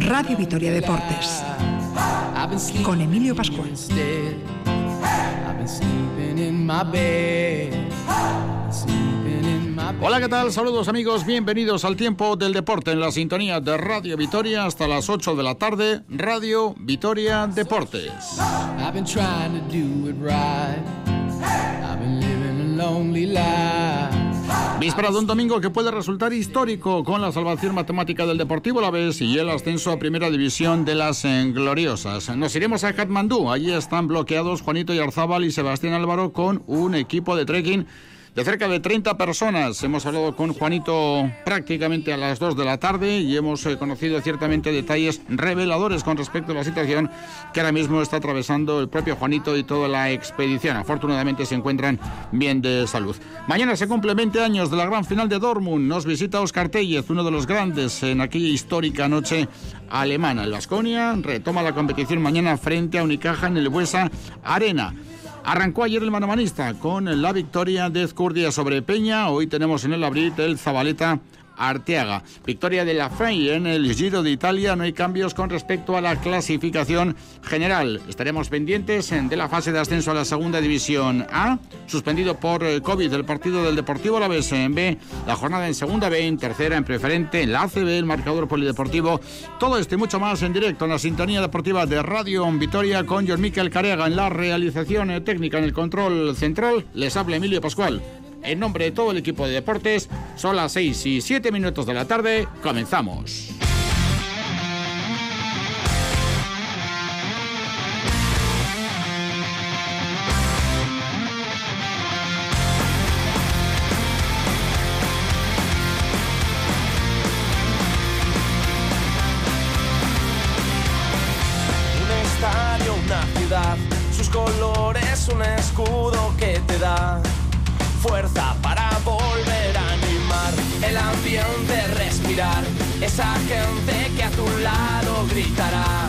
Radio Vitoria Deportes. con Emilio Pascual. Hola, ¿qué tal? Saludos amigos, bienvenidos al tiempo del deporte en la sintonía de Radio Vitoria hasta las 8 de la tarde, Radio Vitoria Deportes. Víspera de un domingo que puede resultar histórico con la salvación matemática del Deportivo La Vez y el ascenso a Primera División de las Gloriosas. Nos iremos a Katmandú. Allí están bloqueados Juanito Yarzábal y Sebastián Álvaro con un equipo de trekking de cerca de 30 personas. Hemos hablado con Juanito prácticamente a las 2 de la tarde y hemos eh, conocido ciertamente detalles reveladores con respecto a la situación que ahora mismo está atravesando el propio Juanito y toda la expedición. Afortunadamente se encuentran bien de salud. Mañana se cumple 20 años de la gran final de Dortmund. Nos visita Oscar Tellez, uno de los grandes en aquella histórica noche alemana. El Vasconia retoma la competición mañana frente a Unicaja en el Buesa Arena. Arrancó ayer el manomanista con la victoria de Ezcurdia sobre Peña. Hoy tenemos en el abril el Zabaleta Arteaga. Victoria de la FEI en el Giro de Italia. No hay cambios con respecto a la clasificación general. Estaremos pendientes de la fase de ascenso a la segunda división A. Suspendido por eh, COVID el partido del Deportivo la en B. La jornada en segunda B, en tercera, en preferente, en la ACB, el marcador polideportivo. Todo esto y mucho más en directo en la sintonía deportiva de Radio Vitoria con John Miquel Carega en la realización eh, técnica en el control central. Les habla Emilio Pascual. En nombre de todo el equipo de deportes, son las 6 y 7 minutos de la tarde, comenzamos. Fuerza para volver a animar el ambiente, respirar, esa gente que a tu lado gritará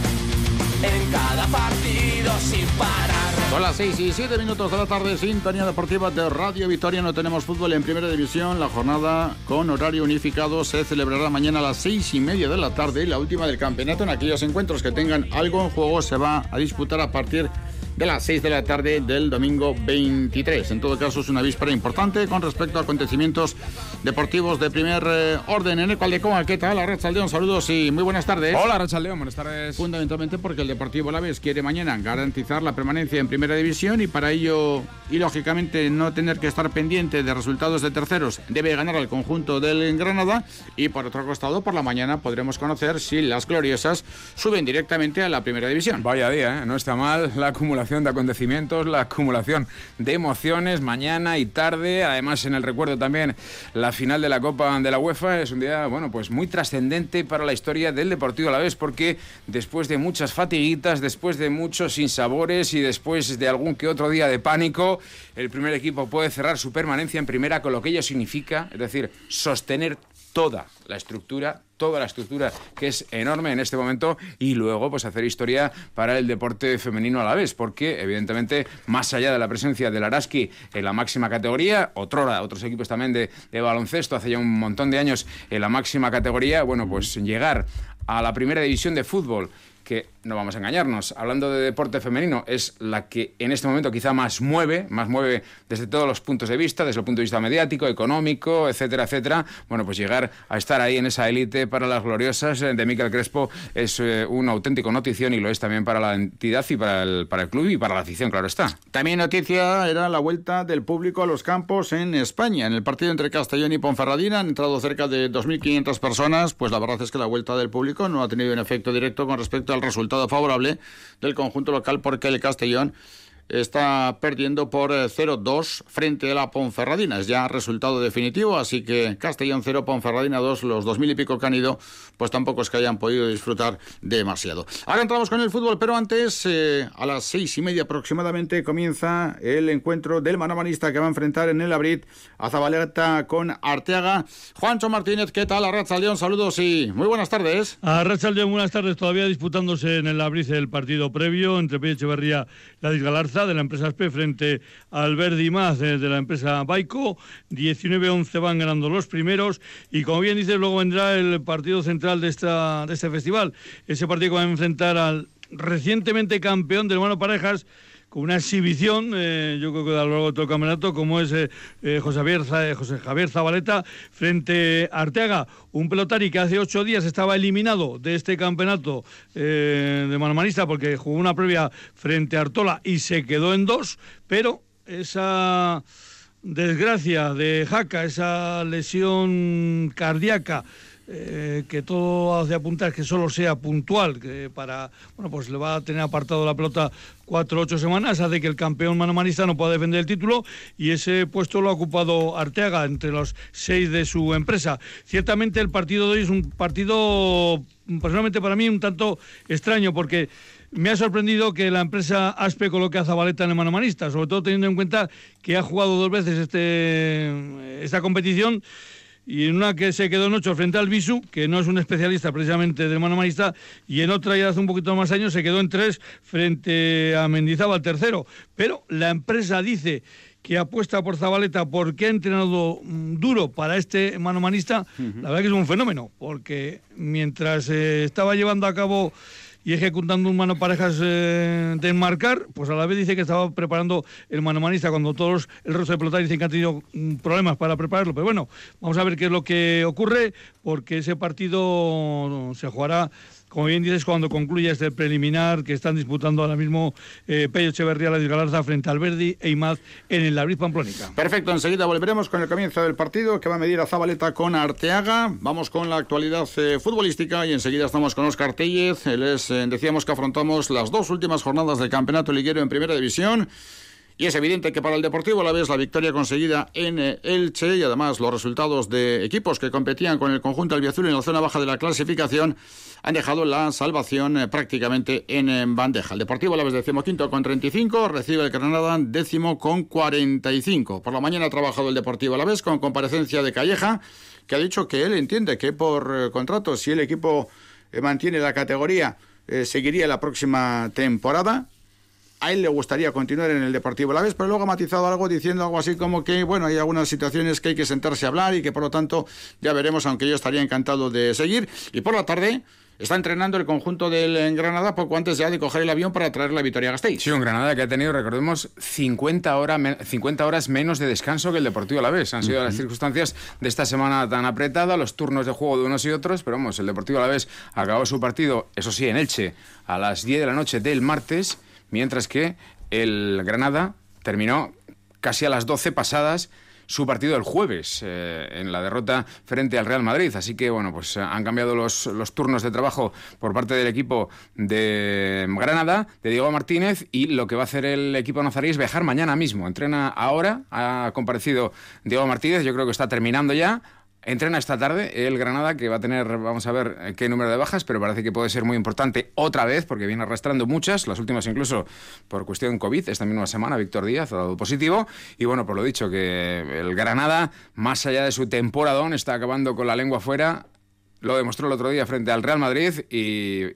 en cada partido sin parar. Son las 6 y 7 minutos de la tarde, sintonía deportiva de Radio Victoria. No tenemos fútbol en primera división. La jornada con horario unificado se celebrará mañana a las 6 y media de la tarde. Y la última del campeonato en aquellos encuentros que tengan algo en juego se va a disputar a partir de de las 6 de la tarde del domingo 23. En todo caso, es una víspera importante con respecto a acontecimientos deportivos de primer eh, orden. En el Caldecoa, ¿qué tal? León, saludos y muy buenas tardes. Hola, León, buenas tardes. Fundamentalmente porque el Deportivo Laves quiere mañana garantizar la permanencia en primera división y para ello, y lógicamente no tener que estar pendiente de resultados de terceros, debe ganar al conjunto del Granada y por otro costado, por la mañana podremos conocer si las gloriosas suben directamente a la primera división. Vaya día, ¿eh? no está mal la acumulación de acontecimientos, la acumulación de emociones mañana y tarde. Además, en el recuerdo también la final de la Copa de la UEFA es un día, bueno, pues muy trascendente para la historia del Deportivo a la vez, porque después de muchas fatiguitas, después de muchos sinsabores y después de algún que otro día de pánico, el primer equipo puede cerrar su permanencia en primera con lo que ello significa, es decir, sostener toda la estructura, toda la estructura que es enorme en este momento y luego pues hacer historia para el deporte femenino a la vez, porque evidentemente más allá de la presencia del Araski en la máxima categoría, otrora, otros equipos también de, de baloncesto hace ya un montón de años en la máxima categoría, bueno pues llegar a la primera división de fútbol que no vamos a engañarnos, hablando de deporte femenino, es la que en este momento quizá más mueve, más mueve desde todos los puntos de vista, desde el punto de vista mediático, económico, etcétera, etcétera. Bueno, pues llegar a estar ahí en esa élite para las gloriosas de Miquel Crespo es eh, un auténtico notición y lo es también para la entidad y para el, para el club y para la afición, claro está. También noticia era la vuelta del público a los campos en España. En el partido entre Castellón y Ponferradina han entrado cerca de 2.500 personas, pues la verdad es que la vuelta del público no ha tenido un efecto directo con respecto resultado favorable del conjunto local porque el Castellón está perdiendo por 0-2 eh, frente a la Ponferradina. Es ya resultado definitivo, así que Castellón 0, Ponferradina 2, los 2.000 y pico que han ido, pues tampoco es que hayan podido disfrutar demasiado. Ahora entramos con el fútbol, pero antes, eh, a las seis y media aproximadamente, comienza el encuentro del manomanista que va a enfrentar en el Abrit a Zabaleta con Arteaga. Juancho Martínez, ¿qué tal? A León, saludos y muy buenas tardes. A León, buenas tardes. Todavía disputándose en el Abrit el partido previo entre Pérez Echeverría y la Disgalarza De la empresa SP frente al Verdi Más de, la empresa Baico. 19-11 van ganando los primeros y como bien dices, luego vendrá el partido central de, esta, de este festival. Ese partido que va a enfrentar al recientemente campeón del Hermano Parejas con una exhibición, eh, yo creo que a lo largo de todo el campeonato, como es eh, eh, José, Javier, José Javier Zabaleta frente a Arteaga, un pelotari que hace ocho días estaba eliminado de este campeonato de manomanista porque jugó una previa frente a Artola y se quedó en dos, pero esa desgracia de Jaca, esa lesión cardíaca, eh, que todo hace apuntar que solo sea puntual, para, bueno, pues le va a tener apartado la pelota cuatro o ocho semanas, hace que el campeón manomanista no pueda defender el título y ese puesto lo ha ocupado Arteaga entre los seis de su empresa. Ciertamente el partido de hoy es un partido, personalmente para mí, un tanto extraño porque me ha sorprendido que la empresa Aspe coloque a Zabaleta en el manomanista, sobre todo teniendo en cuenta que ha jugado dos veces este, esta competición y en una que se quedó en ocho frente al Bisu, que no es un especialista precisamente del manomanista, y en otra ya hace un poquito más años se quedó en tres frente a Mendizábal tercero. Pero la empresa dice que apuesta por Zabaleta porque ha entrenado mm, duro para este manomanista, la verdad que es un fenómeno, porque mientras eh, estaba llevando a cabo y ejecutando un mano parejas eh, de enmarcar, pues a la vez dice que estaba preparando el manomanista cuando todos el resto de pelotas dicen que han tenido mm, problemas para prepararlo. Pero bueno, vamos a ver qué es lo que ocurre, porque ese partido se jugará como bien dices, cuando concluya este preliminar que están disputando ahora mismo eh, Pello Echeverría, la Galarza frente al Verdi e Imaz en el Labriz Pamplónica. Perfecto, enseguida volveremos con el comienzo del partido que va a medir a Zabaleta con Arteaga. Vamos con la actualidad eh, futbolística y enseguida estamos con Oscar Tellez. Les eh, decíamos que afrontamos las dos últimas jornadas del Campeonato Liguero en Primera División. Y es evidente que para el Deportivo a la vez la victoria conseguida en eh, Elche y además los resultados de equipos que competían con el conjunto albiazul en la zona baja de la clasificación han dejado la salvación eh, prácticamente en bandeja. El Deportivo a la vez decimoquinto con 35, recibe el Granada décimo con 45. Por la mañana ha trabajado el Deportivo a la vez con comparecencia de Calleja, que ha dicho que él entiende que por eh, contrato, si el equipo mantiene la categoría, seguiría la próxima temporada a él le gustaría continuar en el Deportivo La Vez, pero luego ha matizado algo diciendo algo así como que, bueno, hay algunas situaciones que hay que sentarse a hablar y que por lo tanto ya veremos, aunque yo estaría encantado de seguir. Y por la tarde está entrenando el conjunto del Granada poco antes ya de coger el avión para traer la victoria a Gasteiz. Sí, un Granada que ha tenido, recordemos, 50, hora, 50 horas menos de descanso que el Deportivo La Vez. Han sido las circunstancias de esta semana tan apretada, los turnos de juego de unos y otros, pero vamos, el Deportivo La Vez acabó su partido, eso sí, en Elche, a las 10 de la noche del martes mientras que el Granada terminó casi a las 12 pasadas su partido el jueves eh, en la derrota frente al Real Madrid. Así que, bueno, pues eh, han cambiado los, turnos de trabajo por parte del equipo de Granada, de Diego Martínez, y lo que va a hacer el equipo nazarí es viajar mañana mismo. Entrena ahora, ha comparecido Diego Martínez, yo creo que está terminando ya. Entrena esta tarde el Granada, que va a tener, vamos a ver eh, qué número de bajas, pero parece que puede ser muy importante otra vez, porque viene arrastrando muchas, las últimas incluso por cuestión COVID, esta misma semana Víctor Díaz ha dado positivo, y bueno, por lo dicho, que el Granada, más allá de su temporadón, está acabando con la lengua fuera, lo demostró el otro día frente al Real Madrid y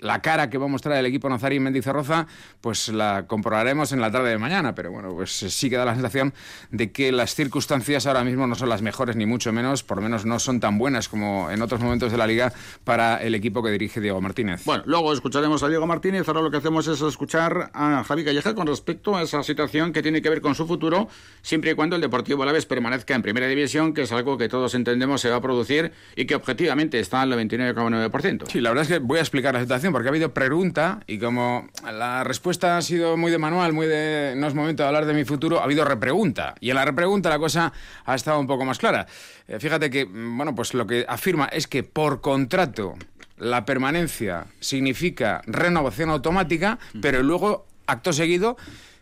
la cara que va a mostrar el equipo Nazarí Mendizorroza, pues la comprobaremos en la tarde de mañana, pero bueno, pues sí que da la sensación de que las circunstancias ahora mismo no son las mejores, ni mucho menos, por lo menos no son tan buenas como en otros momentos de la liga para el equipo que dirige Diego Martínez. Bueno, luego escucharemos a Diego Martínez, ahora lo que hacemos es escuchar a Javi Calleja con respecto a esa situación que tiene que ver con su futuro, siempre y cuando el Deportivo Alavés permanezca en primera división, que es algo que todos entendemos se va a producir y que objetivamente está al 29,9%. Sí, la verdad es que voy a explicar la situación porque ha habido pregunta y como la respuesta ha sido muy de manual, muy de no es momento de hablar de mi futuro, ha habido repregunta. Y en la repregunta la cosa ha estado un poco más clara. Eh, fíjate que, mm, bueno, pues lo que afirma es que por contrato la permanencia significa renovación automática, pero luego, acto seguido,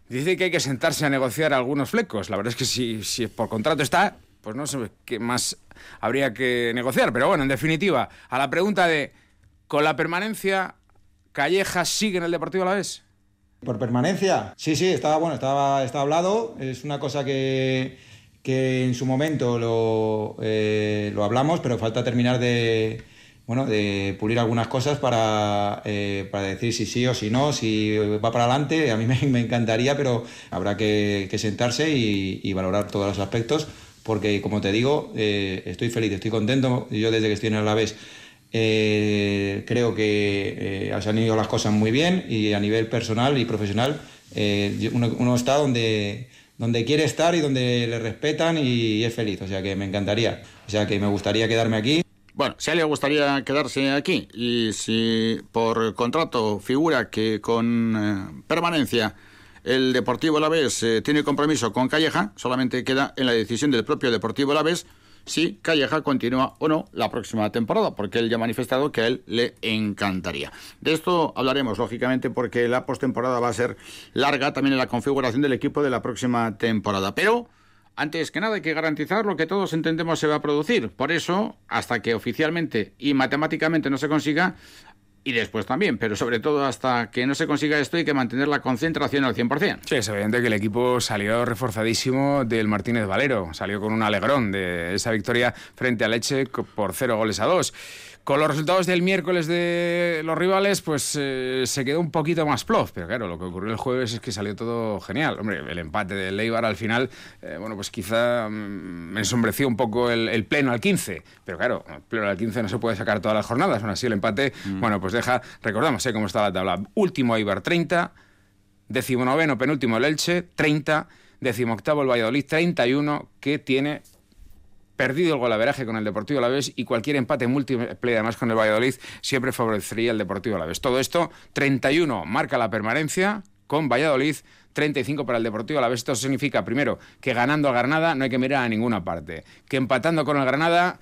dice que hay que sentarse a negociar algunos flecos. La verdad es que si, si por contrato está, pues no sé qué más habría que negociar. Pero bueno, en definitiva, a la pregunta de con la permanencia, ¿Calleja sigue en el Deportivo a la vez? ¿Por permanencia? Sí, sí, estaba bueno, estaba, estaba hablado. Es una cosa que, que en su momento lo, eh, lo hablamos, pero falta terminar de, bueno, de pulir algunas cosas para, eh, para decir si sí o si no, si va para adelante. A mí me, encantaría, pero habrá que, sentarse y, valorar todos los aspectos, porque como te digo, eh, estoy feliz, estoy contento. Yo desde que estoy en el Alavés eh, creo que se han ido las cosas muy bien y a nivel personal y profesional uno, uno, está donde, donde quiere estar y donde le respetan y es feliz. O sea que me encantaría. O sea que me gustaría quedarme aquí. Bueno, si a él le gustaría quedarse aquí y si por contrato figura que con eh, permanencia el Deportivo Alavés eh, tiene compromiso con Calleja, solamente queda en la decisión del propio Deportivo Alavés si Calleja continúa o no la próxima temporada, porque él ya ha manifestado que a él le encantaría. De esto hablaremos, lógicamente, porque la postemporada va a ser larga también en la configuración del equipo de la próxima temporada. Pero antes que nada hay que garantizar lo que todos entendemos se va a producir. Por eso, hasta que oficialmente y matemáticamente no se consiga, y después también, pero sobre todo hasta que no se consiga esto hay que mantener la concentración al 100%. Sí, es evidente que el equipo salió reforzadísimo del Martínez Valero, salió con un alegrón de esa victoria frente a Leche por cero goles a dos. Con los resultados del miércoles de los rivales, pues eh, se quedó un poquito más plof. Pero claro, lo que ocurrió el jueves es que salió todo genial. Hombre, el empate de Leibar al final, eh, bueno, pues quizá mm, me ensombreció un poco el, pleno al 15. Pero claro, el pleno al 15 no se puede sacar todas las jornadas. Aún así, el empate, mm. bueno, pues deja, recordamos ¿eh? cómo está la tabla. Último Eibar 30, decimonoveno penúltimo el Elche 30, decimoctavo el Valladolid 31, que tiene perdido el golaveraje con el Deportivo Alavés y cualquier empate múltiple además con el Valladolid siempre favorecería al Deportivo Alavés. Todo esto, 31 marca la permanencia con Valladolid, 35 para el Deportivo Alavés. Esto significa, primero, que ganando a Granada no hay que mirar a ninguna parte. Que empatando con el Granada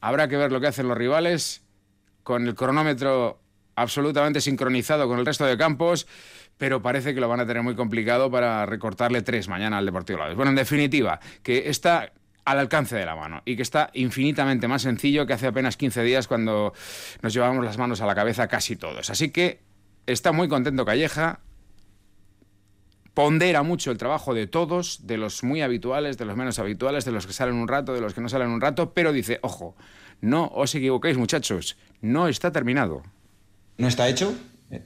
habrá que ver lo que hacen los rivales con el cronómetro absolutamente sincronizado con el resto de campos pero parece que lo van a tener muy complicado para recortarle tres mañana al Deportivo Alavés. Bueno, en definitiva, que esta al alcance de la mano y que está infinitamente más sencillo que hace apenas 15 días cuando nos llevábamos las manos a la cabeza casi todos. Así que está muy contento Calleja, pondera mucho el trabajo de todos, de los muy habituales, de los menos habituales, de los que salen un rato, de los que no salen un rato, pero dice, ojo, no os equivoquéis muchachos, no está terminado. No está hecho,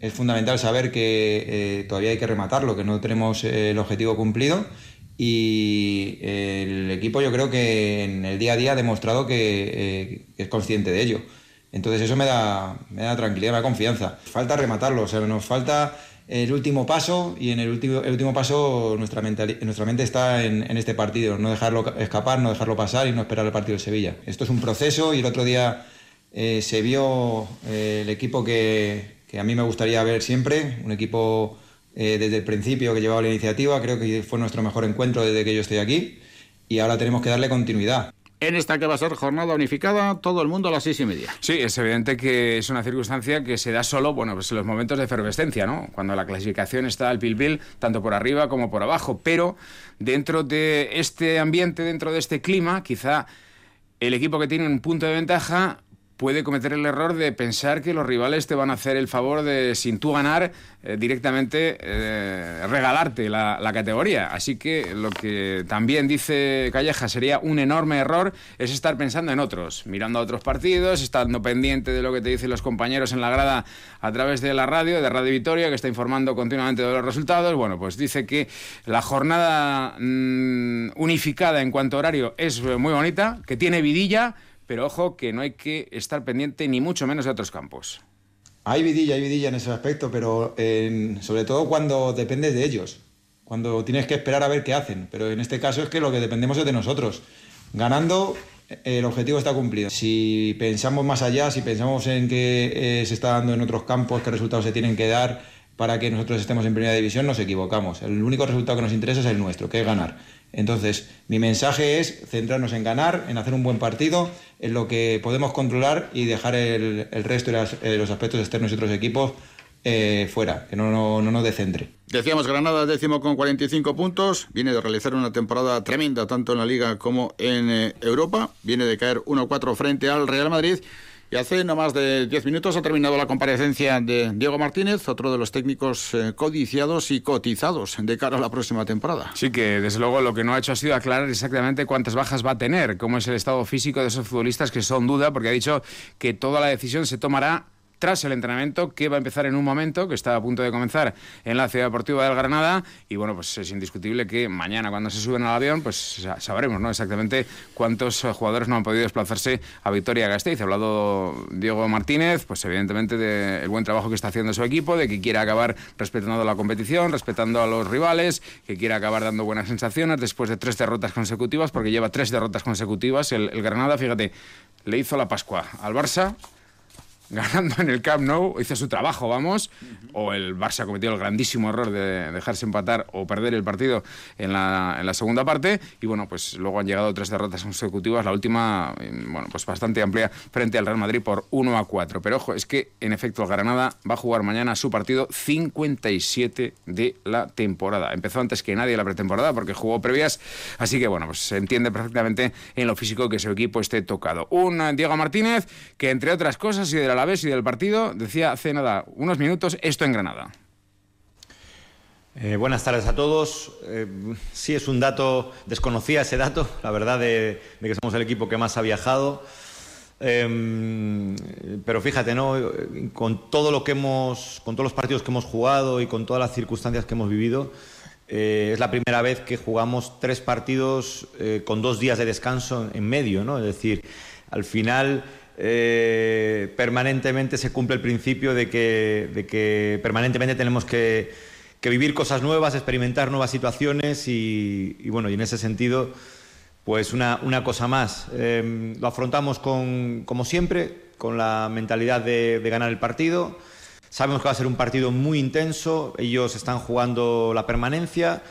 es fundamental saber que eh, todavía hay que rematarlo, que no tenemos eh, el objetivo cumplido y el equipo yo creo que en el día a día ha demostrado que, eh, es consciente de ello. Entonces eso me da, me da tranquilidad, me da confianza. Falta rematarlo, o sea, nos falta el último paso y en el último, el último paso nuestra, nuestra mente está en, este partido, no dejarlo escapar, no dejarlo pasar y no esperar el partido de Sevilla. Esto es un proceso y el otro día eh, se vio eh, el equipo que, que a mí me gustaría ver siempre, un equipo eh, desde el principio que llevaba la iniciativa. Creo que fue nuestro mejor encuentro desde que yo estoy aquí y ahora tenemos que darle continuidad. En esta que va a ser jornada unificada, todo el mundo a las seis y media. Sí, es evidente que es una circunstancia que se da solo, bueno, pues en los momentos de efervescencia, ¿no? Cuando la clasificación está al pil tanto por arriba como por abajo. Pero dentro de este ambiente, dentro de este clima, quizá el equipo que tiene un punto de ventaja puede cometer el error de pensar que los rivales te van a hacer el favor de, sin tú ganar, eh, directamente eh, regalarte la, categoría. Así que lo que también dice Calleja sería un enorme error es estar pensando en otros, mirando a otros partidos, estando pendiente de lo que te dicen los compañeros en la grada a través de la radio, de Radio Vitoria, que está informando continuamente de los resultados. Bueno, pues dice que la jornada mm, unificada en cuanto a horario es muy bonita, que tiene vidilla pero ojo que no hay que estar pendiente ni mucho menos de otros campos. Hay vidilla, hay vidilla en ese aspecto, pero sobre todo cuando dependes de ellos, cuando tienes que esperar a ver qué hacen. Pero en este caso es que lo que dependemos es de nosotros. Ganando, el objetivo está cumplido. Si pensamos más allá, si pensamos en que eh, se está dando en otros campos, qué resultados se tienen que dar para que nosotros estemos en primera división, nos equivocamos. El único resultado que nos interesa es el nuestro, que es ganar. Entonces, mi mensaje es centrarnos en ganar, en hacer un buen partido, en lo que podemos controlar y dejar el, resto de eh, los aspectos externos y otros equipos eh, fuera, que no, no, no nos descentre. Decíamos Granada décimo con 45 puntos, viene de realizar una temporada tremenda tanto en la Liga como en eh, Europa, viene de caer 1-4 frente al Real Madrid Y hace no más de 10 minutos ha terminado la comparecencia de Diego Martínez, otro de los técnicos eh, codiciados y cotizados de cara a la próxima temporada. Sí, que desde luego lo que no ha hecho ha sido aclarar exactamente cuántas bajas va a tener, cómo es el estado físico de esos futbolistas que son duda, porque ha dicho que toda la decisión se tomará tras el entrenamiento que va a empezar en un momento, que está a punto de comenzar en la Ciudad Deportiva del Granada. Y bueno, pues es indiscutible que mañana cuando se suben al avión, pues sabremos ¿no? exactamente cuántos jugadores no han podido desplazarse a Victoria-Gasteiz. Ha hablado Diego Martínez, pues evidentemente del buen trabajo que está haciendo su equipo, de que quiere acabar respetando la competición, respetando a los rivales, que quiere acabar dando buenas sensaciones después de tres derrotas consecutivas, porque lleva tres derrotas consecutivas. El, el Granada, fíjate, le hizo la Pascua al Barça, ganando en el Camp Nou, hizo su trabajo, vamos, o el Barça ha cometido el grandísimo error de dejarse empatar o perder el partido en la, en la segunda parte, y bueno, pues luego han llegado tres derrotas consecutivas, la última, bueno, pues bastante amplia frente al Real Madrid por 1 a 4. Pero ojo, es que en efecto el Granada va a jugar mañana su partido 57 de la temporada. Empezó antes que nadie la pretemporada porque jugó previas, así que bueno, pues se entiende perfectamente en lo físico que su equipo esté tocado. Un Diego Martínez que entre otras cosas y de la vez y del partido, decía hace nada, unos minutos, esto en Granada. Eh, buenas tardes a todos. Eh, sí, es un dato, desconocía ese dato, la verdad, de, que somos el equipo que más ha viajado. Em, pero fíjate, ¿no? Con todo lo que hemos, con todos los partidos que hemos jugado y con todas las circunstancias que hemos vivido, eh, es la primera vez que jugamos tres partidos con dos días de descanso en medio, ¿no? Es decir, al final eh, permanentemente se cumple el principio de que, permanentemente tenemos que, vivir cosas nuevas, experimentar nuevas situaciones y, bueno, y en ese sentido, pues una, cosa más. Em, lo afrontamos con, como siempre, con la mentalidad de, ganar el partido. Sabemos que va a ser un partido muy intenso, ellos están jugando la permanencia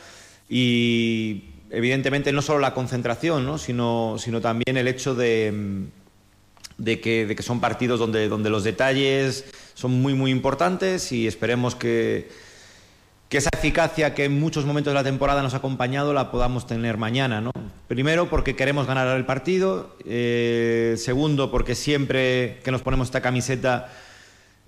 y evidentemente no solo la concentración, sino, sino también el hecho de de que, son partidos donde, donde los detalles son muy, muy importantes y esperemos que, que esa eficacia que en muchos momentos de la temporada nos ha acompañado la podamos tener mañana. ¿no? Primero, porque queremos ganar el partido. Eh, segundo, porque siempre que nos ponemos esta camiseta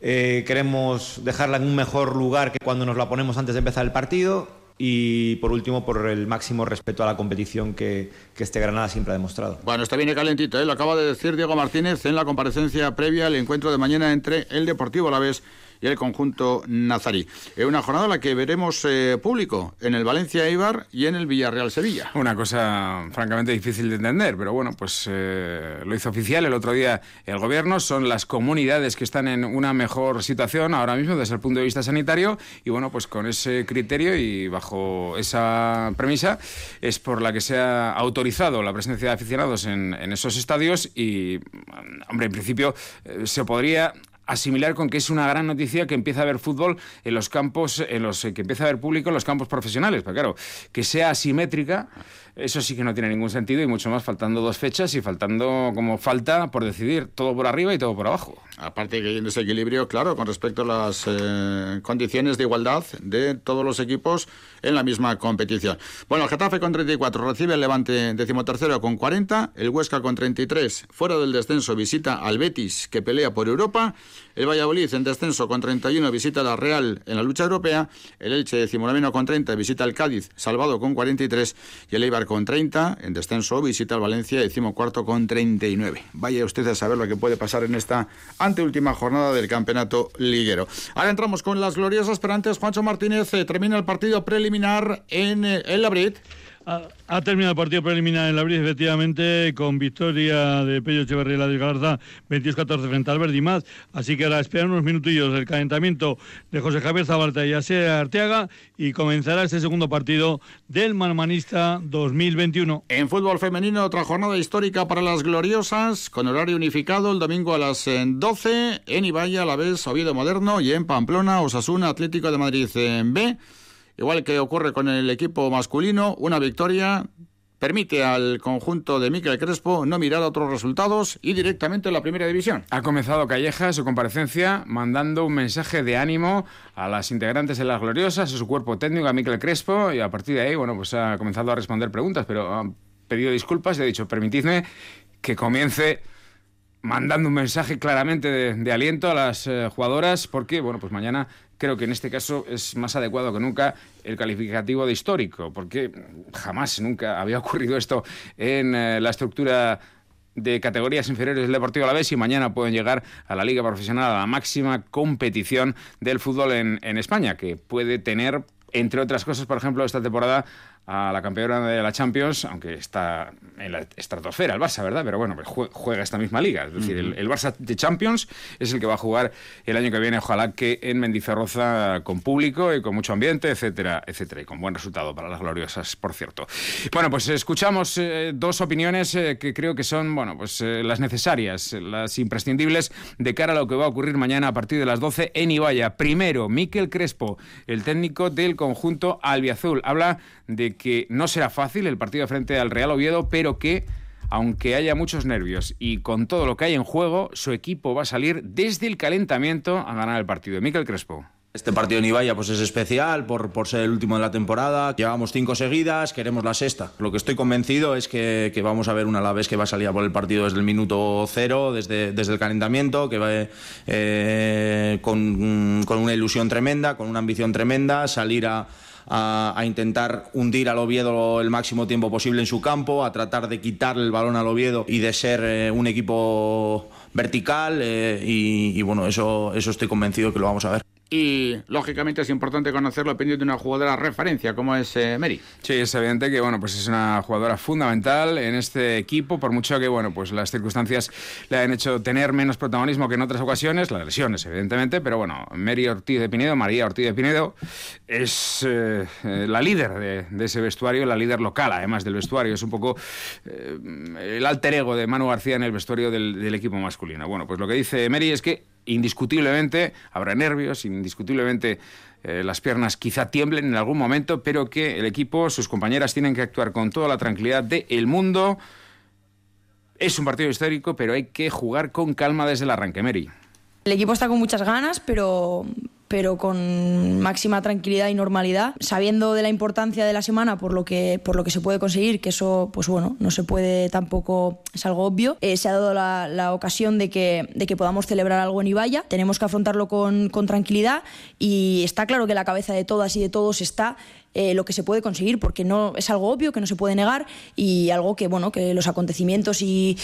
eh, queremos dejarla en un mejor lugar que cuando nos la ponemos antes de empezar el partido y por último por el máximo respeto a la competición que, que este Granada siempre ha demostrado. Bueno, está bien calentito, ¿eh? lo acaba de decir Diego Martínez en la comparecencia previa al encuentro de mañana entre el Deportivo Alavés y el conjunto nazarí. Es una jornada en la que veremos eh, público en el Valencia Eibar y en el Villarreal Sevilla. Una cosa francamente difícil de entender, pero bueno, pues eh, lo hizo oficial el otro día el gobierno. Son las comunidades que están en una mejor situación ahora mismo desde el punto de vista sanitario y bueno, pues con ese criterio y bajo esa premisa es por la que se ha autorizado la presencia de aficionados en, esos estadios y, hombre, en principio eh, se podría asimilar con que es una gran noticia que empieza a haber fútbol en los campos, en los que empieza a haber público en los campos profesionales. Pero claro, que sea asimétrica eso sí que no tiene ningún sentido y mucho más faltando dos fechas y faltando como falta por decidir todo por arriba y todo por abajo. Aparte que hay un desequilibrio, claro, con respecto a las eh, condiciones de igualdad de todos los equipos en la misma competición. Bueno, el Getafe con 34 recibe el Levante decimotercero con 40, el Huesca con 33 fuera del descenso visita al Betis que pelea por Europa, el Valladolid en descenso con 31 visita a la Real en la lucha europea, el Elche decimonoveno con 30 visita al Cádiz salvado con 43 y el Eibar con 30, en descenso visita al Valencia, cuarto con 39. Vaya usted a saber lo que puede pasar en esta anteúltima jornada del campeonato liguero. Ahora entramos con las gloriosas, pero antes Juancho Martínez eh, termina el partido preliminar en eh, el Labrit. Ha, terminado el partido preliminar en la efectivamente, con victoria de Pello Echeverría y la Galarza, 22-14 frente al Verdimaz. Así que ahora esperan unos minutillos el calentamiento de José Javier Zabalta y Asea Arteaga y comenzará este segundo partido del Marmanista 2021. En fútbol femenino, otra jornada histórica para las gloriosas, con horario unificado el domingo a las 12 eh, en Ibaya, a la vez Oviedo Moderno y en Pamplona, Osasuna Atlético de Madrid en B. Igual que ocurre con el equipo masculino, una victoria permite al conjunto de Miquel Crespo no mirar a otros resultados y directamente a la primera división. Ha comenzado Calleja su comparecencia mandando un mensaje de ánimo a las integrantes de las Gloriosas, a su cuerpo técnico, a Miquel Crespo, y a partir de ahí, bueno, pues ha comenzado a responder preguntas, pero ha pedido disculpas y ha dicho, permitidme que comience mandando un mensaje claramente de, aliento a las eh, jugadoras, porque, bueno, pues mañana creo que en este caso es más adecuado que nunca el calificativo de histórico, porque jamás, nunca había ocurrido esto en eh, la estructura de categorías inferiores del Deportivo Alavés y mañana pueden llegar a la Liga Profesional, a la máxima competición del fútbol en, en España, que puede tener entre otras cosas, por ejemplo, esta temporada a la campeona de la Champions, aunque está en la estratosfera el Barça, ¿verdad? Pero bueno, pues juega esta misma liga. Es decir, el, Barça de Champions es el que va a jugar el año que viene, ojalá que en Mendizorroza con público y con mucho ambiente, etcétera, etcétera. Y con buen resultado para las gloriosas, por cierto. Bueno, pues escuchamos eh, dos opiniones eh, que creo que son, bueno, pues eh, las necesarias, las imprescindibles de cara a lo que va a ocurrir mañana a partir de las 12 en Ibaya. Primero, Miquel Crespo, el técnico del conjunto albiazul. Habla de que no será fácil el partido frente al Real Oviedo, pero que aunque haya muchos nervios y con todo lo que hay en juego, su equipo va a salir desde el calentamiento a ganar el partido. Miquel Crespo. Este partido en Ibaya pues es especial por, por ser el último de la temporada. Llevamos cinco seguidas, queremos la sexta. Lo que estoy convencido es que, vamos a ver una la vez que va a salir por el partido desde el minuto cero, desde, desde el calentamiento, que va eh, con, con una ilusión tremenda, con una ambición tremenda, salir a a, intentar hundir al Oviedo el máximo tiempo posible en su campo, a tratar de quitarle el balón al Oviedo y de ser eh, un equipo vertical eh, y, y, bueno, eso, eso estoy convencido que lo vamos a ver y lógicamente es importante conocer la opinión de una jugadora referencia como es eh, Mary. Sí, es evidente que bueno, pues es una jugadora fundamental en este equipo, por mucho que bueno, pues las circunstancias le han hecho tener menos protagonismo que en otras ocasiones, las lesiones evidentemente, pero bueno, Mary Ortiz de Pinedo, María Ortiz de Pinedo es eh, la líder de, ese vestuario, la líder local además del vestuario, es un poco eh, el alter ego de Manu García en el vestuario del, del equipo masculino. Bueno, pues lo que dice Mary es que indiscutiblemente habrá nervios, indiscutiblemente eh, las piernas quizá tiemblen en algún momento, pero que el equipo, sus compañeras tienen que actuar con toda la tranquilidad del mundo. Es un partido histórico, pero hay que jugar con calma desde el arranque, Mary. El equipo está con muchas ganas, pero, pero con máxima tranquilidad y normalidad, sabiendo de la importancia de la semana por lo que, por lo que se puede conseguir, que eso, pues bueno, no se puede tampoco, es algo obvio. Eh, se ha dado la, la, ocasión de que, de que podamos celebrar algo en Ibaya, tenemos que afrontarlo con, con tranquilidad y está claro que la cabeza de todas y de todos está eh, lo que se puede conseguir, porque no es algo obvio que no se puede negar y algo que bueno que los acontecimientos y,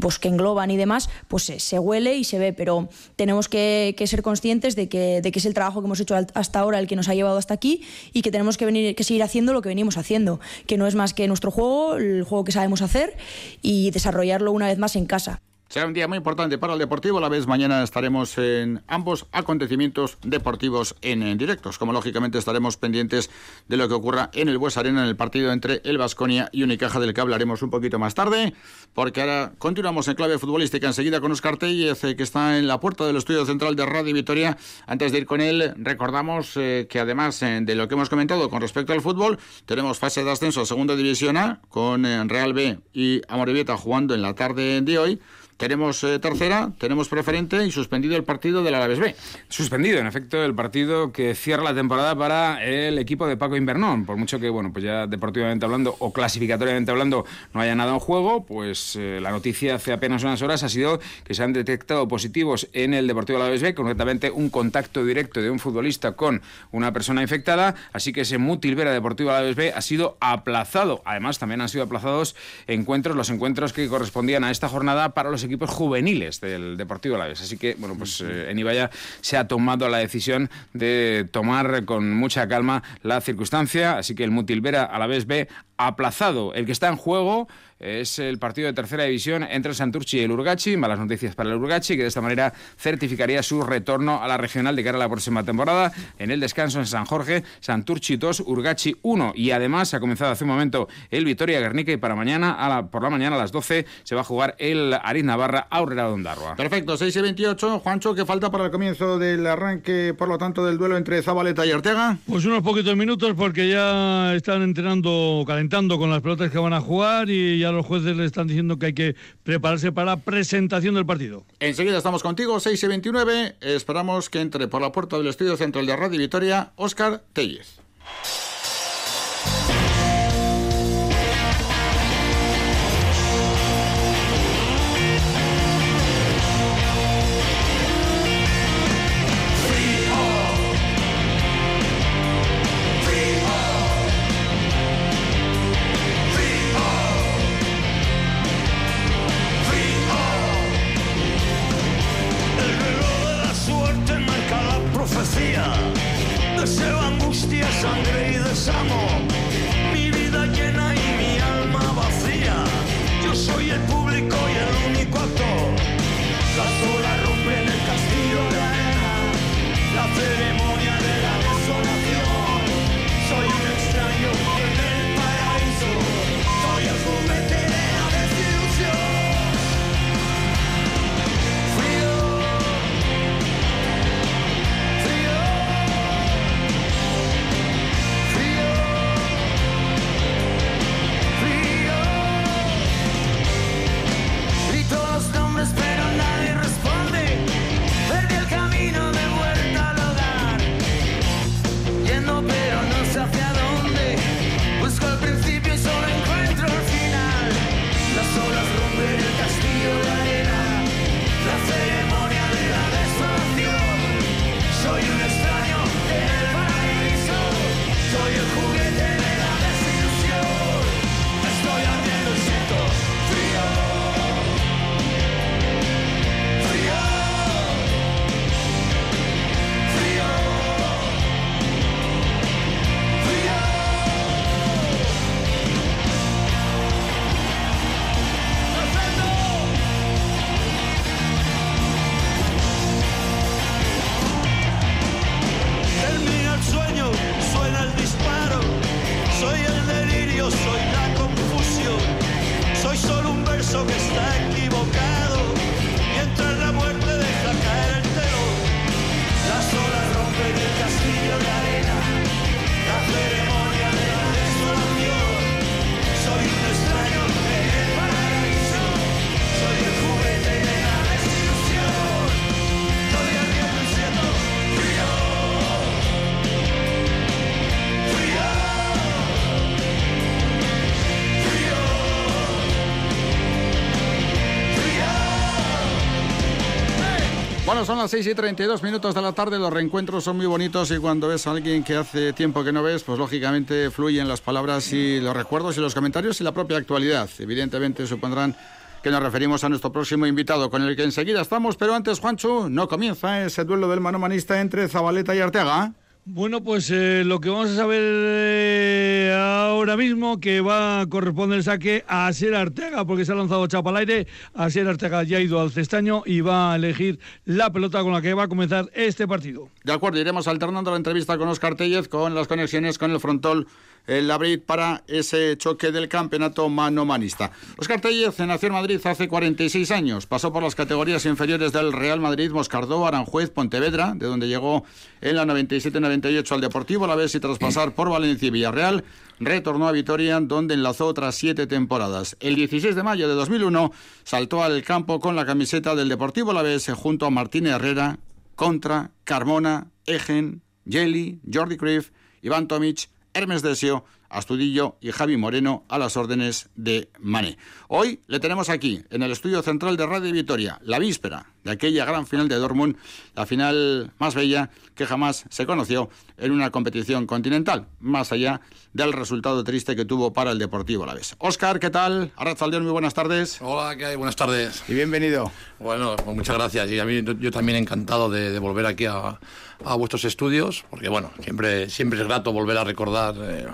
pues que engloban y demás, pues se, huele y se ve, pero tenemos que, ser conscientes de que, de que es el trabajo que hemos hecho hasta ahora el que nos ha llevado hasta aquí y que tenemos que venir que seguir haciendo lo que venimos haciendo, que no es más que nuestro juego, el juego que sabemos hacer y desarrollarlo una vez más en casa. Será un día muy importante para el Deportivo. A la vez, mañana estaremos en ambos acontecimientos deportivos en, directos. Como lógicamente estaremos pendientes de lo que ocurra en el Bues Arena en el partido entre el Vasconia y Unicaja, del que hablaremos un poquito más tarde. Porque ahora continuamos en clave futbolística enseguida con Oscar Tellez, eh, que está en la puerta del estudio central de Radio Vitoria. Antes de ir con él, recordamos eh, que además eh, de lo que hemos comentado con respecto al fútbol, tenemos fase de ascenso a Segunda División A con Real B y Amorebieta jugando en la tarde de hoy. Tenemos eh, tercera, tenemos preferente y suspendido el partido del Alavés B. Suspendido, en efecto, el partido que cierra la temporada para el equipo de Paco Invernón. Por mucho que, bueno, pues ya deportivamente hablando o clasificatoriamente hablando no haya nada en juego, pues eh, la noticia hace apenas unas horas ha sido que se han detectado positivos en el Deportivo Alavés B, concretamente un contacto directo de un futbolista con una persona infectada, así que ese Mutilvera Deportivo Alavés B ha sido aplazado. Además, también han sido aplazados encuentros, los encuentros que correspondían a esta jornada para los equipos juveniles del Deportivo Alavés. Así que, bueno, pues eh, en Ibaya se ha tomado la decisión de tomar con mucha calma la circunstancia. Así que el Mutilvera Alavés B aplazado. El que está en juego es el partido de tercera división entre el Santurchi y el Urgachi. Malas noticias para el Urgachi, que de esta manera certificaría su retorno a la regional de cara a la próxima temporada. En el descanso en San Jorge, Santurchi 2, Urgachi 1. Y además ha comenzado hace un momento el Vitoria Guernica y para mañana, a la, por la mañana a las 12, se va a jugar el Ariz Navarra Aurrera Dondarroa. Perfecto, 6 y 28. Juancho, ¿qué falta para el comienzo del arranque, por lo tanto, del duelo entre Zabaleta y Ortega? Pues unos poquitos minutos porque ya están entrenando, calentando con las pelotas que van a jugar y ya los jueces le están diciendo que hay que prepararse para la presentación del partido. Enseguida estamos contigo, 6 y 29. Esperamos que entre por la puerta del estudio central de Radio Vitoria, Óscar Tellez. Son las 6 y 32 minutos de la tarde, los reencuentros son muy bonitos y cuando ves a alguien que hace tiempo que no ves, pues lógicamente fluyen las palabras y los recuerdos y los comentarios y la propia actualidad. Evidentemente supondrán que nos referimos a nuestro próximo invitado, con el que enseguida estamos, pero antes, Juancho, no comienza ese duelo del manomanista entre Zabaleta y Arteaga. Bueno, pues eh, lo que vamos a saber eh, ahora mismo que va a corresponder el saque a Asier Arteaga, porque se ha lanzado chapa al aire. Asier Arteaga ya ha ido al cestaño y va a elegir la pelota con la que va a comenzar este partido. De acuerdo, iremos alternando la entrevista con Oscar Tellez con las conexiones con el frontón el Labrit para ese choque del campeonato mano-manista. Oscar Tellez nació en Madrid hace 46 años. Pasó por las categorías inferiores del Real Madrid, Moscardó, Aranjuez, Pontevedra, de donde llegó en la 97-98 al Deportivo, a la vez y tras pasar por Valencia y Villarreal, retornó a Vitoria, donde enlazó otras siete temporadas. El 16 de mayo de 2001 saltó al campo con la camiseta del Deportivo la vez junto a Martín Herrera, Contra, Carmona, Egen, Jelly, Jordi Cruyff, Iván Tomic, Hermes Desio, Astudillo y Javi Moreno a las órdenes de Mané. Hoy le tenemos aquí, en el estudio central de Radio Vitoria, la víspera de aquella gran final de Dortmund, la final más bella que jamás se conoció en una competición continental, más allá del resultado triste que tuvo para el Deportivo Alavés. Óscar, ¿qué tal? Arrazaldeón, muy buenas tardes. Hola, ¿qué hay? Buenas tardes. Y bienvenido. Bueno, pues muchas gracias. Y a mí yo también encantado de, volver aquí a, vuestros estudios, porque bueno, siempre, siempre es grato volver a recordar eh,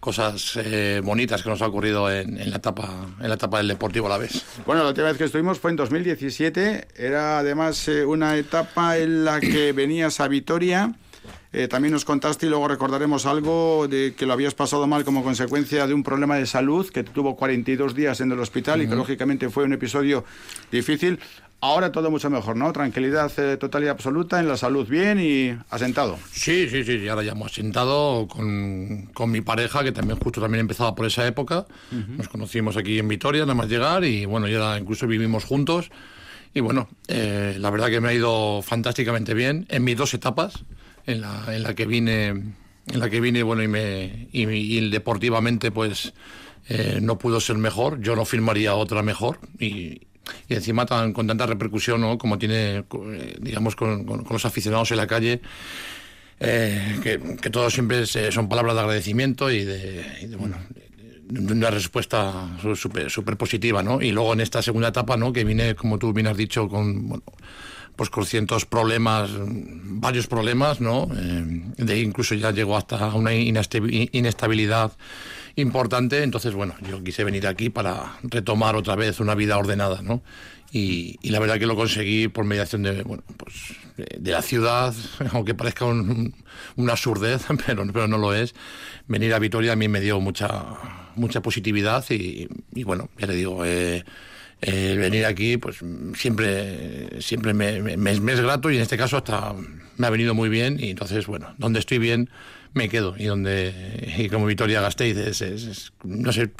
cosas eh, bonitas que nos ha ocurrido en, la etapa, en la etapa del Deportivo a la vez. Bueno, la última vez que estuvimos fue en 2017, era además eh, una etapa en la que venías a Vitoria. Eh, también nos contaste y luego recordaremos algo de que lo habías pasado mal como consecuencia de un problema de salud que tuvo 42 días en el hospital y que lógicamente fue un episodio difícil. Ahora todo mucho mejor, ¿no? Tranquilidad eh, total y absoluta, en la salud bien y asentado. Sí, sí, sí, ahora ya hemos asentado con, con mi pareja, que también justo también empezaba por esa época. Nos conocimos aquí en Vitoria, nada más llegar, y bueno, ya incluso vivimos juntos. Y bueno, eh, la verdad que me ha ido fantásticamente bien en mis dos etapas, en la, en la que vine, en la que vine, bueno, y, me, y, deportivamente pues eh, no pudo ser mejor. Yo no firmaría otra mejor y y encima tan, con tanta repercusión como tiene, eh, digamos, con, los aficionados en la calle. Que, que todo siempre son palabras de agradecimiento y de, bueno, una respuesta súper super positiva, ¿no? Y luego en esta segunda etapa, ¿no? Que vine, como tú bien has dicho, con, bueno, pues con cientos problemas, varios problemas, ¿no? Eh, de incluso ya llegó hasta una inestabilidad importante. Entonces, bueno, yo quise venir aquí para retomar otra vez una vida ordenada, ¿no? Y, la verdad que lo conseguí por mediación de, bueno, pues, de, la ciudad, aunque parezca una absurdez, pero, pero no lo es. Venir a Vitoria a mí me dio mucha, mucha positividad y, bueno, ya le digo, eh, eh, venir aquí pues siempre siempre me, me, es grato y en este caso hasta me ha venido muy bien y entonces bueno donde estoy bien me quedo. Y donde y como Vitoria Gasteiz es, no sé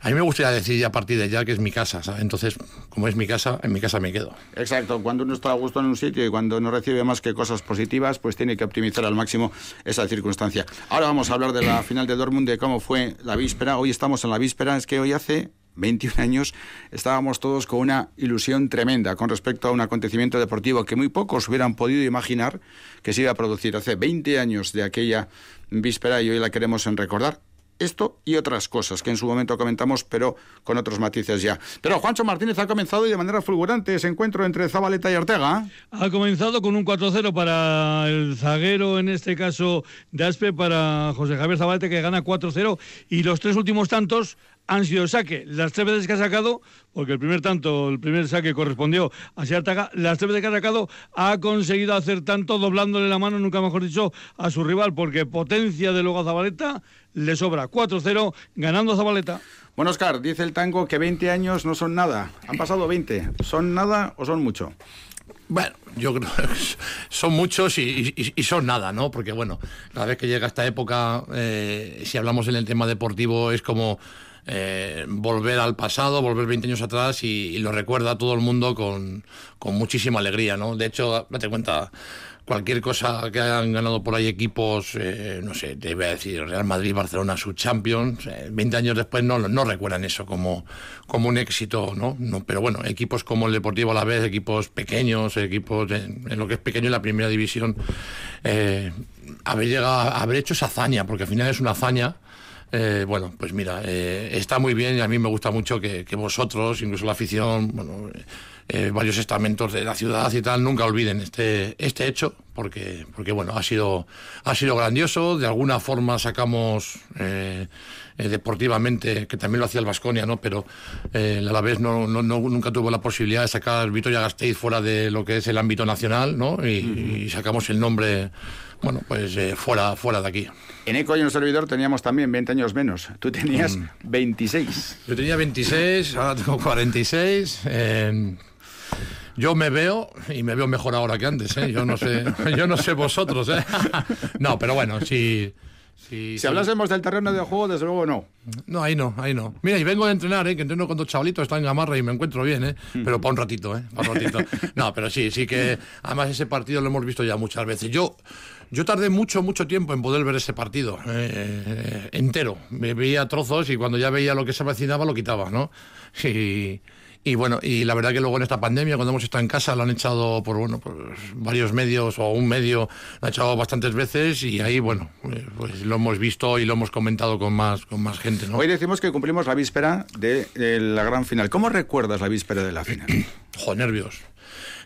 a mí me gustaría decir ya a partir de ya que es mi casa entonces como es mi casa en mi casa me quedo. Exacto. Cuando uno está a gusto en un sitio y cuando no recibe más que cosas positivas pues tiene que optimizar al máximo esa circunstancia. Ahora vamos a hablar de la final de Dortmund de cómo fue la víspera. Hoy estamos en la víspera. Es que hoy hace 21 años, estábamos todos con una ilusión tremenda con respecto a un acontecimiento deportivo que muy pocos hubieran podido imaginar que se iba a producir hace 20 años de aquella víspera y hoy la queremos recordar. Esto y otras cosas que en su momento comentamos, pero con otros matices ya. Pero Juancho Martínez ha comenzado y de manera fulgurante ese encuentro entre Zabaleta y Ortega. Ha comenzado con un 4-0 para el zaguero, en este caso de Aspe, para José Javier Zabaleta, que gana 4-0. Y los tres últimos tantos han sido saque. Las tres veces que ha sacado, porque el primer tanto, el primer saque correspondió a Siartaga, las tres veces que ha sacado ha conseguido hacer tanto doblándole la mano, nunca mejor dicho, a su rival, porque potencia de luego a Zabaleta le sobra 4-0 ganando a Zabaleta. Bueno, Oscar, dice el tango que 20 años no son nada. Han pasado 20. ¿Son nada o son mucho? Bueno, yo creo que son muchos y, son nada, ¿no? Porque, bueno, cada vez que llega esta época, eh, si hablamos en el tema deportivo, es como eh, volver al pasado, volver 20 años atrás y, lo recuerda a todo el mundo con, con muchísima alegría, ¿no? De hecho, date cuenta, cualquier cosa que hayan ganado por ahí equipos, eh, no sé, te voy a decir Real Madrid, Barcelona, sus Champions, 20 años después no, no recuerdan eso como, como un éxito, ¿no? ¿no? Pero bueno, equipos como el Deportivo a la vez, equipos pequeños, equipos en, lo que es pequeño en la primera división, eh, haber llegado, haber hecho esa hazaña, porque al final es una hazaña. Eh, bueno, pues mira, está muy bien y a mí me gusta mucho que, que vosotros, incluso la afición, bueno, eh, varios estamentos de la ciudad y tal, nunca olviden este, este hecho, porque, porque bueno, ha sido, ha sido grandioso, de alguna forma sacamos eh, eh, deportivamente, que también lo hacía el Vasconia, ¿no? pero a la vez no, no, nunca tuvo la posibilidad de sacar Vitoria Gasteiz fuera de lo que es el ámbito nacional, ¿no? y, sacamos el nombre bueno, pues fuera, fuera de aquí. En Eco y en el servidor teníamos también 20 años menos. Tú tenías 26. Mm. Yo tenía 26, ahora tengo 46. Yo me veo y me veo mejor ahora que antes, ¿eh? Yo no sé, yo no sé vosotros, ¿eh? No, pero bueno, si... Si, hablásemos del terreno de juego, desde luego no. No, ahí no, ahí no. Mira, y vengo de entrenar, ¿eh? que entreno con dos chavalitos, están en Gamarra y me encuentro bien, ¿eh? pero para un ratito, ¿eh? Para un ratito. No, pero sí, sí que además ese partido lo hemos visto ya muchas veces. Yo, yo tardé mucho, mucho tiempo en poder ver ese partido eh, eh, entero. Me veía trozos y cuando ya veía lo que se avecinaba lo quitaba, ¿no? Y, y bueno, y la verdad que luego en esta pandemia, cuando hemos estado en casa, lo han echado por bueno, por varios medios o un medio, lo han echado bastantes veces y ahí, bueno, pues, pues lo hemos visto y lo hemos comentado con más, con más gente. Hoy decimos que cumplimos la víspera de, la gran final. ¿Cómo recuerdas la víspera de la final? jo, nervios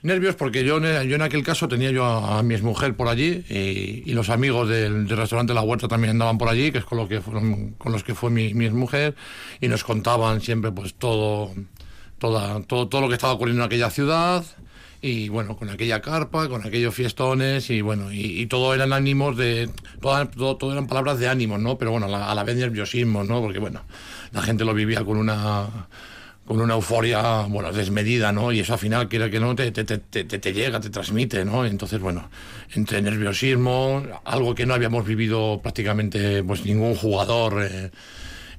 nervios porque yo, yo en aquel caso tenía yo a, mi mujer por allí y, los amigos del, restaurante La Huerta también andaban por allí, que es con, lo que fueron, con los que fue mi, mi mujer, y nos contaban siempre pues todo toda, todo, todo lo que estaba ocurriendo en aquella ciudad y bueno, con aquella carpa, con aquellos fiestones y bueno, y, todo eran ánimos de, todo, todo, eran palabras de ánimos, ¿no? Pero bueno, a la, vez nerviosismo, ¿no? Porque bueno, la gente lo vivía con una con una euforia, bueno, desmedida, ¿no? Y eso al final, quiera que no, te, te, te, te, llega, te transmite, ¿no? Entonces, bueno, entre nerviosismo, algo que no habíamos vivido prácticamente pues ningún jugador... Eh,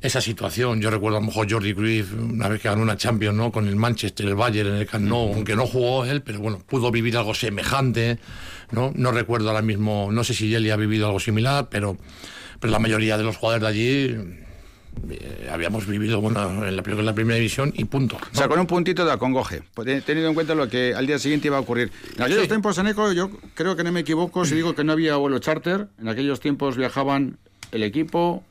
esa situación. Yo recuerdo a lo mejor Jordi Cruyff, una vez que ganó una Champions ¿no? con el Manchester, el Bayern, en el Camp Nou, aunque no jugó él, pero bueno, pudo vivir algo semejante. No, no recuerdo ahora mismo, no sé si Jelly ha vivido algo similar, pero, pero la mayoría de los jugadores de allí eh, habíamos vivido bueno, en, la, la, primera división y punto. O sea, con un puntito de acongoje, pues, teniendo en cuenta lo que al día siguiente iba a ocurrir. En aquellos tiempos, en ECO, yo creo que no me equivoco si digo que no había vuelo charter. En aquellos tiempos viajaban el equipo,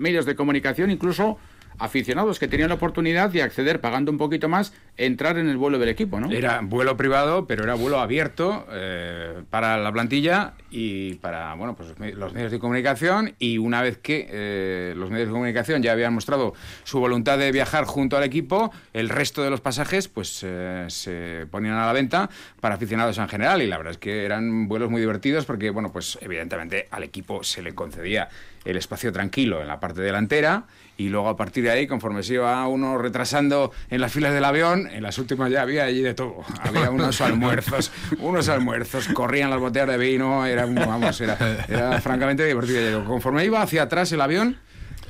medios de comunicación, incluso aficionados que tenían la oportunidad de acceder pagando un poquito más, entrar en el vuelo del equipo, ¿no? Era vuelo privado, pero era vuelo abierto eh, para la plantilla y para bueno pues los medios de comunicación. Y una vez que eh, los medios de comunicación ya habían mostrado su voluntad de viajar junto al equipo, el resto de los pasajes pues eh, se ponían a la venta para aficionados en general. Y la verdad es que eran vuelos muy divertidos porque bueno pues evidentemente al equipo se le concedía el espacio tranquilo en la parte delantera y luego a partir de ahí, conforme se iba uno retrasando en las filas del avión, en las últimas ya había allí de todo. Había unos almuerzos, unos almuerzos, corrían las botellas de vino, era, vamos, era, era francamente divertido. Conforme iba hacia atrás el avión,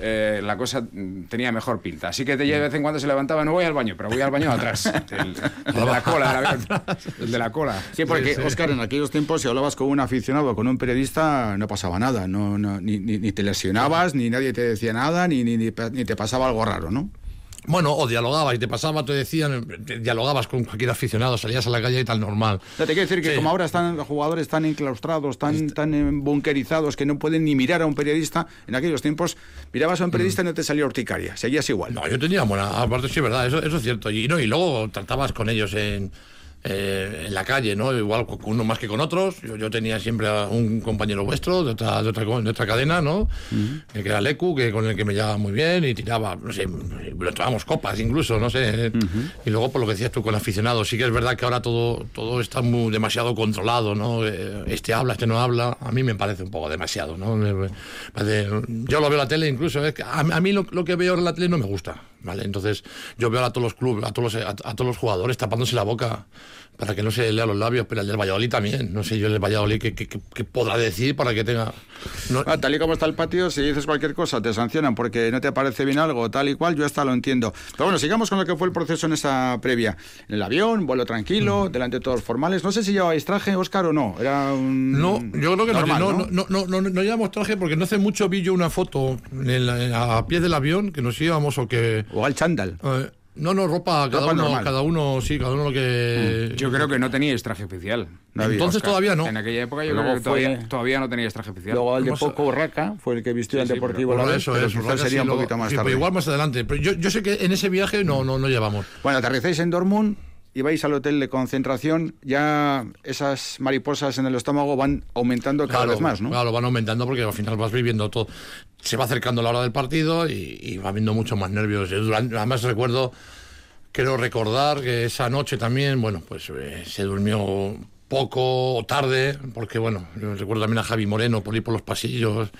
eh, la cosa tenía mejor pinta. Así que de vez en cuando se levantaba, no voy al baño, pero voy al baño atrás. El, de la cola, el de la cola. Sí, porque, Oscar, en aquellos tiempos, si hablabas con un aficionado, con un periodista, no pasaba nada. No, ni, ni, te lesionabas, ni nadie te decía nada, ni, ni, ni te pasaba algo raro, ¿no? Bueno, o dialogabas y te pasaba, te decían, dialogabas con cualquier aficionado, salías a la calle y tal normal. te quiero decir que como ahora están los jugadores tan enclaustrados, tan, tan bunkerizados que no pueden ni mirar a un periodista, en aquellos tiempos mirabas a un periodista y no te salía horticaria, seguías igual. No, yo tenía buena, aparte sí, verdad, eso, eso es cierto. Y, no, y luego tratabas con ellos en eh, en la calle, ¿no? Igual con uno más que con otros. Yo, tenía siempre a un compañero vuestro de otra, de otra, de otra cadena, ¿no? Que era Lecu, que con el que me llevaba muy bien y tiraba, no sé, lo tomábamos copas incluso, no sé. Y luego, por lo que decías tú con aficionados, sí que es verdad que ahora todo, todo está muy demasiado controlado, ¿no? Eh, este habla, este no habla. A mí me parece un poco demasiado, ¿no? yo lo veo en la tele incluso, es que a, mí lo, lo que veo en la tele no me gusta ¿vale? Entonces yo veo a todos los clubes, a todos los, a, todos los jugadores tapándose la boca para que no se lea los labios, pero el del Valladolid también. No sé yo el del Valladolid qué, podrá decir para que tenga... Ah, tal y como está el patio, si dices cualquier cosa te sancionan porque no te parece bien algo, tal y cual, yo hasta lo entiendo. Pero bueno, sigamos con lo que fue el proceso en esa previa. En el avión, vuelo tranquilo, delante de todos formales. No sé si llevabais traje, Óscar, o no. Era un... No, yo creo que no, no, no, no, no, llevamos traje porque no hace mucho vi yo una foto a pie del avión que nos íbamos o que... O al chándal. Eh, no, no, ropa, cada uno, cada uno, sí, cada uno lo que... Mm. Yo creo que no teníais traje oficial. Entonces todavía no. En aquella época yo creo que todavía, todavía, no teníais traje oficial. Luego el de Poco Urraca fue el que vistió el Deportivo la Eso es, sería un poquito más tarde. Pero igual más adelante. Pero yo, yo sé que en ese viaje no, no, no llevamos. Bueno, aterrizáis en Dortmund y vais al hotel de concentración, ya esas mariposas en el estómago van aumentando cada vez más, ¿no? Claro, van aumentando porque al final vas viviendo todo. Se va acercando la hora del partido y, va viendo mucho más nervios. además recuerdo, quiero recordar que esa noche también, bueno, pues eh, se durmió poco o tarde, porque bueno, recuerdo también a Javi Moreno por ir por los pasillos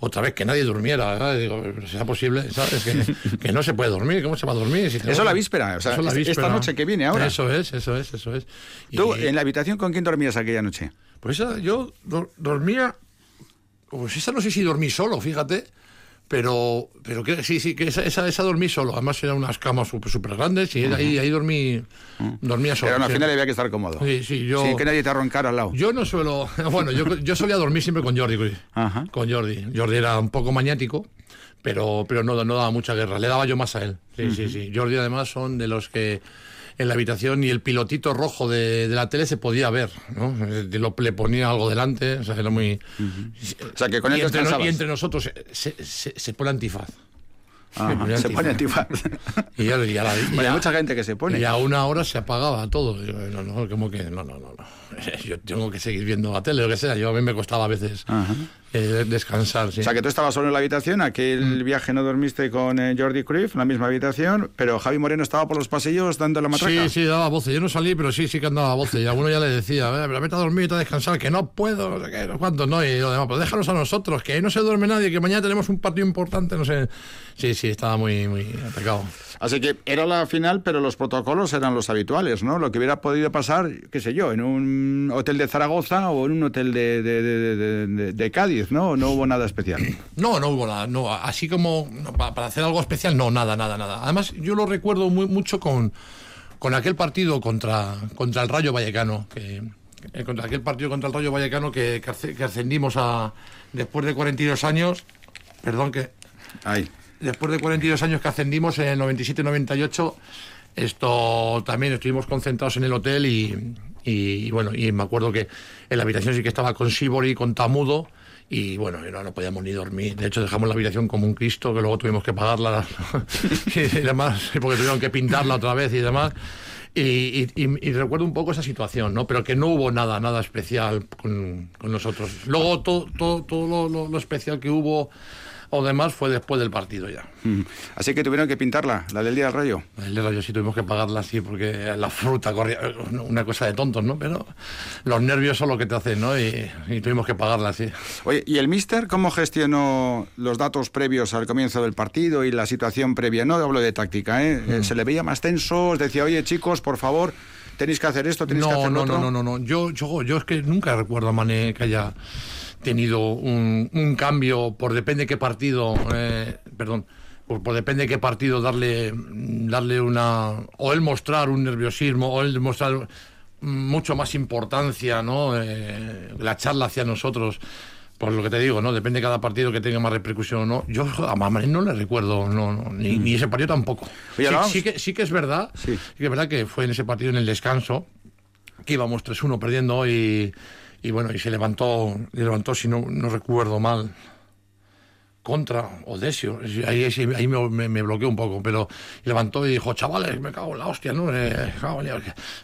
otra vez que nadie durmiera, ¿verdad? Digo, ¿será posible? ¿Sabes? Que, no se puede dormir, ¿cómo se va a dormir? eso es la víspera, o sea, esta noche que viene ahora. Eso es, eso es, eso es. ¿Tú en la habitación con quién dormías aquella noche? Pues esa, yo dormía, pues esa no sé si dormí solo, fíjate, pero, pero que, sí, sí, que esa, esa, esa dormí solo. Además eran unas camas súper grandes y ahí, ahí dormí, mm. dormía solo. Pero al final había que estar cómodo. Sí, sí, yo... Sin que nadie te arrancara al lado. Yo no suelo... Bueno, yo, yo solía dormir siempre con Jordi. Con Jordi. Jordi era un poco maniático, pero, pero no, no daba mucha guerra. Le daba yo más a él. Sí, sí, sí. Jordi además son de los que en la habitación y el pilotito rojo de, la tele se podía ver, ¿no? Lo, le ponía algo delante, o sea, era muy... O sea, que con y, entre, y entre nosotros se, se, se pone antifaz se pone antifaz. Y ya, la, hay mucha gente que se pone. Y a una hora se apagaba todo. no, no, como que no, no, no, Yo tengo que seguir viendo la tele, lo que sea. Yo a mí me costaba a veces eh, descansar. Sí. O sea, que tú estabas solo en la habitación. Aquel mm. viaje no dormiste con eh, Jordi Cruyff en la misma habitación, pero Javi Moreno estaba por los pasillos dando la matraca. Sí, sí, daba voces. Yo no salí, pero sí, sí que andaba voces. Y alguno ya le decía, pero vete a dormir, vete a descansar, que no puedo, no sé qué, no cuánto, no. Y lo demás, pues déjanos a nosotros, que no se duerme nadie, que mañana tenemos un partido importante, no sé. Sí, sí, estaba muy, muy atacado. Así que era la final, pero los protocolos eran los habituales, ¿no? Lo que hubiera podido pasar, qué sé yo, en un hotel de Zaragoza o en un hotel de, de, Cádiz, ¿no? No hubo nada especial. No, no hubo nada. No, así como para hacer algo especial, no, nada, nada, nada. Además, yo lo recuerdo muy, mucho con, con aquel partido contra, contra el Rayo Vallecano, que, eh, contra aquel partido contra el Rayo Vallecano que, que ascendimos a después de 42 años. Perdón que. Ay después de 42 años que ascendimos en el 97-98, esto también estuvimos concentrados en el hotel y, bueno, y me acuerdo que en la habitación sí que estaba con Sibori, con Tamudo, y bueno, no, no podíamos ni dormir. De hecho, dejamos la habitación como un Cristo, que luego tuvimos que pagarla y demás, porque tuvieron que pintarla otra vez y demás. Y, recuerdo un poco esa situación, ¿no? Pero que no hubo nada, nada especial con, nosotros. Luego todo, todo, todo lo especial que hubo o demás fue después del partido ya. Mm. Así que tuvieron que pintarla, la del día del rayo. La del día del rayo sí tuvimos que pagarla así porque la fruta corría, una cosa de tontos, ¿no? Pero los nervios son lo que te hacen, ¿no? Y, tuvimos que pagarla así. Oye, ¿y el míster cómo gestionó los datos previos al comienzo del partido y la situación previa? No hablo de táctica, ¿eh? Mm. Se le veía más tenso, os decía, oye chicos, por favor, tenéis que hacer esto, tenéis que hacer no, otro. No, no, no, no. Yo, yo, yo es que nunca recuerdo a Mané que haya tenido un, cambio por depende de qué partido, eh, perdón, por, depende de qué partido darle, darle una, o él mostrar un nerviosismo, o él mostrar mucho más importancia, ¿no? Eh, la charla hacia nosotros. Por lo que te digo, ¿no? Depende de cada partido que tenga más repercusión o no. Yo a Mamá no le recuerdo, no, ni, ni, ese partido tampoco. sí, que, sí que es verdad, sí. que es verdad que fue en ese partido en el descanso, que íbamos 3-1 perdiendo y y bueno, y se levantó, levantó si no, no recuerdo mal, contra Odesio. Ahí, ahí me, me, bloqueó un poco, pero levantó y dijo, chavales, me cago en la hostia, ¿no? Eh,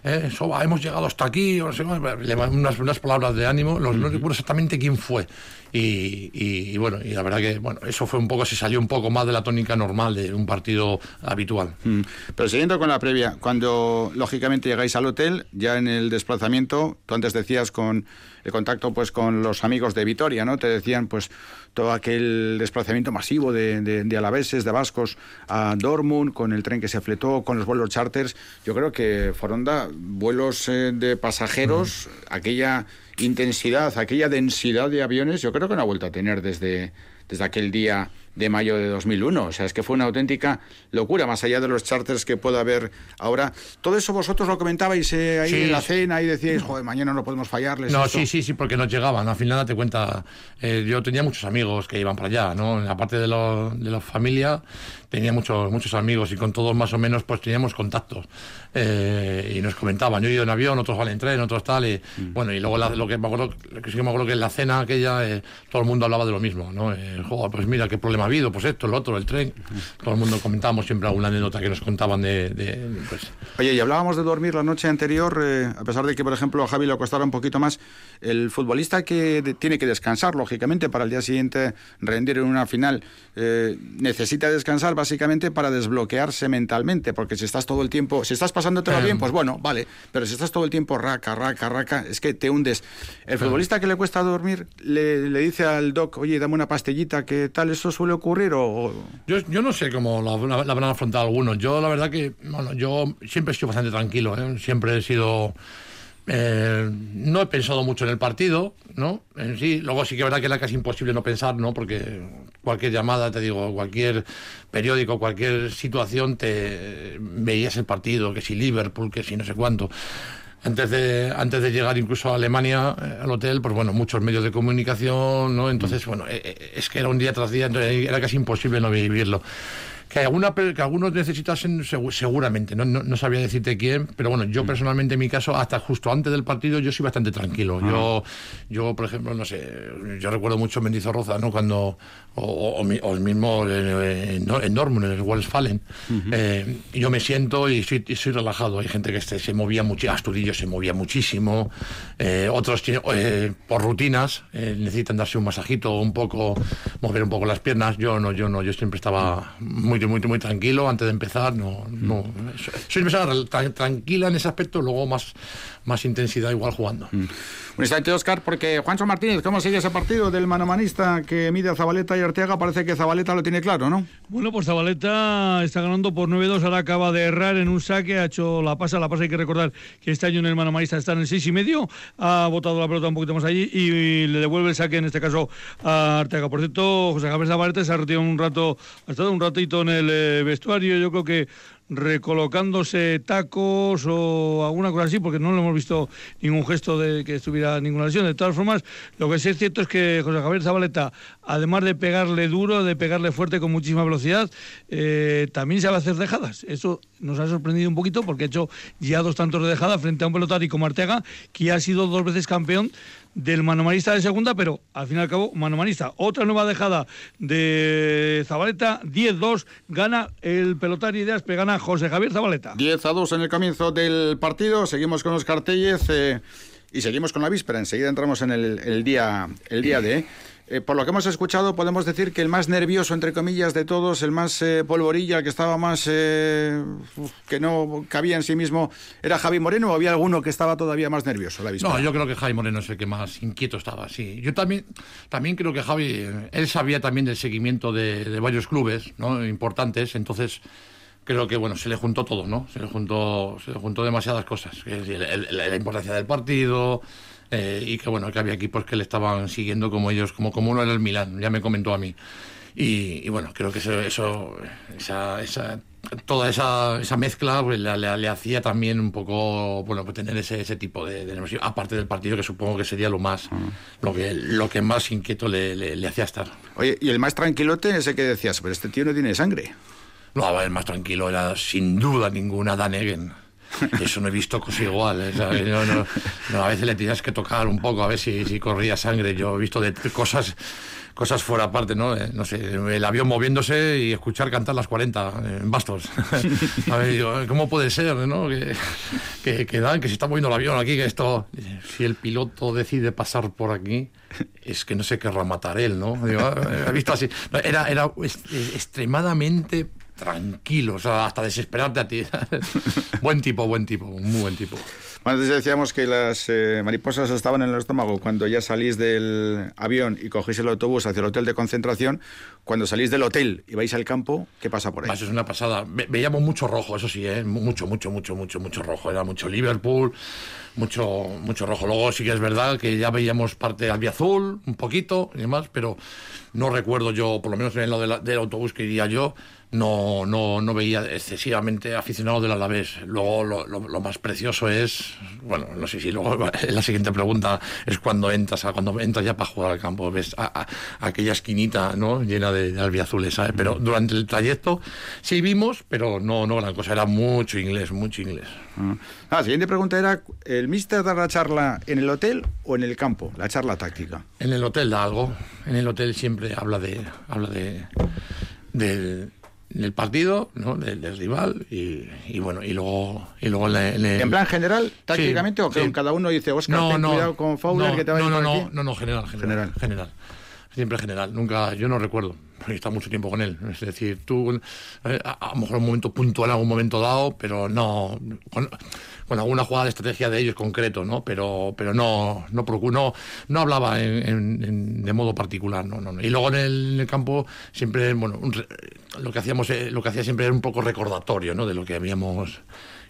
eh, hemos llegado hasta aquí, no sé, unas, unas palabras de ánimo, no recuerdo exactamente quién fue. Y, y, bueno, y la verdad que bueno, eso fue un poco, se salió un poco más de la tónica normal de un partido habitual. Mm. Pero siguiendo con la previa, cuando lógicamente llegáis al hotel, ya en el desplazamiento, tú antes decías con el contacto pues con los amigos de Vitoria, ¿no? Te decían pues todo aquel desplazamiento masivo de, de, alaveses, de vascos a Dortmund, con el tren que se fletó, con los vuelos charters. Yo creo que Foronda, vuelos eh, de pasajeros, aquella intensidad, aquella densidad de aviones, yo creo que no ha vuelto a tener desde, desde aquel día de mayo de 2001. O sea, es que fue una auténtica locura, más allá de los charters que pueda haber ahora. Todo eso vosotros lo comentabais eh, ahí en la cena y decíais, joder, mañana no podemos fallarles. No, sí, sí, sí, porque nos llegaban. Al final, te cuenta, eh, yo tenía muchos amigos que iban para allá, ¿no? Aparte de, de la familia, tenía muchos, muchos amigos y con todos más o menos pues teníamos contactos. Eh, y nos comentaban, yo he ido en avión, otros van en tren, otros tal, y mm. bueno, y luego lo que me acuerdo, que sí que me acuerdo que en la cena aquella eh, todo el mundo hablaba de lo mismo, ¿no? Eh, pues mira, qué problema ha habido, pues esto, el otro, el tren, todo el mundo comentábamos siempre alguna anécdota que nos contaban de, pues... Oye, y hablábamos de dormir la noche anterior, a pesar de que, por ejemplo, a Javi le costara un poquito más, el futbolista que tiene que descansar, lógicamente, para el día siguiente rendir en una final, necesita descansar básicamente para desbloquearse mentalmente, porque si estás todo el tiempo, si estás pasándotelo bien, pues bueno, vale, pero si estás todo el tiempo raca, raca, raca, es que te hundes. El futbolista que le cuesta dormir le, le, dice al doc, oye, dame una pastillita, ¿qué tal eso suele ocurrir? O, Yo, yo no sé cómo la, la, habrán afrontado algunos. Yo la verdad que, bueno, yo siempre he sido bastante tranquilo, ¿eh? siempre he sido... Eh, no he pensado mucho en el partido, ¿no? En sí, luego sí que es verdad que era casi imposible no pensar, ¿no? Porque cualquier llamada, te digo, cualquier periódico, cualquier situación, te veías el partido, que si Liverpool, que si no sé cuánto. Antes de, antes de llegar incluso a Alemania, eh, al hotel, pues bueno, muchos medios de comunicación, ¿no? Entonces, bueno, eh, es que era un día tras día, era casi imposible no vivirlo. Que, alguna, que algunos necesitasen, seguramente, no, no, sabía decirte quién, pero bueno, yo mm. personalmente en mi caso, hasta justo antes del partido, yo soy bastante tranquilo. Ah. Yo, yo, por ejemplo, no sé, yo recuerdo mucho Mendizorroza, ¿no? Cuando, o, o, el mismo en, en Dortmund, en el Westfalen, eh, yo me siento y soy, soy, relajado. Hay gente que se, se movía mucho, Astudillo se movía muchísimo, eh, otros eh, por rutinas necesitan darse un masajito, un poco, mover un poco las piernas. Yo no, yo no, yo siempre estaba muy muy, muy tranquilo antes de empezar. No, no, soy una persona tranquila en ese aspecto, luego más, más intensidad igual jugando. Mm. Un instante, Oscar, porque Juancho Martínez, ¿cómo sigue ese partido del manomanista que mide a Zabaleta y Arteaga? Parece que Zabaleta lo tiene claro, ¿no? Bueno, pues Zabaleta está ganando por 9-2, ahora acaba de errar en un saque, ha hecho la pasa, la pasa hay que recordar que este año en el manomanista está en el 6 y medio, ha botado la pelota un poquito más allí y, le devuelve el saque, en este caso, a Arteaga. Por cierto, José Javier Zabaleta se ha retirado un rato, ha estado un ratito en el eh, vestuario, yo creo que recolocándose tacos o alguna cosa así, porque no le hemos visto ningún gesto de que estuviera ninguna lesión. De todas formas, lo que sí es cierto es que José Javier Zabaleta, además de pegarle duro, de pegarle fuerte con muchísima velocidad, eh, también sabe hacer dejadas. Eso nos ha sorprendido un poquito porque ha hecho ya dos tantos de dejada frente a un pelotari como Arteaga, que ha sido dos veces campeón del manomanista de segunda, pero al fin y al cabo, manomanista. Otra nueva dejada de Zabaleta, 10-2, gana el pelotari de Aspe, gana José Javier Zabaleta. 10 a 2 en el comienzo del partido, seguimos con los cartelles eh, y seguimos con la víspera. Enseguida entramos en el día, el día de. Eh, por lo que hemos escuchado, podemos decir que el más nervioso, entre comillas, de todos, el más eh, polvorilla, el que estaba más. Eh, que no cabía en sí mismo, ¿era Javi Moreno o había alguno que estaba todavía más nervioso? La no, yo creo que Javi Moreno es el que más inquieto estaba, sí. Yo también, también creo que Javi, él sabía también del seguimiento de, varios clubes ¿no? importantes, entonces creo que bueno se le juntó todo no se le juntó se le juntó demasiadas cosas la importancia del partido eh, y que bueno, que había equipos que le estaban siguiendo como ellos, como, como uno era el Milán, ya me comentó a mí. Y, bueno, creo que eso, eso esa, esa, toda esa, esa mezcla pues, le, le, hacía también un poco, bueno, pues tener ese, ese tipo de, de aparte del partido que supongo que sería lo más, ah. lo que, lo que más inquieto le, le, hacía estar. Oye, y el más tranquilote ese que decías, pero este tío no tiene sangre. No, el más tranquilo era sin duda ninguna Dan Egen. Eso no he visto cosa igual. ¿eh? a veces le tienes que tocar un poco a ver si, si corría sangre. Yo he visto de cosas cosas fuera aparte, ¿no? Eh, no sé, el avión moviéndose y escuchar cantar las 40 en bastos. a ver, ¿cómo puede ser, ¿no? Que, que, dan, que se está moviendo el avión aquí, que esto... Si el piloto decide pasar por aquí, es que no se querrá matar él, ¿no? Digo, he visto así. Era, era extremadamente tranquilo, o sea, hasta desesperarte a ti. buen tipo, buen tipo, muy buen tipo. Antes decíamos que las eh, mariposas estaban en el estómago cuando ya salís del avión y cogéis el autobús hacia el hotel de concentración. Cuando salís del hotel y vais al campo, ¿qué pasa por ahí? Eso es una pasada. veíamos mucho rojo, eso sí, ¿eh? mucho, mucho, mucho, mucho, mucho rojo. Era mucho Liverpool, mucho, mucho rojo. Luego sí que es verdad que ya veíamos parte de azul, un poquito y demás, pero no recuerdo yo, por lo menos en lo del autobús que iría yo, no, no, no veía excesivamente aficionado del Alavés. Luego lo, lo, más precioso es, bueno, no sé si luego la siguiente pregunta es cuando entras, cuando entras ya para jugar al campo, ves a, aquella esquinita ¿no? llena de, albiazules, ¿sabes? Pero durante el trayecto sí vimos, pero no, no gran cosa, era mucho inglés, mucho inglés. Ah. ah la siguiente pregunta era, ¿el mister da la charla en el hotel o en el campo, la charla táctica? En el hotel da algo, en el hotel siempre habla de... Habla de, de el partido, ¿no? Del, rival y, bueno, y luego y luego en plan general, tácticamente o que cada uno dice, Oscar, ten cuidado con Fowler que te va no, a no, no, no, no, general, general, general, siempre general, nunca, yo no recuerdo, he estado mucho tiempo con él, es decir, tú eh, a, lo mejor un momento puntual en algún momento dado, pero no con alguna jugada de estrategia de ellos concreto, ¿no? Pero, pero no, no, no, no hablaba en, de modo particular, no, no, Y luego en el, campo siempre, bueno, lo que hacíamos, eh, lo que hacía siempre era un poco recordatorio, ¿no? De lo que habíamos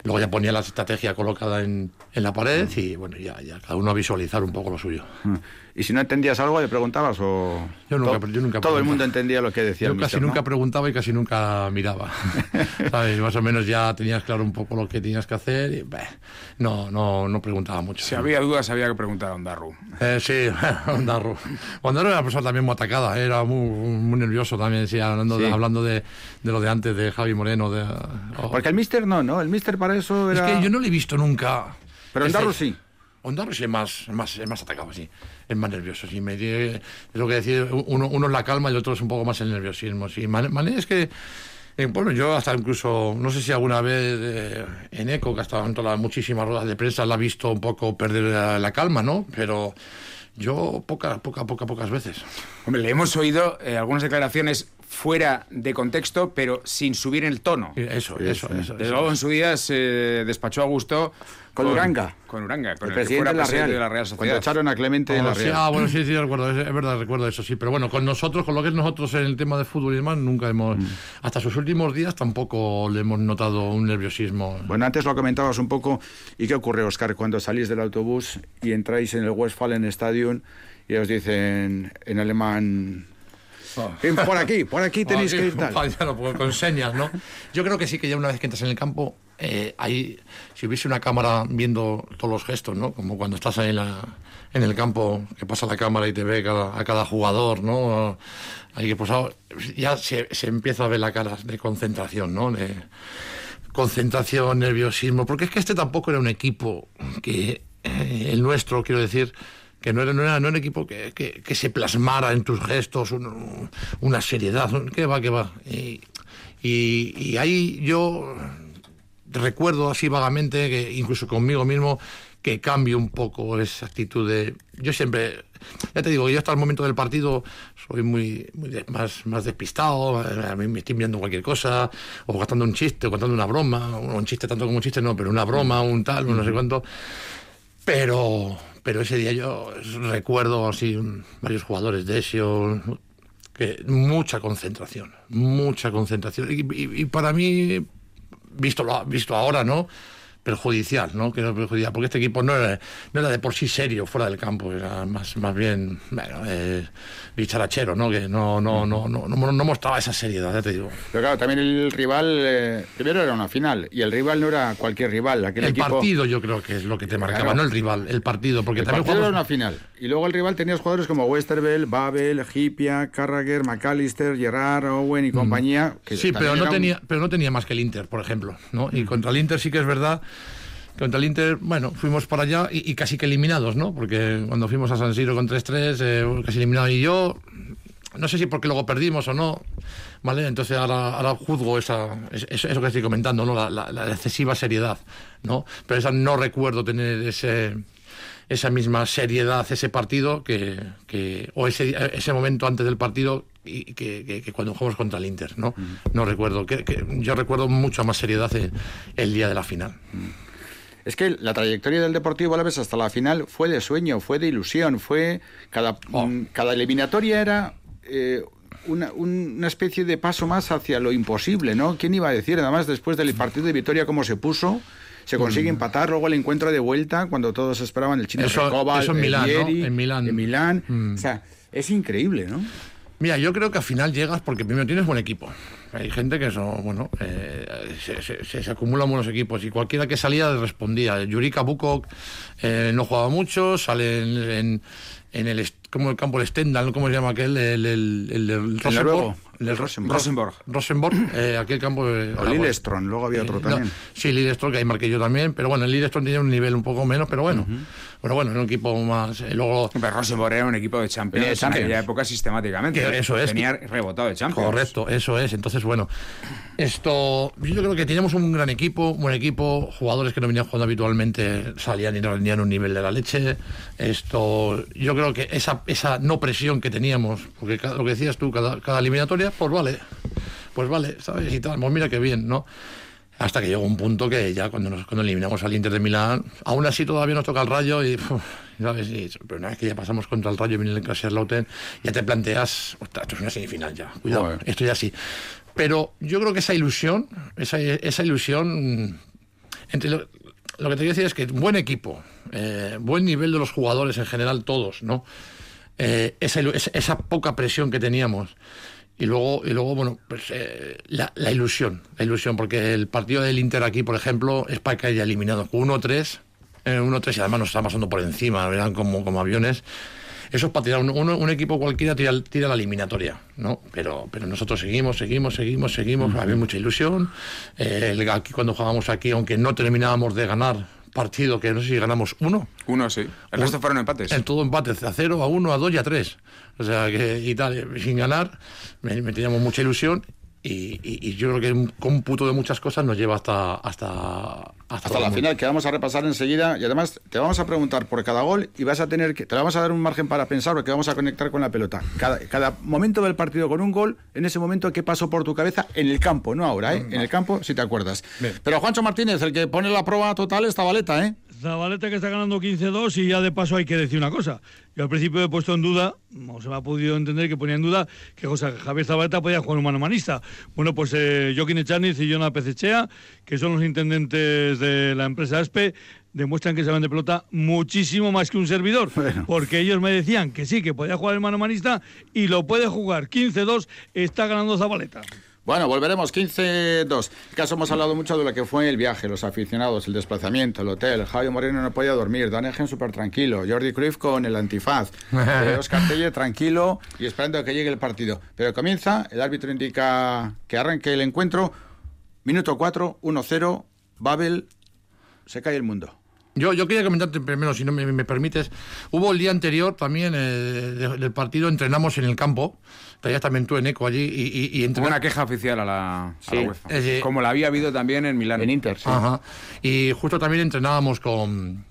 Luego ya ponía la estrategia colocada en, en la pared y bueno, ya, ya cada uno a visualizar un poco lo suyo. Mm. ¿Y si no entendías algo, le preguntabas o...? Yo nunca, yo nunca Todo el mundo entendía lo que decía Yo casi nunca preguntaba y casi nunca miraba. ¿Sabes? Más o menos ya tenías claro un poco lo que tenías que hacer y no, no, no preguntaba mucho. Si había dudas había que preguntar a Ondarru. Eh, sí, Ondarru. Ondarru era una persona también muy atacada, ¿eh? era muy, muy nervioso también, sí, hablando, De, hablando de, de, lo de antes, de Javi Moreno. De, Porque el mister no, ¿no? El mister para eso era... Es que yo no le he visto nunca. Pero Ondarru sí. Ondarru sí es más, más, es más atacado, sí. Es más nervioso, sí. Me, es lo que decir, uno, uno es la calma y el otro es un poco más el nerviosismo, sí. Mané, es que... Eh, bueno, yo hasta incluso, no sé si alguna vez eh, en ECO, que ha estado en todas las muchísimas ruedas de prensa, la ha visto un poco perder la, calma, ¿no? Pero yo pocas, pocas, pocas, pocas veces. Hombre, le hemos oído eh, algunas declaraciones fuera de contexto, pero sin subir el tono. Eso, eso, eso. Desde luego en su día se despachó a gusto con, Uranga. Con Uranga, con el, presidente, de, la Real, de la Real Sociedad. Cuando echaron a Clemente en la Real. ah, bueno, sí, sí, recuerdo, es, verdad, recuerdo eso, sí. Pero bueno, con nosotros, con lo que es nosotros en el tema de fútbol y demás, nunca hemos. Mm. Hasta sus últimos días tampoco le hemos notado un nerviosismo. Bueno, antes lo comentabas un poco. ¿Y qué ocurre, Oscar, cuando salís del autobús y entráis en el Westfalen Stadium y os dicen en alemán por aquí, por aquí tenéis que ir tal. con señas, ¿no? Yo creo que sí que ya una vez que entras en el campo, eh, ahí, si hubiese una cámara viendo todos los gestos, ¿no? Como cuando estás en, la, en el campo, que pasa la cámara y te ve a cada jugador, ¿no? Ahí que posado, ya se, se, empieza a ver la cara de concentración, ¿no? De concentración, nerviosismo, porque es que este tampoco era un equipo que, eh, el nuestro, quiero decir, que no era, no era, no un equipo que, que, se plasmara en tus gestos una seriedad, que va, que va. Y, ahí yo recuerdo así vagamente, que incluso conmigo mismo, que cambio un poco esa actitud de... Yo siempre, ya te digo, yo hasta el momento del partido soy muy, más, más despistado, me estoy mirando cualquier cosa, o contando un chiste, o contando una broma, un chiste tanto como un chiste, no, pero una broma, un tal, no sé cuánto. Pero, pero ese día yo recuerdo así varios jugadores de eso, que mucha concentración, mucha concentración. Y, para mí, visto, visto ahora, ¿no? perjudicial, ¿no? Que perjudicial, porque este equipo no era, no era de por sí serio fuera del campo, era más, más bien, bueno, eh, bicharachero, ¿no? Que no, no, no, no, no, mostraba esa seriedad, ya te digo. Pero claro, también el rival, eh, primero era una final, y el rival no era cualquier rival, aquel El partido yo creo que es lo que te marcaba, no el rival, el partido, porque el también partido era una final, y luego el rival tenías jugadores como Westerveld, Babel, Hipia, Carragher, McAllister, Gerard, Owen y compañía. Que sí, pero no, tenía, pero no tenía más que el Inter, por ejemplo, ¿no? Y contra el Inter sí que es verdad contra el Inter, bueno, fuimos para allá y, casi que eliminados, ¿no? Porque cuando fuimos a San Siro con 3-3, eh, casi eliminado y yo, no sé si porque luego perdimos o no, ¿vale? Entonces ahora, ahora juzgo esa, eso, que estoy comentando, ¿no? La, excesiva seriedad, ¿no? Pero esa no recuerdo tener ese esa misma seriedad ese partido que, o ese, ese momento antes del partido y que, cuando jugamos contra el Inter, ¿no? No recuerdo. Que, yo recuerdo mucha más seriedad el, día de la final. Es que la trayectoria del Deportivo Alavés hasta la final fue de sueño, fue de ilusión, fue cada, oh. mm, cada eliminatoria era eh, una, una, especie de paso más hacia lo imposible, ¿no? ¿Quién iba a decir? Además, después del partido de Vitoria, cómo se puso, se consigue mm. empatar, luego el encuentro de vuelta, cuando todos esperaban el chino eso, en Milán, En Milán. En Milán. Mm. O sea, es increíble, ¿no? Mira, yo creo que al final llegas porque primero tienes buen equipo. Hay gente que son, bueno, eh, se, acumulan buenos equipos y cualquiera que salía respondía. Yurika Bukok eh, no jugaba mucho, sale en, en, el, como el campo el Stendhal, ¿cómo se llama aquel? El, el, el, el Rosenborg. El Rosenborg. Rosenborg, eh, aquel campo. Eh, o luego había otro también. sí, Lillestron, que ahí marqué yo también, pero bueno, el Lillestron tenía un nivel un poco menos, pero bueno. Pero bueno, era un equipo más. Eh, luego... Pero Rosenborg era un equipo de Champions, en aquella época sistemáticamente. eso es. Tenía rebotado de Champions. Correcto, eso es. Entonces, bueno, esto. Yo creo que teníamos un gran equipo, un buen equipo, jugadores que no venían jugando habitualmente salían y no rendían un nivel de la leche. Esto. Yo creo que esa, esa no presión que teníamos, porque lo que decías tú, cada, cada eliminatoria, pues vale. Pues vale, ¿sabes? Y tal, pues mira qué bien, ¿no? Hasta que llegó un punto que ya cuando, nos, cuando eliminamos al Inter de Milán, aún así todavía nos toca el Rayo y, ¿sabes? pero una vez que ya pasamos contra el Rayo y viene el Kaiserslautern, ya te planteas, ostras, esto es una semifinal ya, cuidado, esto ya sí. Pero yo creo que esa ilusión, esa, esa ilusión, entre lo, que te quiero decir es que buen equipo, eh, buen nivel de los jugadores en general, todos, ¿no? Eh, esa, esa poca presión que teníamos y luego, y luego bueno, pues eh, la, ilusión, la ilusión, porque el partido del Inter aquí, por ejemplo, es para que haya eliminado 1-3, 1-3 y además nos está pasando por encima, eran como, como aviones. Eso es para tirar, un, un, equipo cualquiera tira, tira, la eliminatoria, ¿no? Pero, pero nosotros seguimos, seguimos, seguimos, seguimos, había mucha ilusión. Eh, aquí cuando jugábamos aquí, aunque no terminábamos de ganar, partido que no sé si ganamos uno. Uno, sí. El resto fueron empates. En todo empate, a cero, a uno, a dos y a tres. O sea, que y tal, sin ganar, me, teníamos mucha ilusión y, yo creo que un cómputo de muchas cosas nos lleva hasta hasta hasta, la final que vamos a repasar enseguida. Y además te vamos a preguntar por cada gol y vas a tener que te vamos a dar un margen para pensar porque vamos a conectar con la pelota. Cada, cada momento del partido con un gol en ese momento qué pasó por tu cabeza en el campo no ahora ¿eh? en el campo si te acuerdas. Pero Juancho Martínez el que pone la prueba total esta baleta ¿eh? Zabaleta que está ganando 15-2 y ya de paso hay que decir una cosa. Yo al principio he puesto en duda, no se me ha podido entender que ponía en duda que José Javier Zabaleta podía jugar un mano manista. Bueno, pues eh, Joaquín Echaniz y Jonah Pecechea, que son los intendentes de la empresa ASPE, demuestran que saben de pelota muchísimo más que un servidor. Porque ellos me decían que sí, que podía jugar el mano manista y lo puede jugar. 15-2 está ganando Zabaleta. Bueno, volveremos 15-2. En caso hemos hablado mucho de lo que fue el viaje, los aficionados, el desplazamiento, el hotel. Javier Moreno no podía dormir, Dan Egen súper tranquilo, Jordi Cruyff con el antifaz, eh, Oscar Telle tranquilo y esperando a que llegue el partido. Pero comienza, el árbitro indica que arranque el encuentro. Minuto 4, 1-0, Babel, se cae el mundo. Yo, yo quería comentarte primero, si no me, permites. Hubo el día anterior también eh, del partido, entrenamos en el campo. Estarías también tú en ECO allí y, y, Una queja oficial a la, UEFA. Eh, Como la había habido también en Milán. En Inter, sí. Ajá. Y justo también entrenábamos con.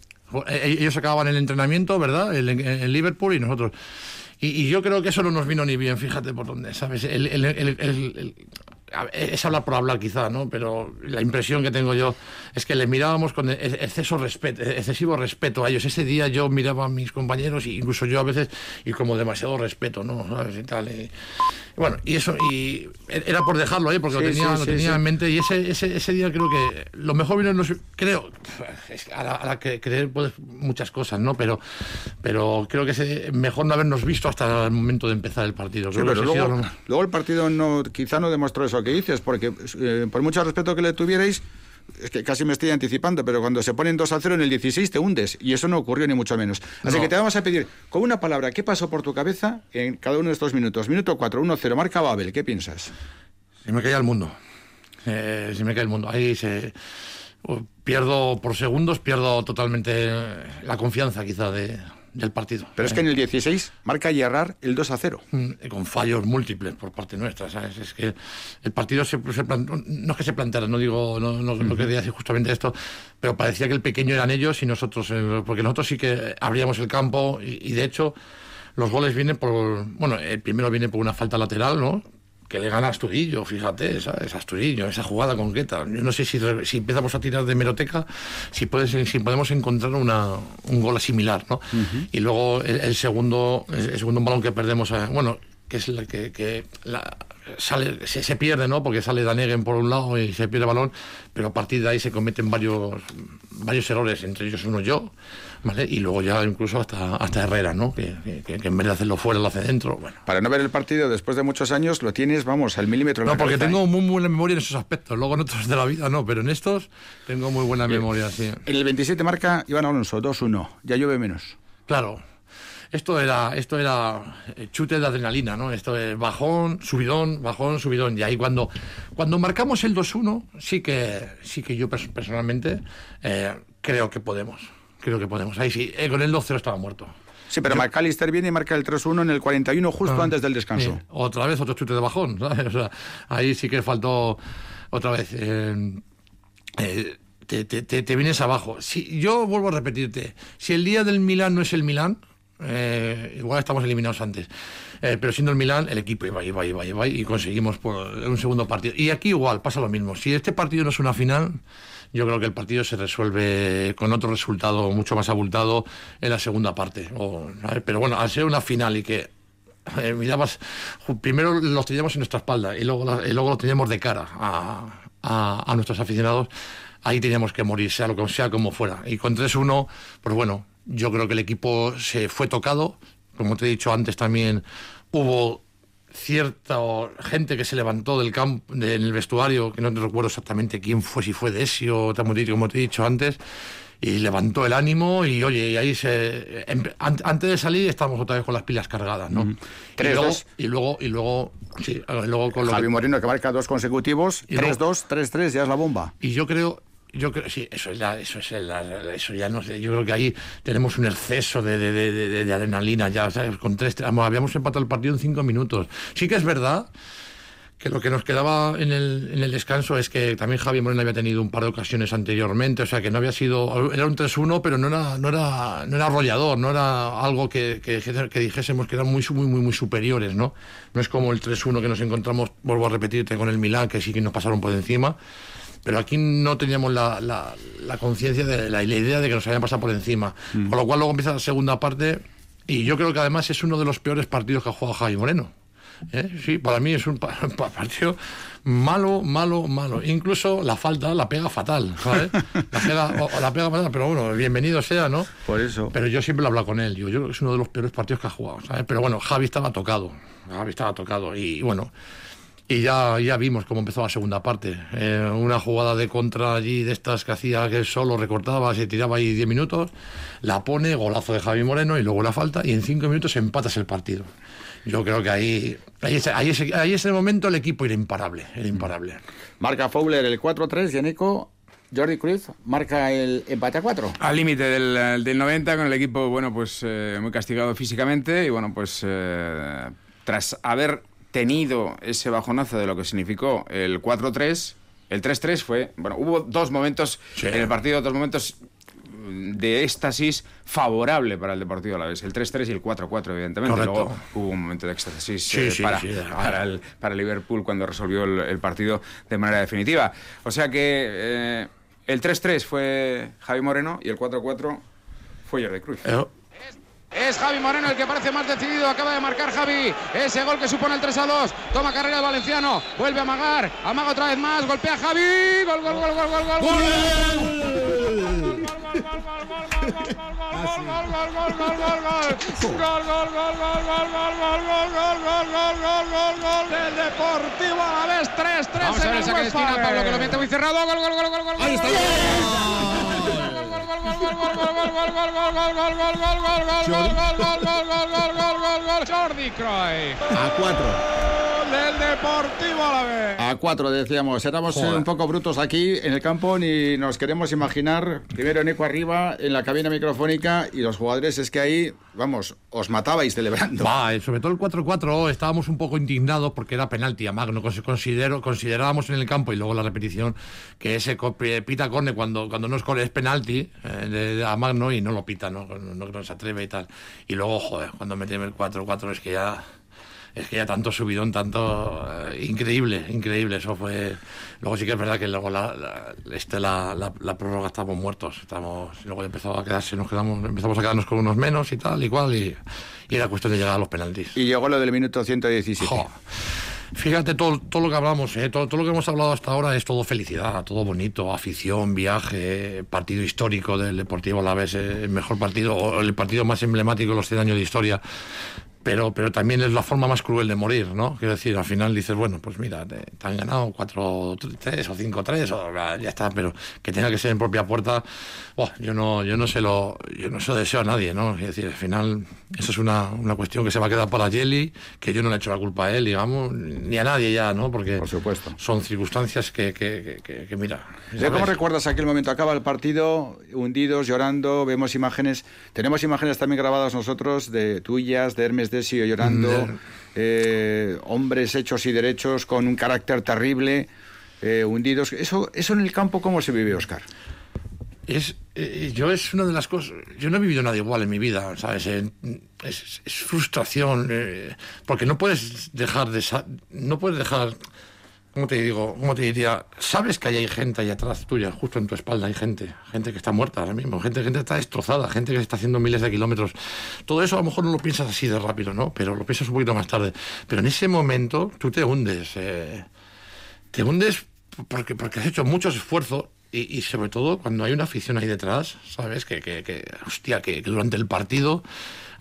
Eh, ellos acababan el entrenamiento, ¿verdad? En, Liverpool y nosotros. Y, yo creo que eso no nos vino ni bien, fíjate por dónde, ¿sabes? el, es hablar por hablar quizá, ¿no? Pero la impresión que tengo yo es que les mirábamos con exceso respeto, excesivo respeto a ellos. Ese día yo miraba a mis compañeros, e incluso yo a veces, y como demasiado respeto, ¿no? ¿Sabes? Y tal. bueno, y eso, y era por dejarlo, ¿eh? Porque lo tenía, lo tenía en mente. Y ese, ese, ese, día creo que lo mejor vino, creo, a la, que creer pues, muchas cosas, ¿no? Pero, pero creo que es mejor no habernos visto hasta el momento de empezar el partido. pero luego, luego el partido no, quizá no demostró eso que dices, porque eh, por mucho respeto que le tuvierais, es que casi me estoy anticipando, pero cuando se ponen 2 a 0 en el 16 te hundes, y eso no ocurrió ni mucho menos. Así que te vamos a pedir, con una palabra, ¿qué pasó por tu cabeza en cada uno de estos minutos? Minuto 4, 1 0, marca Babel, ¿qué piensas? Se me cae el mundo. Eh, se me cae el mundo. Ahí se. Pierdo por segundos, pierdo totalmente la confianza, quizá, de, del partido. Pero es que en el 16 marca Gerrard el 2 a 0. Mm, con fallos múltiples por parte nuestra, ¿sabes? Es que el partido se, se no es que se planteara, no digo, no, no, quería decir justamente esto, pero parecía que el pequeño eran ellos y nosotros, eh, porque nosotros sí que abríamos el campo y de hecho los goles vienen por, bueno, el primero viene por una falta lateral, ¿no? Que le gana a Asturillo, fíjate, esa, esa Asturillo, esa jugada concreta. Yo no sé si, si empezamos a tirar de meroteca, si, puedes, si podemos encontrar una, un gol similar, ¿no? Y luego el, segundo, el, segundo balón que perdemos, eh, bueno, que es la que, que la, sale, se, pierde, ¿no? Porque sale Daneguen por un lado y se pierde el balón, pero a partir de ahí se cometen varios, varios errores, entre ellos uno yo, ¿vale? Y luego ya incluso hasta, hasta Herrera, ¿no? Que, en vez de hacerlo fuera lo hace dentro. Bueno. Para no ver el partido después de muchos años, lo tienes, vamos, al milímetro. no, porque tengo ¿eh? muy buena memoria en esos aspectos. Luego en otros de la vida no, pero en estos tengo muy buena memoria, sí. En el 27 marca Iván Alonso, 2-1. Ya llueve menos. Claro, esto era, esto era eh, chute de adrenalina, ¿no? Esto es bajón, subidón, bajón, subidón. Y ahí cuando, cuando marcamos el 2-1, sí que, sí que yo personalmente eh, creo que podemos. Creo que podemos. Ahí sí, eh, con el 2-0 estaba muerto. Sí, pero McAllister viene y marca el 3-1 en el 41 justo ah, antes del descanso. Otra vez otro chute de bajón, ahí sí que faltó otra vez. te, te, te, vienes abajo. Si, yo vuelvo a repetirte, si el día del Milán no es el Milán, eh, igual estamos eliminados antes. Eh, pero siendo el Milán, el equipo iba, iba, iba, iba y conseguimos por un segundo partido. Y aquí igual pasa lo mismo. Si este partido no es una final, yo creo que el partido se resuelve con otro resultado mucho más abultado en la segunda parte. pero bueno, al ser una final y que mirabas, primero los teníamos en nuestra espalda y luego, luego los teníamos de cara a, a, nuestros aficionados, ahí teníamos que morir, sea lo que sea como fuera. Y con 3-1, pues bueno, yo creo que el equipo se fue tocado. Como te he dicho antes, también hubo cierta gente que se levantó del campo, en el vestuario, que no te recuerdo exactamente quién fue, si fue Desi o como te he dicho antes, y levantó el ánimo y oye, y ahí se antes de salir estábamos otra vez con las pilas cargadas, ¿no? y, luego, y luego y luego sí, luego con Javi Moreno que marca dos consecutivos, 3-2, 3-3, ya es la bomba. Y yo creo yo creo, sí, eso es, eso es eso ya no sé, yo creo que ahí tenemos un exceso de, de, de, adrenalina, ya, ¿sabes? Con tres, habíamos empatado el partido en cinco minutos. Sí que es verdad que lo que nos quedaba en el, en el descanso es que también Javi Moreno había tenido un par de ocasiones anteriormente, o sea que no había sido, era un 3-1, pero no era, no era, no era arrollador, no era algo que, que, que dijésemos que eran muy, muy, muy, muy superiores, ¿no? No es como el 3-1 que nos encontramos, vuelvo a repetirte, con el Milán, que sí que nos pasaron por encima. Pero aquí no teníamos la, la, conciencia de la, idea de que nos habían pasado por encima. Mm. Con lo cual luego empieza la segunda parte y yo creo que además es uno de los peores partidos que ha jugado Javi Moreno. ¿Eh? Sí, para mí es un partido malo, malo, malo. Incluso la falta la pega fatal, ¿sabes? La pega, la pega fatal, pero bueno, bienvenido sea, ¿no? Por eso. Pero yo siempre lo hablo con él. Yo, yo creo que es uno de los peores partidos que ha jugado, ¿sabes? Pero bueno, Javi estaba tocado. Javi estaba tocado. Y bueno, y ya, ya vimos cómo empezó la segunda parte. Eh, una jugada de contra allí de estas que hacía que solo recortaba, se tiraba ahí 10 minutos, la pone, golazo de Javi Moreno y luego la falta y en 5 minutos empatas el partido. Yo creo que ahí, ahí, es, ahí, es, el momento el equipo era imparable, era imparable. Marca Fowler el 4-3, Yaneco Jordi Cruz marca el empate a 4. Al límite del, del, 90 con el equipo, bueno, pues eh, muy castigado físicamente y bueno, pues eh, tras haber tenido ese bajonazo de lo que significó el 4-3, el 3-3 fue, bueno, hubo dos momentos en el partido, dos momentos de éxtasis favorable para el Deportivo a la vez. El 3-3 y el 4-4, evidentemente. Luego hubo un momento de éxtasis eh, para, para, el, para, Liverpool cuando resolvió el, partido de manera definitiva. O sea que eh, el 3-3 fue Javi Moreno y el 4-4 fue Jordi Cruz. Eh, es Javi Moreno el que parece más decidido. Acaba de marcar Javi. Ese gol que supone el 3 a 2. Toma carrera el valenciano. Vuelve a amagar. Amaga otra vez más. Golpea Javi. Gol, gol, gol, gol, gol, gol. gol. Del Deportivo a la vez 3-3 Vamos a ver esa Cristina Pablo que lo mete muy cerrado. Gol, gol, gol, gol, gol. Ahí está. Jordi Croy. A cuatro del Deportivo a la vez. A cuatro decíamos, éramos eh, un poco brutos aquí en el campo ni nos queremos imaginar, primero Nico arriba en la cabina microfónica y los jugadores es que ahí, vamos, os matabais celebrando. Va, sobre todo el 4-4 estábamos un poco indignados porque era penalti a Magno, considero, considerábamos en el campo y luego la repetición que ese pita corne cuando, cuando no es, es penalti eh, a Magno y no lo pita, ¿no? No, no, se atreve y tal. Y luego, joder, cuando metemos el 4-4 es que ya es que ya tanto subidón, tanto eh, increíble, increíble. Eso fue. Luego sí que es verdad que luego la, este, la, la, prórroga estábamos muertos. Estamos, luego empezó a quedarse, nos quedamos, empezamos a quedarnos con unos menos y tal, igual, y, y era cuestión de llegar a los penaltis. Y llegó lo del minuto 117. Fíjate, todo, todo lo que hablamos, eh, todo, todo, lo que hemos hablado hasta ahora es todo felicidad, todo bonito, afición, viaje, partido histórico del Deportivo a la vez, el mejor partido, o el partido más emblemático de los 100 años de historia pero, pero también es la forma más cruel de morir, ¿no? Quiero decir, al final dices, bueno, pues mira, te, han ganado 4-3 o 5-3, o ya está, pero que tenga que ser en propia puerta, yo no yo no se lo yo no se lo deseo a nadie, ¿no? Es decir, al final eso es una, una cuestión que se va a quedar para Jelly, que yo no le he hecho la culpa a él, digamos, ni a nadie ya, ¿no? Porque Por supuesto. son circunstancias que, que, que, que mira. ¿Cómo recuerdas aquel momento? Acaba el partido, hundidos, llorando, vemos imágenes, tenemos imágenes también grabadas nosotros de tuyas, de Hermes Desio llorando, eh, hombres hechos y derechos con un carácter terrible, eh, hundidos. Eso, ¿Eso en el campo cómo se vive, Oscar? Es, eh, yo es una de las cosas. Yo no he vivido nada igual en mi vida, ¿sabes? es, es, frustración, porque no puedes dejar de. No puedes dejar ¿cómo te digo? ¿Cómo te diría? Sabes que hay gente ahí atrás tuya, justo en tu espalda, hay gente, gente que está muerta ahora mismo, gente, gente que está destrozada, gente que está haciendo miles de kilómetros. Todo eso a lo mejor no lo piensas así de rápido, ¿no? Pero lo piensas un poquito más tarde. Pero en ese momento tú te hundes. Eh, te hundes porque, porque has hecho muchos esfuerzos y, sobre todo cuando hay una afición ahí detrás, ¿sabes? Que, que, que hostia, que, durante el partido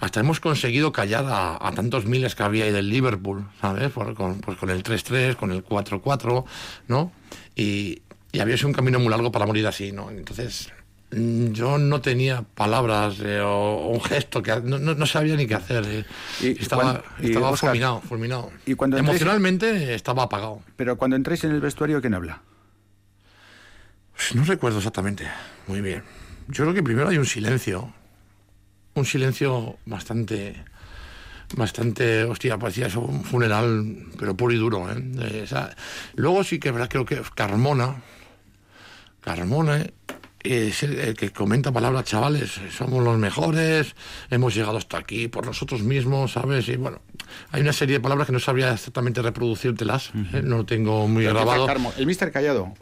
hasta hemos conseguido callar a, tantos miles que había ahí del Liverpool, ¿sabes? con, pues con el 3-3, con el 4-4, ¿no? Y, y había sido un camino muy largo para morir así, ¿no? Entonces, mm, yo no tenía palabras eh, o, un gesto que no, no, sabía ni qué hacer. Eh. Y, estaba, estaba fulminado, fulminado. ¿Y cuando Emocionalmente estaba apagado. Pero cuando entréis en el vestuario, ¿quién habla? Pues no recuerdo exactamente. Muy bien. Yo creo que primero hay un silencio un silencio bastante bastante, hostia, parecía eso un funeral, pero puro y duro. ¿eh? luego sí que creo que Carmona, Carmona es el, que comenta palabras, chavales, somos los mejores, hemos llegado hasta aquí por nosotros mismos, ¿sabes? Y bueno, hay una serie de palabras que no sabría exactamente reproducírtelas, ¿eh? no lo tengo muy grabado. El mister Callado.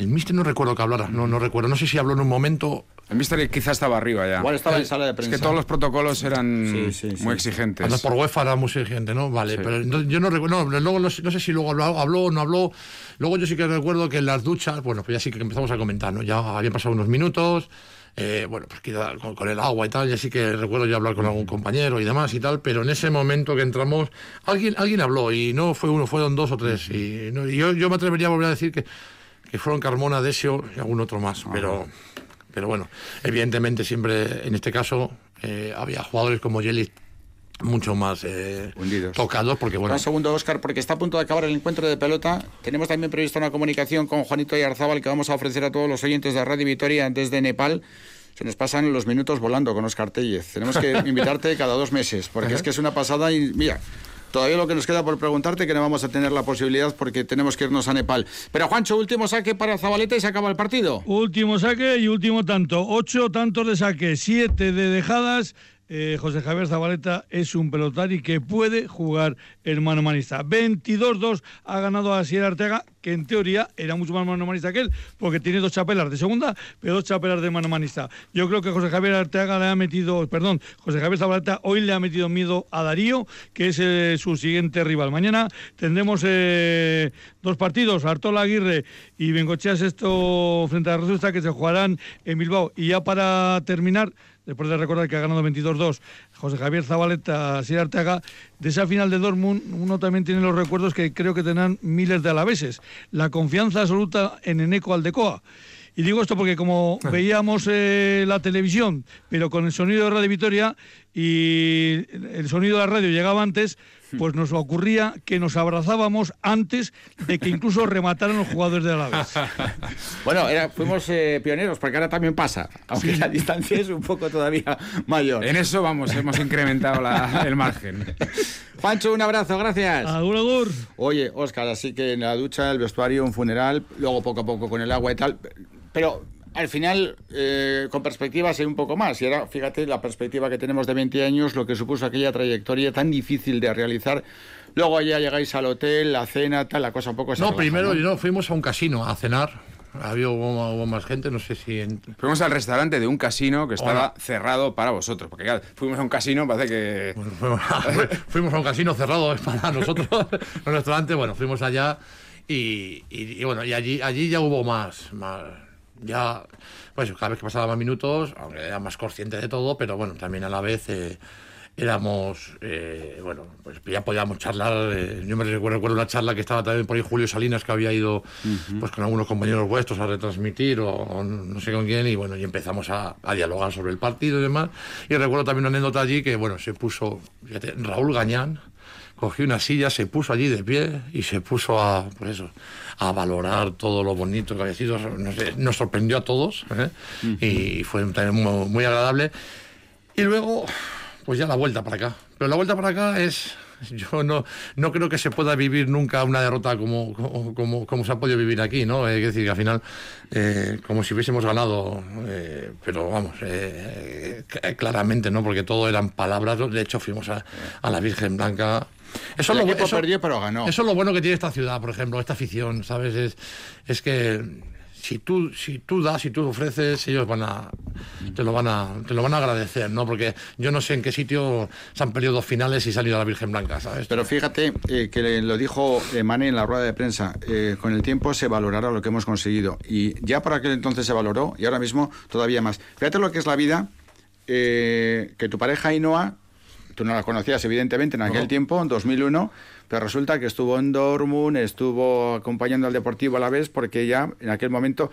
El mister no recuerdo que hablara, no, no recuerdo, no sé si habló en un momento el Mister quizás estaba arriba ya. Igual estaba en sala de prensa. Es que todos los protocolos eran muy exigentes. por UEFA era muy exigente, ¿no? Vale, pero yo no recuerdo, no, luego no, sé si luego habló, o no habló. Luego yo sí que recuerdo que en las duchas, bueno, pues ya sí que empezamos a comentar, ¿no? Ya habían pasado unos minutos, eh, bueno, pues con, con, el agua y tal, ya sí que recuerdo yo hablar con algún compañero y demás y tal, pero en ese momento que entramos, alguien, alguien habló y no fue uno, fueron dos o tres. Y, yo, yo me atrevería a volver a decir que, que fueron Carmona, Desio y algún otro más, pero... Pero bueno, evidentemente siempre, en este caso, eh, había jugadores como Jelly mucho más eh, tocados porque bueno. Un segundo Oscar porque está a punto de acabar el encuentro de pelota. Tenemos también prevista una comunicación con Juanito Yarzábal que vamos a ofrecer a todos los oyentes de Radio Vitoria desde Nepal. Se nos pasan los minutos volando con Oscar Tellez. Tenemos que invitarte cada dos meses porque es que es una pasada y mira Todavía lo que nos queda por preguntarte que no vamos a tener la posibilidad porque tenemos que irnos a Nepal. Pero Juancho, último saque para Zabaleta y se acaba el partido. Último saque y último tanto. Ocho tantos de saque, siete de dejadas eh, José Javier Zabaleta es un pelotari que puede jugar el mano manista. 22-2 ha ganado a Sierra Arteaga, que en teoría era mucho más mano manista que él, porque tiene dos chapelas de segunda, pero dos chapelas de mano manista. Yo creo que José Javier Arteaga le ha metido, perdón, José Javier Zabaleta hoy le ha metido miedo a Darío, que es eh, su siguiente rival. Mañana tendremos eh, dos partidos, Artola Aguirre y Bengochea esto frente a Resulta, que se jugarán en Bilbao. Y ya para terminar, después de recordar que ha ganado 22-2 José Javier Zabaleta, Sierra Arteaga, de esa final de Dortmund uno también tiene los recuerdos que creo que tendrán miles de alaveses. La confianza absoluta en Eneco Aldecoa Y digo esto porque como veíamos eh, la televisión, pero con el sonido de Radio Vitoria y el sonido de la radio llegaba antes, pues nos ocurría que nos abrazábamos antes de que incluso remataran los jugadores de la vez. bueno, fuimos eh, pioneros, porque ahora también pasa, aunque la distancia es un poco todavía mayor. En eso vamos, hemos incrementado el margen. Pancho, un abrazo, gracias. Agur, agur. Oye, Óscar, así que en la ducha, el vestuario, un funeral, luego poco a poco con el agua y tal. Pero al final, eh, con perspectiva, hay un poco más. Y ahora, fíjate, la perspectiva que tenemos de 20 años, lo que supuso aquella trayectoria tan difícil de realizar. Luego ya llegáis al hotel, la cena, tal, la cosa un poco... No, primero ¿no? fuimos a un casino a cenar. Había hubo, más gente, no sé si... Fuimos al restaurante de un casino que estaba cerrado para vosotros. Porque claro, fuimos a un casino, parece que... fuimos, a, un casino cerrado para nosotros. un restaurante, bueno, fuimos allá y, y, bueno, y allí, allí ya hubo más... más ya, pues cada vez que pasaba más minutos, aunque era más consciente de todo, pero bueno, también a la vez eh, éramos, eh, bueno, pues ya podíamos charlar. Eh, yo me recuerdo, recuerdo, una charla que estaba también por ahí Julio Salinas, que había ido pues con algunos compañeros vuestros a retransmitir, o, no sé con quién, y bueno, y empezamos a, dialogar sobre el partido y demás. Y recuerdo también una anécdota allí que, bueno, se puso, fíjate, Raúl Gañán, cogió una silla, se puso allí de pie y se puso a, pues eso, a valorar todo lo bonito que había sido. Nos, sorprendió a todos ¿eh? y fue también muy, agradable. Y luego, pues ya la vuelta para acá. Pero la vuelta para acá es yo no, no creo que se pueda vivir nunca una derrota como, como, como, se ha podido vivir aquí, ¿no? Es decir, que al final, eh, como si hubiésemos ganado, eh, pero vamos, claramente, ¿no? Porque todo eran palabras. De hecho, fuimos a, a la Virgen Blanca eso, lo, perdió, pero ganó. Eso es lo bueno que tiene esta ciudad, por ejemplo, esta afición, ¿sabes? Es, es que si tú, si tú das, si tú ofreces, ellos van a, te lo van a, te lo van a agradecer, ¿no? Porque yo no sé en qué sitio se han perdido dos finales y salido a la Virgen Blanca, ¿sabes? Pero fíjate eh, que lo dijo eh, Mane en la rueda de prensa, eh, con el tiempo se valorará lo que hemos conseguido. Y ya por aquel entonces se valoró y ahora mismo todavía más. Fíjate lo que es la vida, que tu pareja Ainhoa tú no la conocías evidentemente en aquel tiempo, en 2001, pero resulta que estuvo en Dortmund, estuvo acompañando al Deportivo a la vez, porque ya en aquel momento...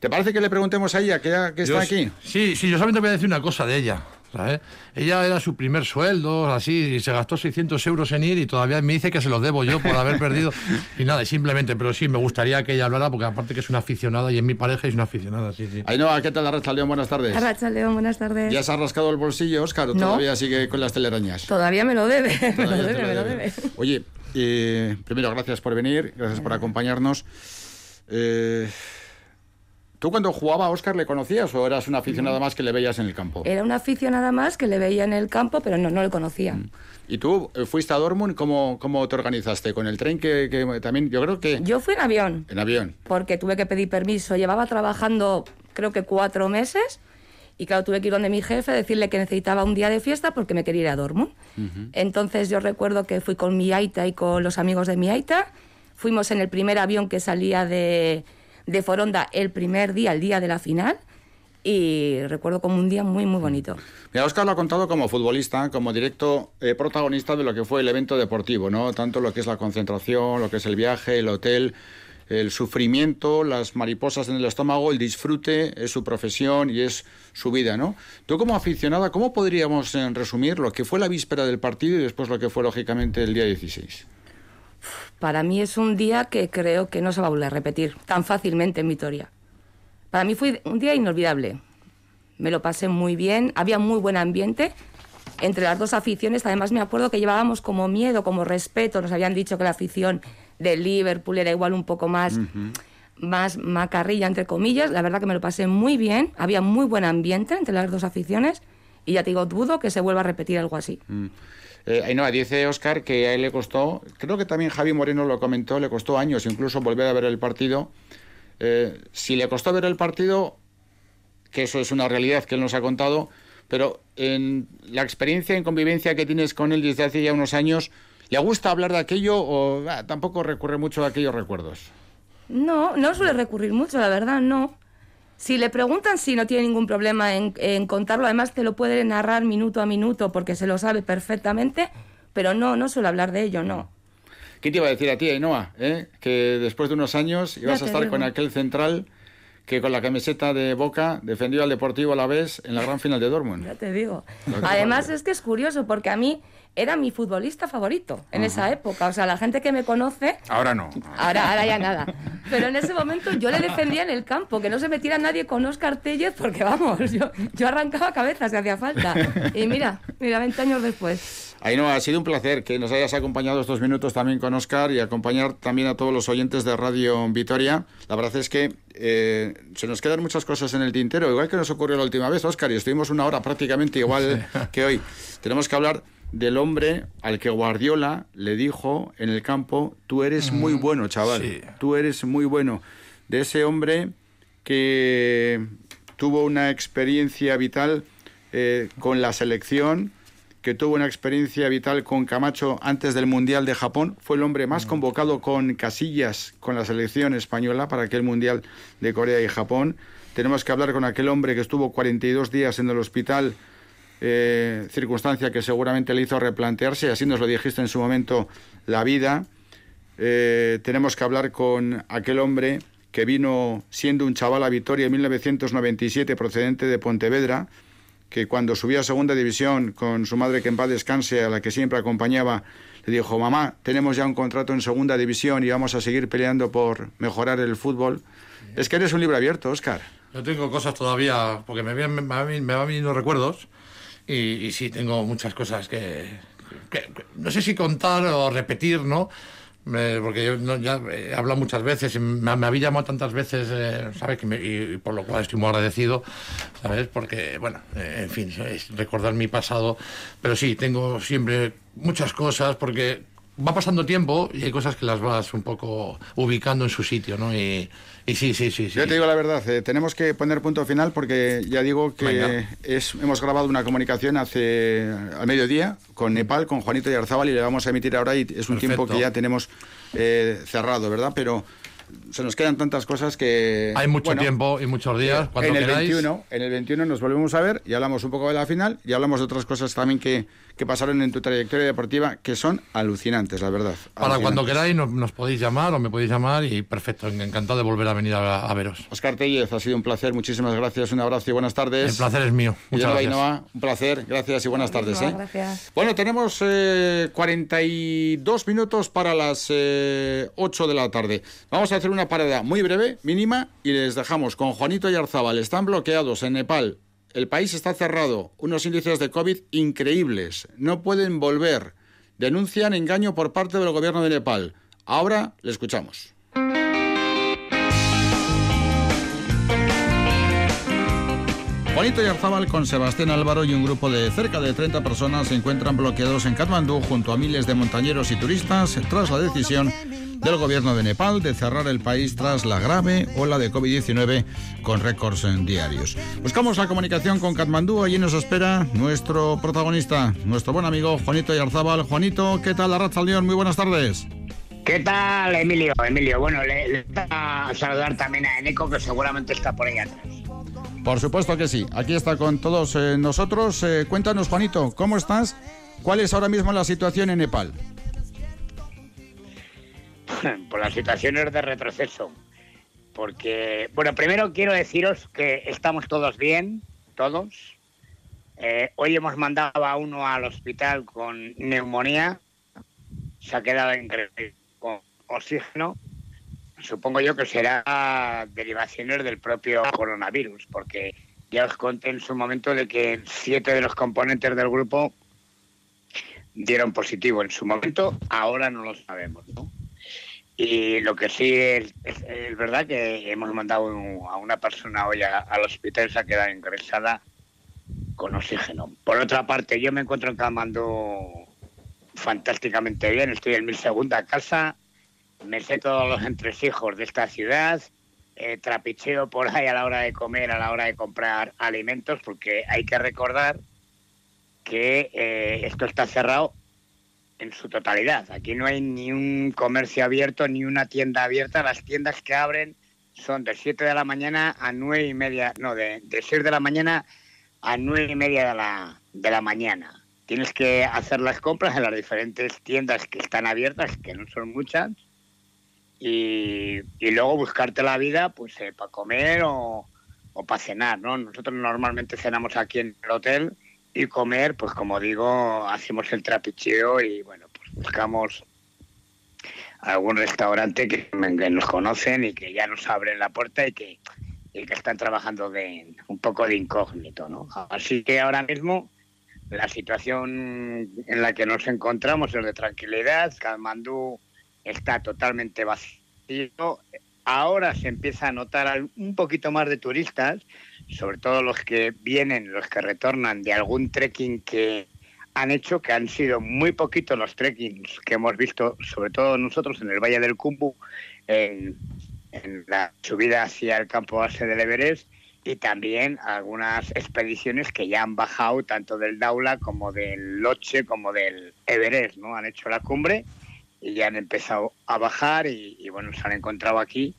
¿Te parece que le preguntemos a ella que, que está aquí? Sí, sí, yo solamente voy a decir una cosa de ella. Ella era su primer sueldo, así, y se gastó 600 euros en ir y todavía me dice que se los debo yo por haber perdido. Y nada, simplemente, pero sí, me gustaría que ella hablara, porque aparte que es una aficionada y en mi pareja es una aficionada, sí, sí. no, ¿qué tal Arracha León? Buenas tardes. Arracha León, buenas tardes. ¿Ya se ha rascado el bolsillo, Óscar, o todavía sigue con las telarañas? Todavía me lo debe, me lo debe, me lo debe. Oye, eh, primero, gracias por venir, gracias por acompañarnos. Eh, ¿Tú cuando jugaba Oscar le conocías o eras una aficionada más que le veías en el campo? Era una aficionada más que le veía en el campo, pero no, no le conocía. Mm. ¿Y tú eh, fuiste a Dortmund? ¿Cómo, cómo te organizaste? ¿Con el tren que, también, yo creo que... Yo fui en avión. En avión. Porque tuve que pedir permiso. Llevaba trabajando creo que cuatro meses y claro, tuve que ir donde mi jefe, decirle que necesitaba un día de fiesta porque me quería ir a Dortmund. Entonces yo recuerdo que fui con mi aita y con los amigos de mi aita. Fuimos en el primer avión que salía de de Foronda el primer día, el día de la final, y recuerdo como un día muy, muy bonito. Mira, Oscar lo ha contado como futbolista, como directo eh, protagonista de lo que fue el evento deportivo, ¿no? Tanto lo que es la concentración, lo que es el viaje, el hotel, el sufrimiento, las mariposas en el estómago, el disfrute, es su profesión y es su vida, ¿no? Tú como aficionada, ¿cómo podríamos eh, resumir lo que fue la víspera del partido y después lo que fue, lógicamente, el día 16? Para mí es un día que creo que no se va a volver a repetir tan fácilmente en Vitoria. Para mí fue un día inolvidable. Me lo pasé muy bien, había muy buen ambiente entre las dos aficiones. Además me acuerdo que llevábamos como miedo, como respeto. Nos habían dicho que la afición del Liverpool era igual un poco más, más macarrilla, entre comillas. La verdad que me lo pasé muy bien. Había muy buen ambiente entre las dos aficiones. Y ya te digo, dudo que se vuelva a repetir algo así. Mm. Eh, no, dice Oscar que a él le costó, creo que también Javi Moreno lo comentó, le costó años incluso volver a ver el partido. Eh, si le costó ver el partido, que eso es una realidad que él nos ha contado, pero en la experiencia en convivencia que tienes con él desde hace ya unos años, ¿le gusta hablar de aquello o ah, tampoco recurre mucho a aquellos recuerdos? No, no suele recurrir mucho, la verdad, no. Si le preguntan, si no tiene ningún problema en, contarlo. Además, te lo puede narrar minuto a minuto porque se lo sabe perfectamente, pero no, no suele hablar de ello, no. ¿Qué te iba a decir a ti, Ainhoa? Eh? Que después de unos años ibas a estar con aquel central que con la camiseta de Boca defendió al Deportivo a la vez en la gran final de Dortmund. Ya te digo. Además es que es curioso porque a mí era mi futbolista favorito en esa época. O sea, la gente que me conoce... Ahora no. Ahora, ahora ya nada. Pero en ese momento yo le defendía en el campo, que no se metiera nadie con Oscar Tellez porque vamos, yo, yo arrancaba cabezas si hacía falta. Y mira, mira, 20 años después. Ahí no, ha sido un placer que nos hayas acompañado estos minutos también con Oscar y acompañar también a todos los oyentes de Radio Vitoria. La verdad es que eh, se nos quedan muchas cosas en el tintero, igual que nos ocurrió la última vez, Oscar, y estuvimos una hora prácticamente igual que hoy. Tenemos que hablar del hombre al que Guardiola le dijo en el campo, tú eres muy bueno, chaval, tú eres muy bueno. De ese hombre que tuvo una experiencia vital eh, con la selección, que tuvo una experiencia vital con Camacho antes del Mundial de Japón, fue el hombre más convocado con casillas con la selección española para aquel Mundial de Corea y Japón. Tenemos que hablar con aquel hombre que estuvo 42 días en el hospital, eh, circunstancia que seguramente le hizo replantearse, así nos lo dijiste en su momento, la vida. Eh, tenemos que hablar con aquel hombre que vino siendo un chaval a Vitoria en 1997 procedente de Pontevedra, que cuando subió a segunda división con su madre que en paz descanse, a la que siempre acompañaba, le dijo, mamá, tenemos ya un contrato en segunda división y vamos a seguir peleando por mejorar el fútbol. Es que eres un libro abierto, Oscar. Yo tengo cosas todavía, porque me, me, me van viniendo recuerdos y, y, sí, tengo muchas cosas que, que, que, no sé si contar o repetir, ¿no? porque yo no, ya he hablado muchas veces, me, me había llamado tantas veces, eh, ¿sabes? Que me, y, y, por lo cual estoy muy agradecido, ¿sabes? Porque, bueno, eh, en fin, es recordar mi pasado, pero sí, tengo siempre muchas cosas, porque va pasando tiempo y hay cosas que las vas un poco ubicando en su sitio, ¿no? Y, y sí, sí, sí, sí. Yo te digo la verdad, eh, tenemos que poner punto final porque ya digo que es, hemos grabado una comunicación hace al mediodía con Nepal, con Juanito y Arzabal y le vamos a emitir ahora y es un Perfecto. tiempo que ya tenemos eh, cerrado, ¿verdad? Pero se nos quedan tantas cosas que... Hay mucho bueno, tiempo y muchos días, cuando en el queráis. 21, En el 21 nos volvemos a ver y hablamos un poco de la final y hablamos de otras cosas también que, que pasaron en tu trayectoria deportiva que son alucinantes, la verdad. Para cuando queráis nos, nos, podéis llamar o me podéis llamar y perfecto, encantado de volver a venir a, a veros. Oscar Tellez, ha sido un placer, muchísimas gracias, un abrazo y buenas tardes. El placer es mío. Muchas gracias. Ainhoa, un placer, gracias y buenas tardes. ¿eh? Gracias. Bueno, tenemos eh, 42 minutos para las eh, 8 de la tarde. Vamos a hacer una parada muy breve, mínima, y les dejamos con Juanito y Arzabal. Están bloqueados en Nepal. El país está cerrado. Unos índices de COVID increíbles. No pueden volver. Denuncian engaño por parte del gobierno de Nepal. Ahora le escuchamos. Juanito y Arzabal con Sebastián Álvaro y un grupo de cerca de 30 personas se encuentran bloqueados en Katmandú junto a miles de montañeros y turistas tras la decisión del gobierno de Nepal de cerrar el país tras la grave ola de COVID-19 con récords diarios. Buscamos la comunicación con Katmandú, allí nos espera nuestro protagonista, nuestro buen amigo Juanito Yarzábal. Juanito, ¿qué tal, Arracha León? Muy buenas tardes. ¿Qué tal, Emilio? Emilio, bueno, le, le a saludar también a Eneco, que seguramente está por ahí atrás. Por supuesto que sí, aquí está con todos eh, nosotros. Eh, cuéntanos, Juanito, ¿cómo estás? ¿Cuál es ahora mismo la situación en Nepal? Pues la situación es de retroceso. Porque, bueno, primero quiero deciros que estamos todos bien, todos. Eh, hoy hemos mandado a uno al hospital con neumonía. Se ha quedado increíble con oxígeno. Supongo yo que será derivaciones del propio coronavirus, porque ya os conté en su momento de que siete de los componentes del grupo dieron positivo en su momento, ahora no lo sabemos, ¿no? Y lo que sí es, es, es verdad que hemos mandado a una persona hoy a, al hospital, se ha quedado ingresada con oxígeno. Por otra parte, yo me encuentro en Kamandú fantásticamente bien, estoy en mi segunda casa, me sé todos los entresijos de esta ciudad, eh, trapicheo por ahí a la hora de comer, a la hora de comprar alimentos, porque hay que recordar que eh, esto está cerrado en su totalidad. Aquí no hay ni un comercio abierto, ni una tienda abierta. Las tiendas que abren son de 7 de la mañana a 9 y media, no, de, de 6 de la mañana a 9 y media de la, de la mañana. Tienes que hacer las compras en las diferentes tiendas que están abiertas, que no son muchas, y, y luego buscarte la vida pues eh, para comer o, o para cenar, ¿no? Nosotros normalmente cenamos aquí en el hotel y comer, pues como digo, hacemos el trapicheo y bueno, pues buscamos algún restaurante que, nos conocen y que ya nos abren la puerta y que, y que están trabajando de un poco de incógnito, ¿no? Así que ahora mismo la situación en la que nos encontramos es de tranquilidad, Kalmandú está totalmente vacío, ahora se empieza a notar un poquito más de turistas, sobre todo los que vienen, los que retornan de algún trekking que han hecho, que han sido muy poquitos los trekkings que hemos visto, sobre todo nosotros en el Valle del Cumbu, en, la subida hacia el campo base del Everest, y también algunas expediciones que ya han bajado tanto del Daula como del Loche como del Everest, ¿no? Han hecho la cumbre y ya han empezado a bajar y, bueno, se han encontrado aquí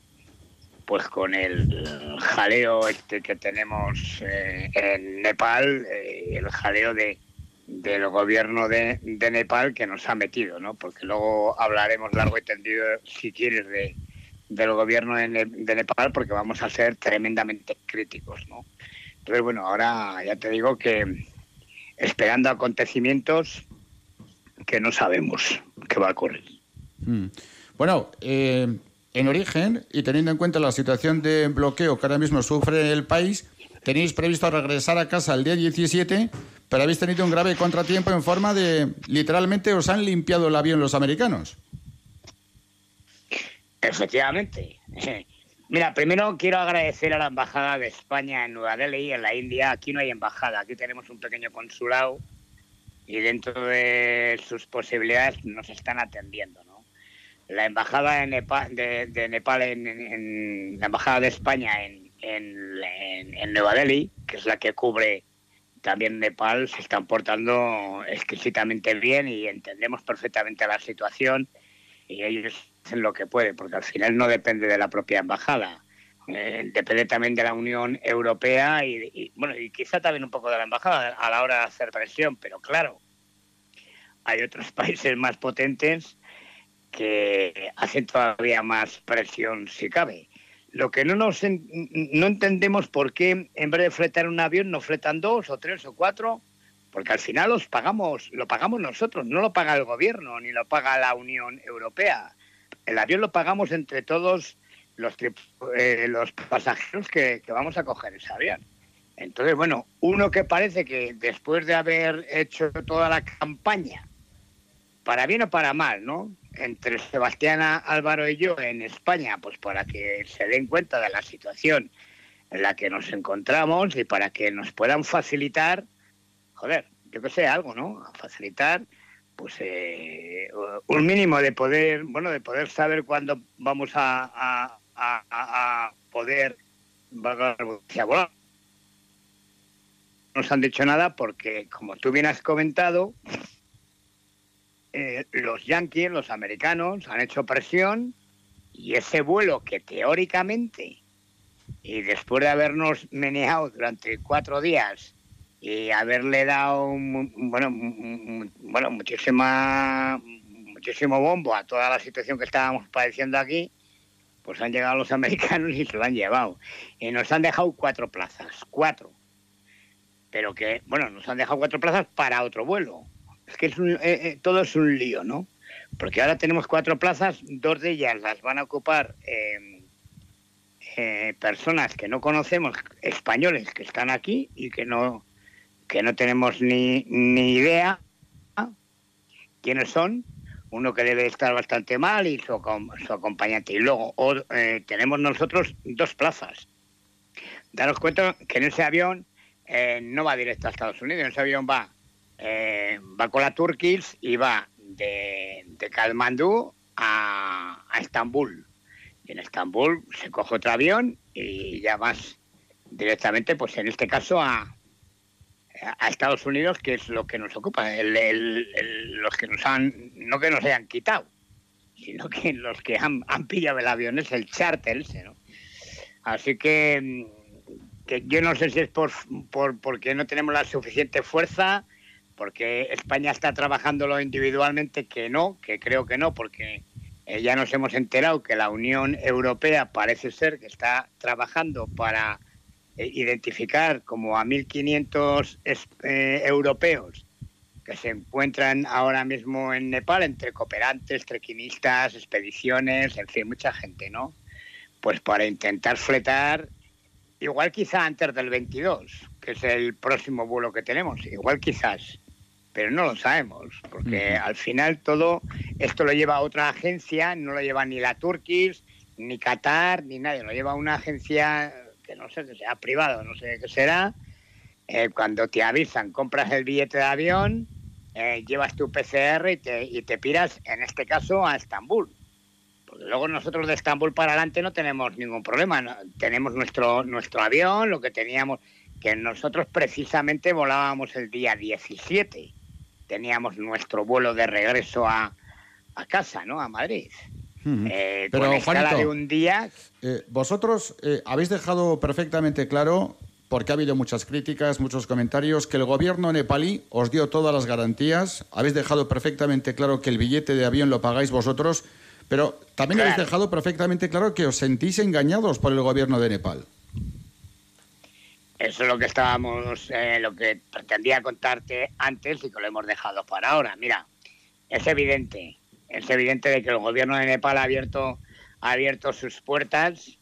pues con el jaleo este que tenemos eh, en Nepal, eh, el jaleo de, del gobierno de, de, Nepal que nos ha metido, ¿no? Porque luego hablaremos largo y tendido, si quieres, de, del gobierno de, de, Nepal, porque vamos a ser tremendamente críticos, ¿no? Entonces, bueno, ahora ya te digo que esperando acontecimientos que no sabemos qué va a ocurrir. Mm. Bueno, eh, en origen y teniendo en cuenta la situación de bloqueo que ahora mismo sufre el país, tenéis previsto regresar a casa el día 17, pero habéis tenido un grave contratiempo en forma de, literalmente, os han limpiado el avión los americanos. Efectivamente. Mira, primero quiero agradecer a la Embajada de España en Nueva Delhi, en la India. Aquí no hay embajada, aquí tenemos un pequeño consulado y dentro de sus posibilidades nos están atendiendo. La Embajada de Nepal, de, Nepal en, la Embajada de España en, en, Nueva Delhi, que es la que cubre también Nepal, se están portando exquisitamente bien y entendemos perfectamente la situación y ellos hacen lo que pueden, porque al final no depende de la propia embajada, eh, depende también de la Unión Europea y, bueno, y quizá también un poco de la embajada a la hora de hacer presión, pero claro, hay otros países más potentes que hacen todavía más presión si cabe. Lo que no nos no entendemos por qué en vez de fletar un avión nos fletan dos o tres o cuatro, porque al final los pagamos, lo pagamos nosotros, no lo paga el gobierno ni lo paga la Unión Europea. El avión lo pagamos entre todos los, eh, los pasajeros que, que vamos a coger ese avión. Entonces, bueno, uno que parece que después de haber hecho toda la campaña, para bien o para mal, ¿no? Entre Sebastián Álvaro y yo en España, pues para que se den cuenta de la situación en la que nos encontramos y para que nos puedan facilitar, joder, yo que sé, algo, ¿no? Facilitar, pues eh, un mínimo de poder, bueno, de poder saber cuándo vamos a, a, a, a poder volar. No nos han dicho nada porque, como tú bien has comentado, eh, los yankees, los americanos, han hecho presión y ese vuelo que teóricamente, y después de habernos meneado durante cuatro días y haberle dado bueno, bueno muchísima, muchísimo bombo a toda la situación que estábamos padeciendo aquí, pues han llegado los americanos y se lo han llevado. Y nos han dejado cuatro plazas, cuatro. Pero que, bueno, nos han dejado cuatro plazas para otro vuelo es que es eh, eh, todo es un lío, ¿no? Porque ahora tenemos cuatro plazas, dos de ellas las van a ocupar em, eh, personas que no conocemos, españoles que están aquí y que no, que no tenemos ni, ni idea quiénes son. Uno que debe estar bastante mal y su, su acompañante. Y luego tenemos nosotros dos plazas. Daros cuenta que en ese avión no va directo a Estados Unidos, en ese avión va eh, va con la Turkish y va de, de Kalmandú a, Estambul. Y en Estambul se coge otro avión y ya vas directamente, pues en este caso, a, Estados Unidos, que es lo que nos ocupa, los que nos han, no que nos hayan quitado, sino que los que han, pillado el avión es el charter ¿no? Así que, que yo no sé si es por, por porque no tenemos la suficiente fuerza porque España está trabajándolo individualmente, que no, que creo que no, porque eh, ya nos hemos enterado que la Unión Europea parece ser que está trabajando para eh, identificar como a 1.500 eh, europeos que se encuentran ahora mismo en Nepal entre cooperantes, trequinistas, expediciones, en fin, mucha gente, ¿no? Pues para intentar fletar, igual quizá antes del 22, que es el próximo vuelo que tenemos, igual quizás, pero no lo sabemos, porque al final todo esto lo lleva otra agencia, no lo lleva ni la Turkish, ni Qatar, ni nadie, lo lleva una agencia que no sé que sea privado, no sé qué será. Eh, cuando te avisan, compras el billete de avión, eh, llevas tu PCR y te, y te piras, en este caso, a Estambul. Porque luego nosotros de Estambul para adelante no tenemos ningún problema. Tenemos nuestro, nuestro avión, lo que teníamos, que nosotros precisamente volábamos el día 17. Teníamos nuestro vuelo de regreso a, a casa, ¿no? A Madrid. Eh, Pero, con escala Juanito, de un día eh, vosotros eh, habéis dejado perfectamente claro, porque ha habido muchas críticas, muchos comentarios, que el gobierno nepalí os dio todas las garantías, habéis dejado perfectamente claro que el billete de avión lo pagáis vosotros, pero también habéis dejado perfectamente claro que os sentís engañados por el gobierno de Nepal. Eso es lo que estábamos, eh, lo que pretendía contarte antes y que lo hemos dejado para ahora. Mira, es evidente, es evidente de que el gobierno de Nepal ha abierto, ha abierto sus puertas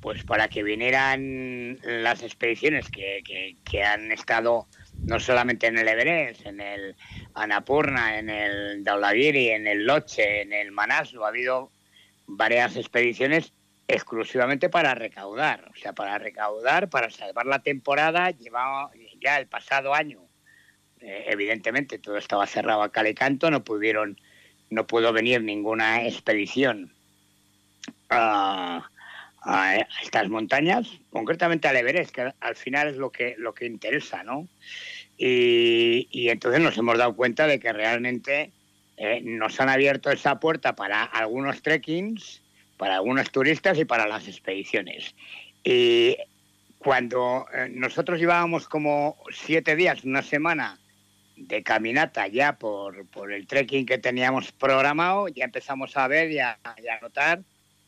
pues para que vinieran las expediciones que, que- han estado no solamente en el Everest, en el Annapurna, en el Dhaulagiri, en el Loche, en el Manaslu, ha habido varias expediciones exclusivamente para recaudar, o sea, para recaudar, para salvar la temporada. Llevaba ya el pasado año, eh, evidentemente, todo estaba cerrado a cal y canto, no pudieron, no pudo venir ninguna expedición a, a estas montañas, concretamente al Everest, que al final es lo que lo que interesa, ¿no? Y, y entonces nos hemos dado cuenta de que realmente eh, nos han abierto esa puerta para algunos trekkings, para algunos turistas y para las expediciones. Y cuando eh, nosotros llevábamos como siete días, una semana de caminata ya por, por el trekking que teníamos programado, ya empezamos a ver y a, y a notar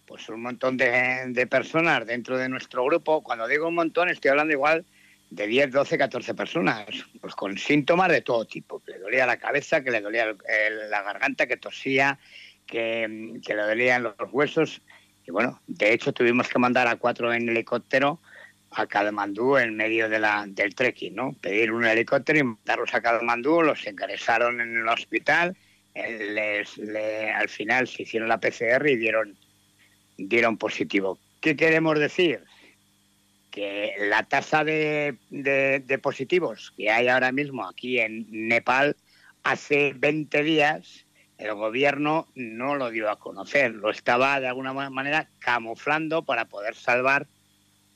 pues un montón de, de personas dentro de nuestro grupo. Cuando digo un montón, estoy hablando igual de 10, 12, 14 personas, pues con síntomas de todo tipo. Que le dolía la cabeza, que le dolía el- el- la garganta, que tosía, que, que le dolían los huesos. Y bueno, de hecho tuvimos que mandar a cuatro en helicóptero a Kathmandú en medio de la, del trekking, ¿no? Pedir un helicóptero y mandarlos a Kathmandú, los ingresaron en el hospital, eh, les, le- al final se hicieron la PCR y dieron, dieron positivo. ¿Qué queremos decir? Que la tasa de, de- de positivos que hay ahora mismo aquí en Nepal, hace 20 días el gobierno no lo dio a conocer, lo estaba de alguna ma- manera camuflando para poder salvar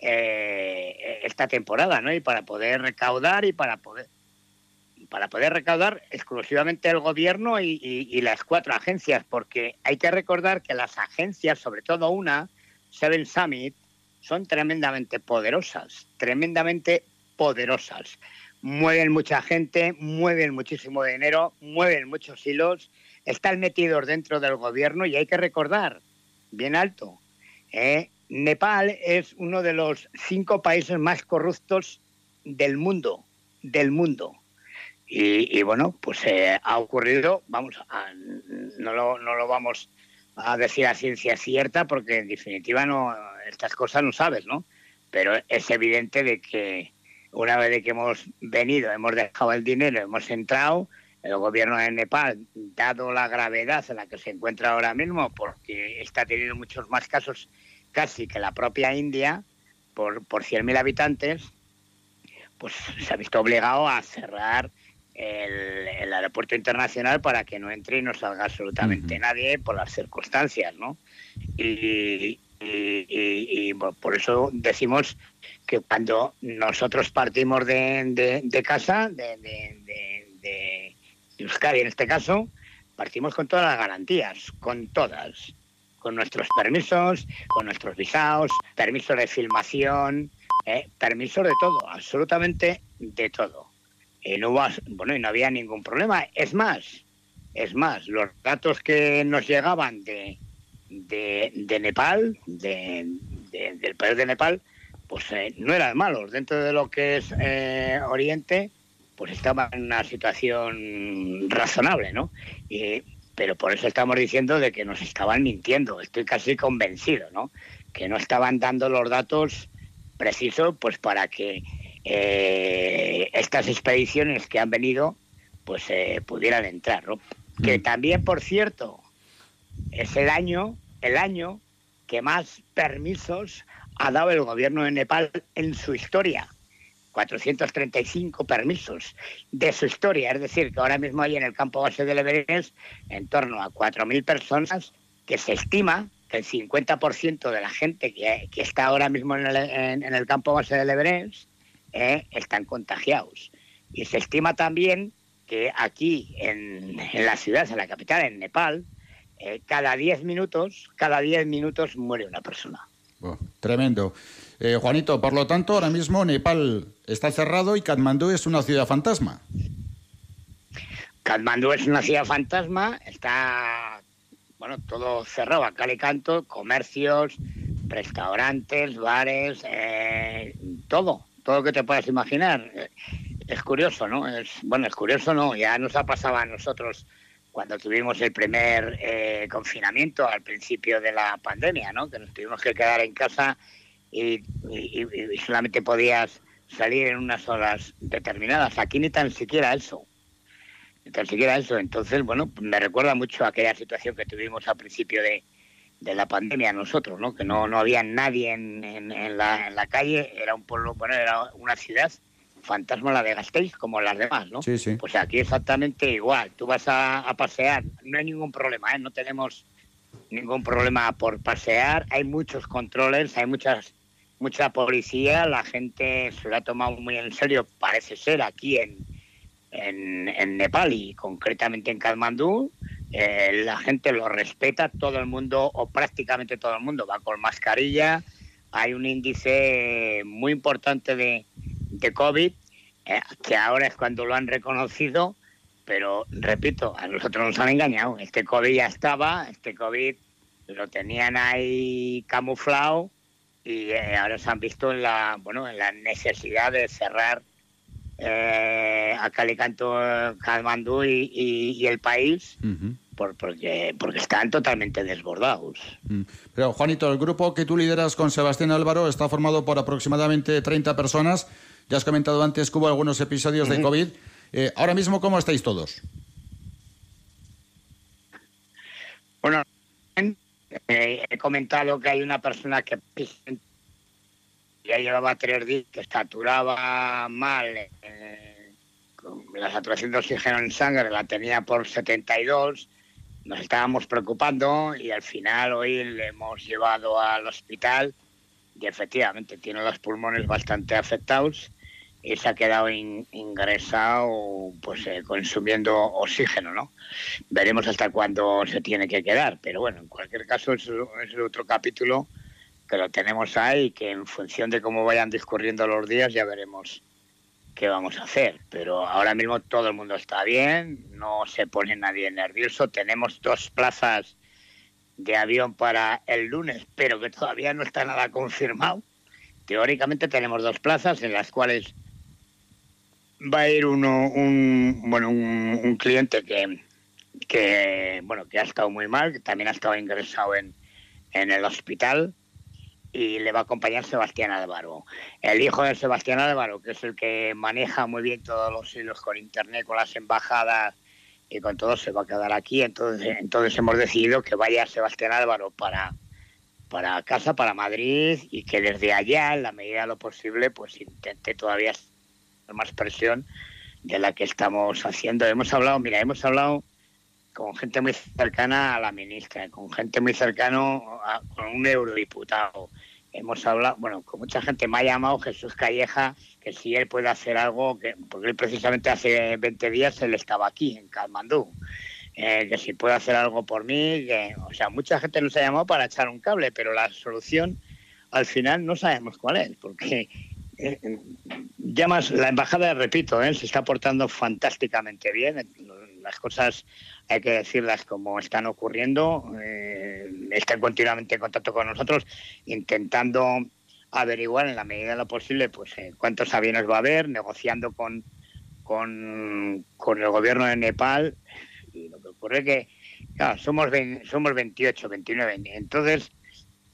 eh, esta temporada, ¿no? Y para poder recaudar y para poder para poder recaudar exclusivamente el gobierno y las cuatro agencias, porque hay que recordar que las agencias, sobre todo una, Seven Summit, son tremendamente poderosas, tremendamente poderosas. Mueven mucha gente, mueven muchísimo dinero, mueven muchos hilos, están metidos dentro del gobierno y hay que recordar, bien alto, ¿eh? Nepal es uno de los cinco países más corruptos del mundo, del mundo. Y, bueno, pues eh, ha ocurrido, vamos, a- no, lo, no lo vamos a decir a ciencia cierta porque en definitiva no estas cosas no sabes, ¿no? Pero es evidente de que una vez que hemos venido, hemos dejado el dinero, hemos entrado, el gobierno de Nepal, dado la gravedad en la que se encuentra ahora mismo, porque está teniendo muchos más casos casi que la propia India, por, por 100.000 habitantes, pues se ha visto obligado a cerrar el, el aeropuerto internacional para que no entre y no salga absolutamente nadie por las circunstancias, ¿no? Y, y- y- y, bueno, por eso decimos que cuando nosotros partimos de, de- de casa, de, de, de Euskadi en este caso, partimos con todas las garantías, con todas, con nuestros permisos, con nuestros visados, permisos de filmación, eh, permisos de todo, absolutamente de todo. Y no hubo, bueno, y no había ningún problema. Es más, es más, los datos que nos llegaban de, de, Nepal, de- del país de Nepal, pues eh, no eran malos. Dentro de lo que es eh, Oriente, pues estaba en una situación razonable, ¿no? Y- pero por eso estamos diciendo de que nos estaban mintiendo. Estoy casi convencido, ¿no? Que no estaban dando los datos precisos, pues para que eh, estas expediciones que han venido, pues eh, pudieran entrar, ¿no? Que también, por cierto, es el año, el año que más permisos ha dado el gobierno de Nepal en su historia. 435 permisos de su historia. Es decir, que ahora mismo hay en el campo base del Everest en torno a 4.000 personas que se estima que el 50% de la gente que, está ahora mismo en el, en- el campo base del Everest eh, están contagiados. Y se estima también que aquí en, en la ciudad, en la capital, en Nepal, eh, cada 10 minutos, cada 10 minutos muere una persona. Buah, tremendo. Eh, Juanito, por lo tanto, ahora mismo Nepal está cerrado y Katmandú es una ciudad fantasma. Katmandú es una ciudad fantasma, está bueno todo cerrado a cal y canto, comercios, restaurantes, bares, eh, todo, todo lo que te puedas imaginar. Eh, Es curioso, ¿no? Es, bueno, es curioso, ¿no? Ya nos ha pasado a nosotros cuando tuvimos el primer eh, confinamiento al principio de la pandemia, ¿no? Que nos tuvimos que quedar en casa y, y- solamente podías salir en unas horas determinadas. Aquí ni tan siquiera eso ni tan siquiera eso. Entonces, bueno, me recuerda mucho a aquella situación que tuvimos al principio de, de la pandemia nosotros, ¿no? Que no, no había nadie en la calle, era un pueblo, bueno, era una ciudad fantasma la de Gasteiz, como las demás, ¿no? Sí, sí. Pues aquí exactamente igual. Tú vas a, a pasear, no hay ningún problema, ¿eh? No tenemos ningún problema por pasear. Hay muchos controles, hay muchas mucha policía. La gente se lo ha tomado muy en serio, parece ser, aquí en, en, en Nepal y concretamente en Katmandú. Eh, la gente lo respeta, todo el mundo, o prácticamente todo el mundo, va con mascarilla. Hay un índice muy importante de, de COVID, eh, que ahora es cuando lo han reconocido, pero repito, a nosotros nos han engañado. Este COVID ya estaba, este COVID lo tenían ahí camuflado y eh, ahora se han visto en la, bueno, en la necesidad de cerrar eh, a Calicanto, Katmandú y, y- y el país por, porque, porque están totalmente desbordados. Mm. Pero, Juanito, el grupo que tú lideras con Sebastián Álvaro está formado por aproximadamente 30 personas. Ya has comentado antes que hubo algunos episodios de. COVID. Eh, ahora mismo, ¿cómo estáis todos? Bueno, eh, he comentado que hay una persona que ya llevaba tres días que saturaba mal, eh, con la saturación de oxígeno en sangre la tenía por 72, nos estábamos preocupando y al final hoy le hemos llevado al hospital y efectivamente tiene los pulmones bastante afectados y se ha quedado in- ingresado pues eh, consumiendo oxígeno, ¿no? Veremos hasta cuándo se tiene que quedar, pero bueno, en cualquier caso es, otro capítulo que lo tenemos ahí que en función de cómo vayan discurriendo los días ya veremos qué vamos a hacer. Pero ahora mismo todo el mundo está bien, no se pone nadie nervioso, tenemos dos plazas de avión para el lunes, pero que todavía no está nada confirmado. Teóricamente tenemos dos plazas en las cuales va a ir uno, un, bueno, un, cliente que, que, bueno, que ha estado muy mal, que también ha estado ingresado en, en el hospital y le va a acompañar Sebastián Álvaro. El hijo de Sebastián Álvaro, que es el que maneja muy bien todos los hilos con internet, con las embajadas y con todo, se va a quedar aquí. Entonces, entonces hemos decidido que vaya Sebastián Álvaro para, para casa, para Madrid, y que desde allá, en la medida de lo posible, pues intente todavía más presión de la que estamos haciendo. Hemos hablado, mira, hemos hablado con gente muy cercana a la ministra, con gente muy cercano a, con un eurodiputado. Hemos hablado, bueno, con mucha gente me ha llamado Jesús Calleja que si él puede hacer algo, que, porque él precisamente hace 20 días él estaba aquí, en Kalmandú, eh, que si puede hacer algo por mí, que, o sea, mucha gente nos ha llamado para echar un cable, pero la solución al final no sabemos cuál es, porque eh, llamas, la embajada, repito, eh, se está portando fantásticamente bien, las cosas hay que decirlas como están ocurriendo. Eh, está continuamente en contacto con nosotros, intentando averiguar en la medida de lo posible pues eh, cuántos aviones va a haber, negociando con, con, con, el gobierno de Nepal. Y lo que ocurre es que claro, somos, somos 28, 29, entonces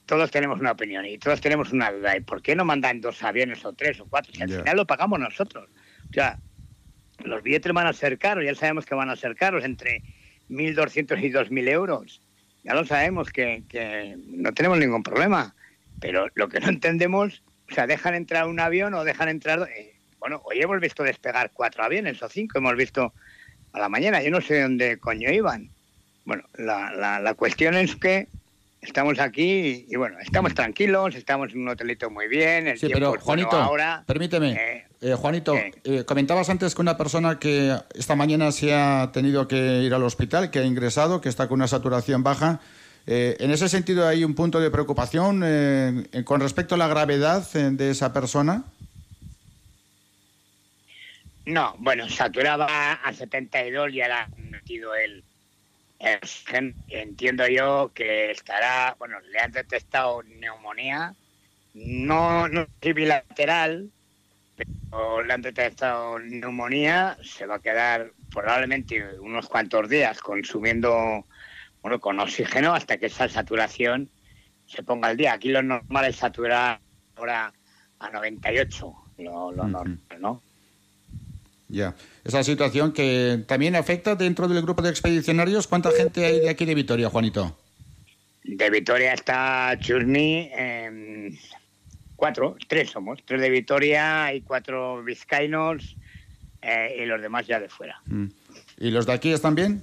todos tenemos una opinión y todos tenemos una duda. ¿Y por qué no mandan dos aviones o tres o cuatro? Si al final lo pagamos nosotros. O sea, los billetes van a ser caros, ya sabemos que van a ser caros, entre 1.200 y 2.000 euros. Ya lo sabemos que, que no tenemos ningún problema. Pero lo que no entendemos, o sea, dejan entrar un avión o dejan entrar... Eh, bueno, hoy hemos visto despegar cuatro aviones o cinco, hemos visto a la mañana, yo no sé dónde coño iban. Bueno, la, la, la cuestión es que estamos aquí y, bueno, estamos tranquilos, estamos en un hotelito muy bien. El sí, pero Juanito, ahora, permíteme, eh, eh, Juanito, eh, comentabas antes que una persona que esta mañana se ha tenido que ir al hospital, que ha ingresado, que está con una saturación baja. en ese sentido, ¿hay un punto de preocupación con respecto a la gravedad de esa persona? No, bueno, saturaba a 72 y ahora ha metido el entiendo yo que estará, bueno, le han detectado neumonía, no, no bilateral, pero le han detectado neumonía, se va a quedar probablemente unos cuantos días consumiendo, bueno, con oxígeno hasta que esa saturación se ponga al día. Aquí lo normal es saturar ahora a 98, lo, lo normal, ¿no? Ya. Esa situación que también afecta dentro del grupo de expedicionarios. ¿Cuánta gente hay de aquí de Vitoria, Juanito? De Vitoria está Churni, cuatro, tres somos, tres de Vitoria y cuatro vizcaínos eh, y los demás ya de fuera. Mm. ¿Y los de aquí están bien?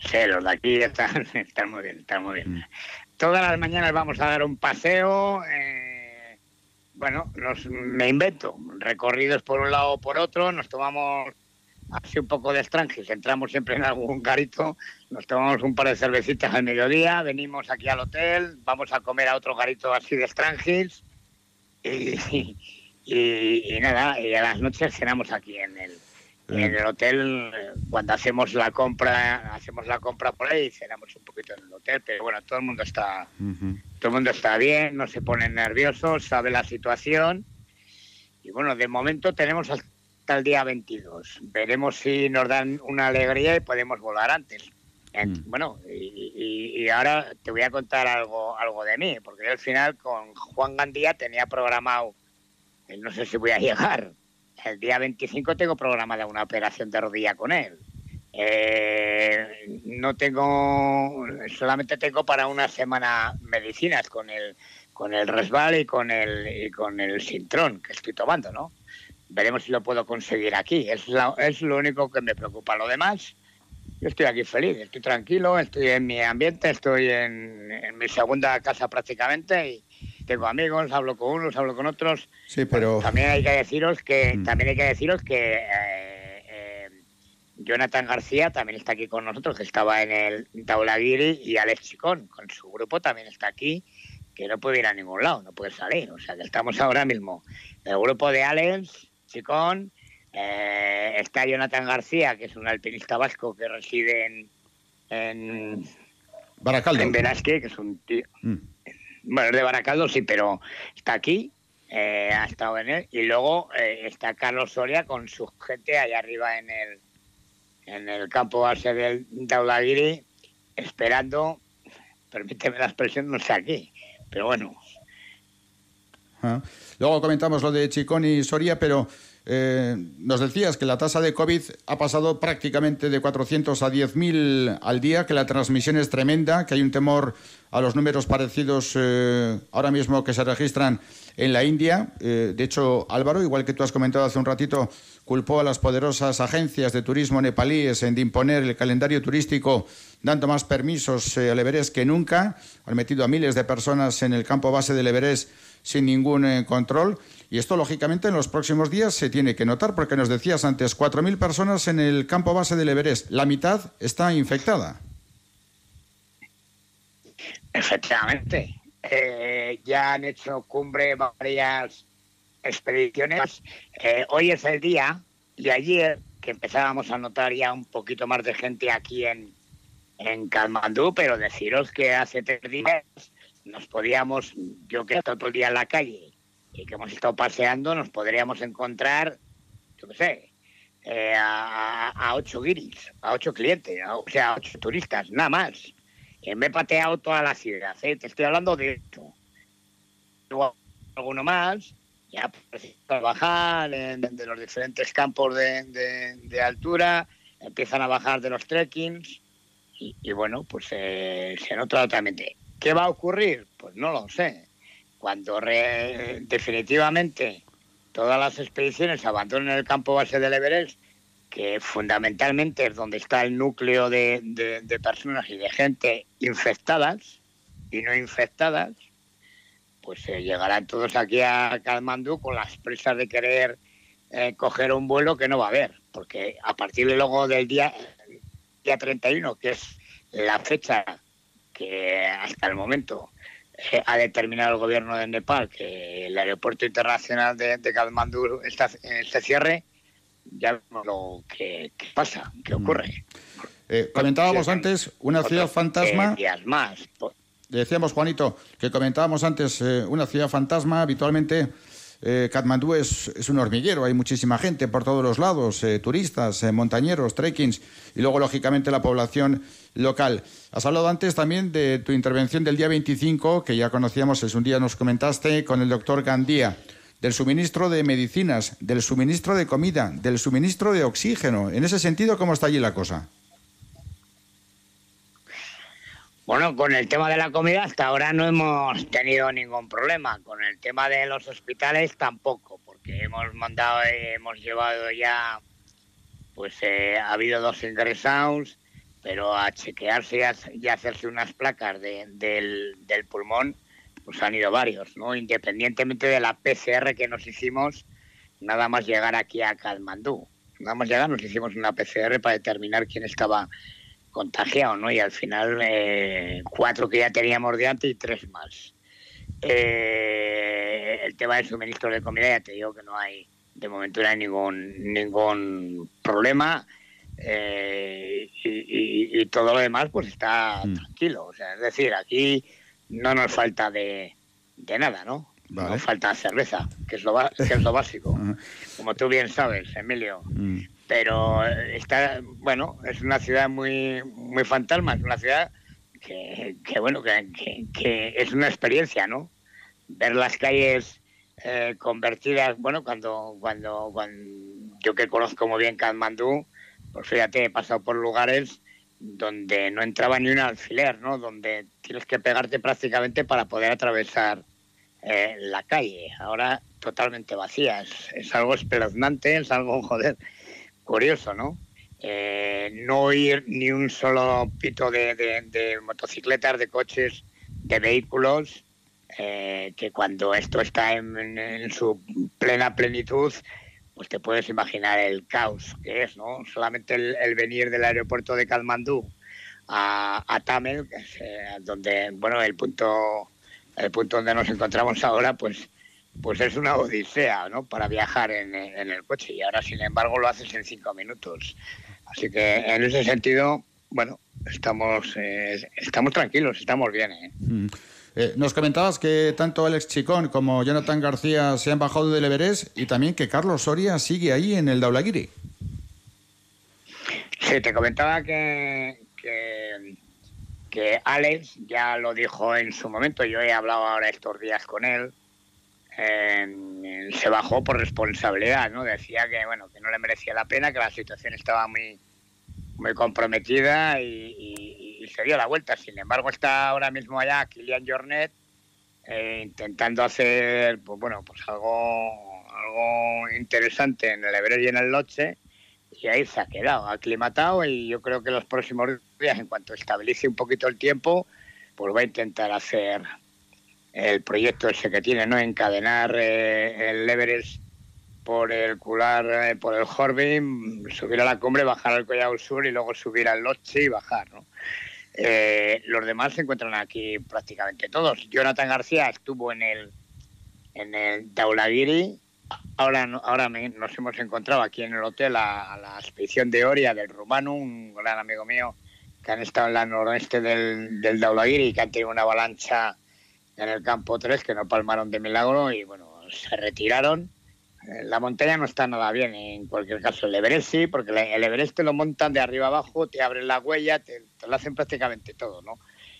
Sí, los de aquí están, están muy bien, están muy bien. Mm. Todas las mañanas vamos a dar un paseo. Eh, bueno, nos, me invento recorridos por un lado o por otro, nos tomamos así un poco de extranjis, entramos siempre en algún garito, nos tomamos un par de cervecitas al mediodía, venimos aquí al hotel, vamos a comer a otro garito así de extranjis y, y, nada, y a las noches cenamos aquí en el, en el hotel cuando hacemos la compra hacemos la compra por ahí cenamos un poquito en el hotel pero bueno todo el mundo está todo el mundo está bien no se ponen nerviosos sabe la situación. Y bueno de momento tenemos hasta el día 22 veremos si nos dan una alegría y podemos volar antes. Mm. bueno y, y, ahora te voy a contar algo algo de mí porque yo al final con Juan Gandía tenía programado no sé si voy a llegar el día 25 tengo programada una operación de rodilla con él. Eh, no tengo, solamente tengo para una semana medicinas con el, con el resbal y con el, y con el sintrón que estoy tomando, ¿no? Veremos si lo puedo conseguir aquí. Es, es lo único que me preocupa. Lo demás, yo estoy aquí feliz, estoy tranquilo, estoy en mi ambiente, estoy en, en mi segunda casa prácticamente y, tengo amigos, hablo con unos, hablo con otros. Sí, pero también hay que deciros que mm. también hay que deciros que eh, eh, Jonathan García también está aquí con nosotros, que estaba en el Taulaguiri y Alex Chicón con su grupo también está aquí, que no puede ir a ningún lado, no puede salir, o sea que estamos ahora mismo el grupo de Alex Chicón, eh, está Jonathan García, que es un alpinista vasco que reside en en Baracaldo. En Velázquez, que es un tío. Mm bueno, de Baracaldo sí, pero está aquí, eh, ha estado en él, y luego eh, está Carlos Soria con su gente allá arriba en el, en el campo base del Daulaguiri, esperando, permíteme la expresión, no sé aquí, pero bueno. Ah. Luego comentamos lo de Chicón y Soria, pero eh, nos decías que la tasa de COVID ha pasado prácticamente de 400 a 10.000 al día, que la transmisión es tremenda, que hay un temor a los números parecidos eh, ahora mismo que se registran en la India. Eh, de hecho, Álvaro, igual que tú has comentado hace un ratito, culpó a las poderosas agencias de turismo nepalíes en imponer el calendario turístico dando más permisos al Everest que nunca. Han metido a miles de personas en el campo base del Everest sin ningún control. Y esto, lógicamente, en los próximos días se tiene que notar, porque nos decías antes, 4.000 personas en el campo base del Everest. La mitad está infectada. Efectivamente. Eh, ya han hecho cumbre varias expediciones. Eh, hoy es el día de ayer que empezábamos a notar ya un poquito más de gente aquí en, en Kalmandú, pero deciros que hace tres días nos podíamos, yo que he estado todo el día en la calle y que hemos estado paseando, nos podríamos encontrar, yo qué sé, eh, a, ocho guiris, a ocho clientes, o sea, a ocho turistas, nada más. Y me he pateado toda la ciudad, ¿eh? te estoy hablando de esto. Luego alguno más, ya pues, a bajar de los diferentes campos de, altura, empiezan a bajar de los trekkings y, bueno, pues eh, se nota totalmente. ¿Qué va a ocurrir? Pues no lo sé. Cuando definitivamente todas las expediciones abandonen el campo base del Everest, que fundamentalmente es donde está el núcleo de, personas y de gente infectadas y no infectadas, pues se llegarán todos aquí a Kalmandú con las prisas de querer eh, coger un vuelo que no va a haber, porque a partir de luego del día, día 31, que es la fecha que hasta el momento eh, ha determinado el gobierno de Nepal que el aeropuerto internacional de, de Kathmandu está, se cierre, ya vemos lo que, pasa, qué mm. ocurre. Eh, comentábamos antes una ciudad fantasma. días más. Decíamos, Juanito, que comentábamos antes eh, una ciudad fantasma. Habitualmente, eh, Katmandú es, un hormiguero, hay muchísima gente por todos los lados, eh, turistas, montañeros, trekkings y luego, lógicamente, la población local. Has hablado antes también de tu intervención del día 25, que ya conocíamos, es un día nos comentaste, con el doctor Gandía del suministro de medicinas, del suministro de comida, del suministro de oxígeno. En ese sentido, ¿cómo está allí la cosa? Bueno, con el tema de la comida hasta ahora no hemos tenido ningún problema. Con el tema de los hospitales tampoco, porque hemos mandado, hemos llevado ya, pues eh, ha habido dos ingresados, pero a chequearse y, hacerse unas placas del, del, pulmón, pues han ido varios, ¿no? Independientemente de la PCR que nos hicimos, nada más llegar aquí a Kalmandú. Nada más llegar nos hicimos una PCR para determinar quién estaba contagiado, ¿no? Y al final eh, cuatro que ya teníamos de antes y tres más. Eh, el tema del suministro de comida, ya te digo que no hay, de momento no hay ningún, ningún problema. Eh, y, todo lo demás pues está mm. tranquilo. O sea, es decir, aquí no nos falta de, de nada, ¿no? Nos falta cerveza, que es lo, que es lo básico. Como tú bien sabes, Emilio. Mm pero está, bueno, es una ciudad muy, muy fantasma, es una ciudad que, bueno, que, es una experiencia, ¿no? Ver las calles eh, convertidas, bueno, cuando, cuando, cuando yo que conozco muy bien Kathmandú, pues fíjate, he pasado por lugares donde no entraba ni un alfiler, ¿no? Donde tienes que pegarte prácticamente para poder atravesar eh, la calle. Ahora totalmente vacía, es, es algo espeluznante, es algo, joder, curioso, ¿no? Eh, no oír ni un solo pito de, motocicletas, de coches, de vehículos, eh, que cuando esto está en, su plena plenitud, pues te puedes imaginar el caos que es, ¿no? Solamente el, venir del aeropuerto de Kalmandú a, a Tamel, eh, donde, bueno, el punto, el punto donde nos encontramos ahora, pues pues es una odisea, ¿no? Para viajar en, el coche y ahora, sin embargo, lo haces en cinco minutos. Así que en ese sentido, bueno, estamos, eh, estamos tranquilos, estamos bien. ¿eh? Mm. ¿eh? nos comentabas que tanto Alex Chicón como Jonathan García se han bajado del Everest y también que Carlos Soria sigue ahí en el Daulagiri. Sí, te comentaba que, que, que Alex ya lo dijo en su momento, yo he hablado ahora estos días con él, se bajó por responsabilidad, ¿no? Decía que bueno que no le merecía la pena, que la situación estaba muy muy comprometida y, se dio la vuelta. Sin embargo, está ahora mismo allá Kilian Jornet eh, intentando hacer pues bueno pues algo algo interesante en el Everest y en el Loche y ahí se ha quedado aclimatado y yo creo que los próximos días en cuanto estabilice un poquito el tiempo pues va a intentar hacer el proyecto ese que tiene, ¿no? Encadenar eh, el Everest por el Cular, eh, por el Horbin, subir a la cumbre, bajar al Collado Sur y luego subir al Loche y bajar, ¿no? Eh, los demás se encuentran aquí prácticamente todos. Jonathan García estuvo en el en el Daulagiri. Ahora, ahora nos hemos encontrado aquí en el hotel a, la expedición de Oria del rumano, un gran amigo mío que han estado en la noroeste del, del Daulagiri y que han tenido una avalancha en el campo 3 que no palmaron de milagro y bueno, se retiraron. Eh, La montaña no está nada bien, en cualquier caso el Everest sí, porque el Everest te lo montan de arriba abajo, te abren la huella, te, te lo hacen prácticamente todo, ¿no?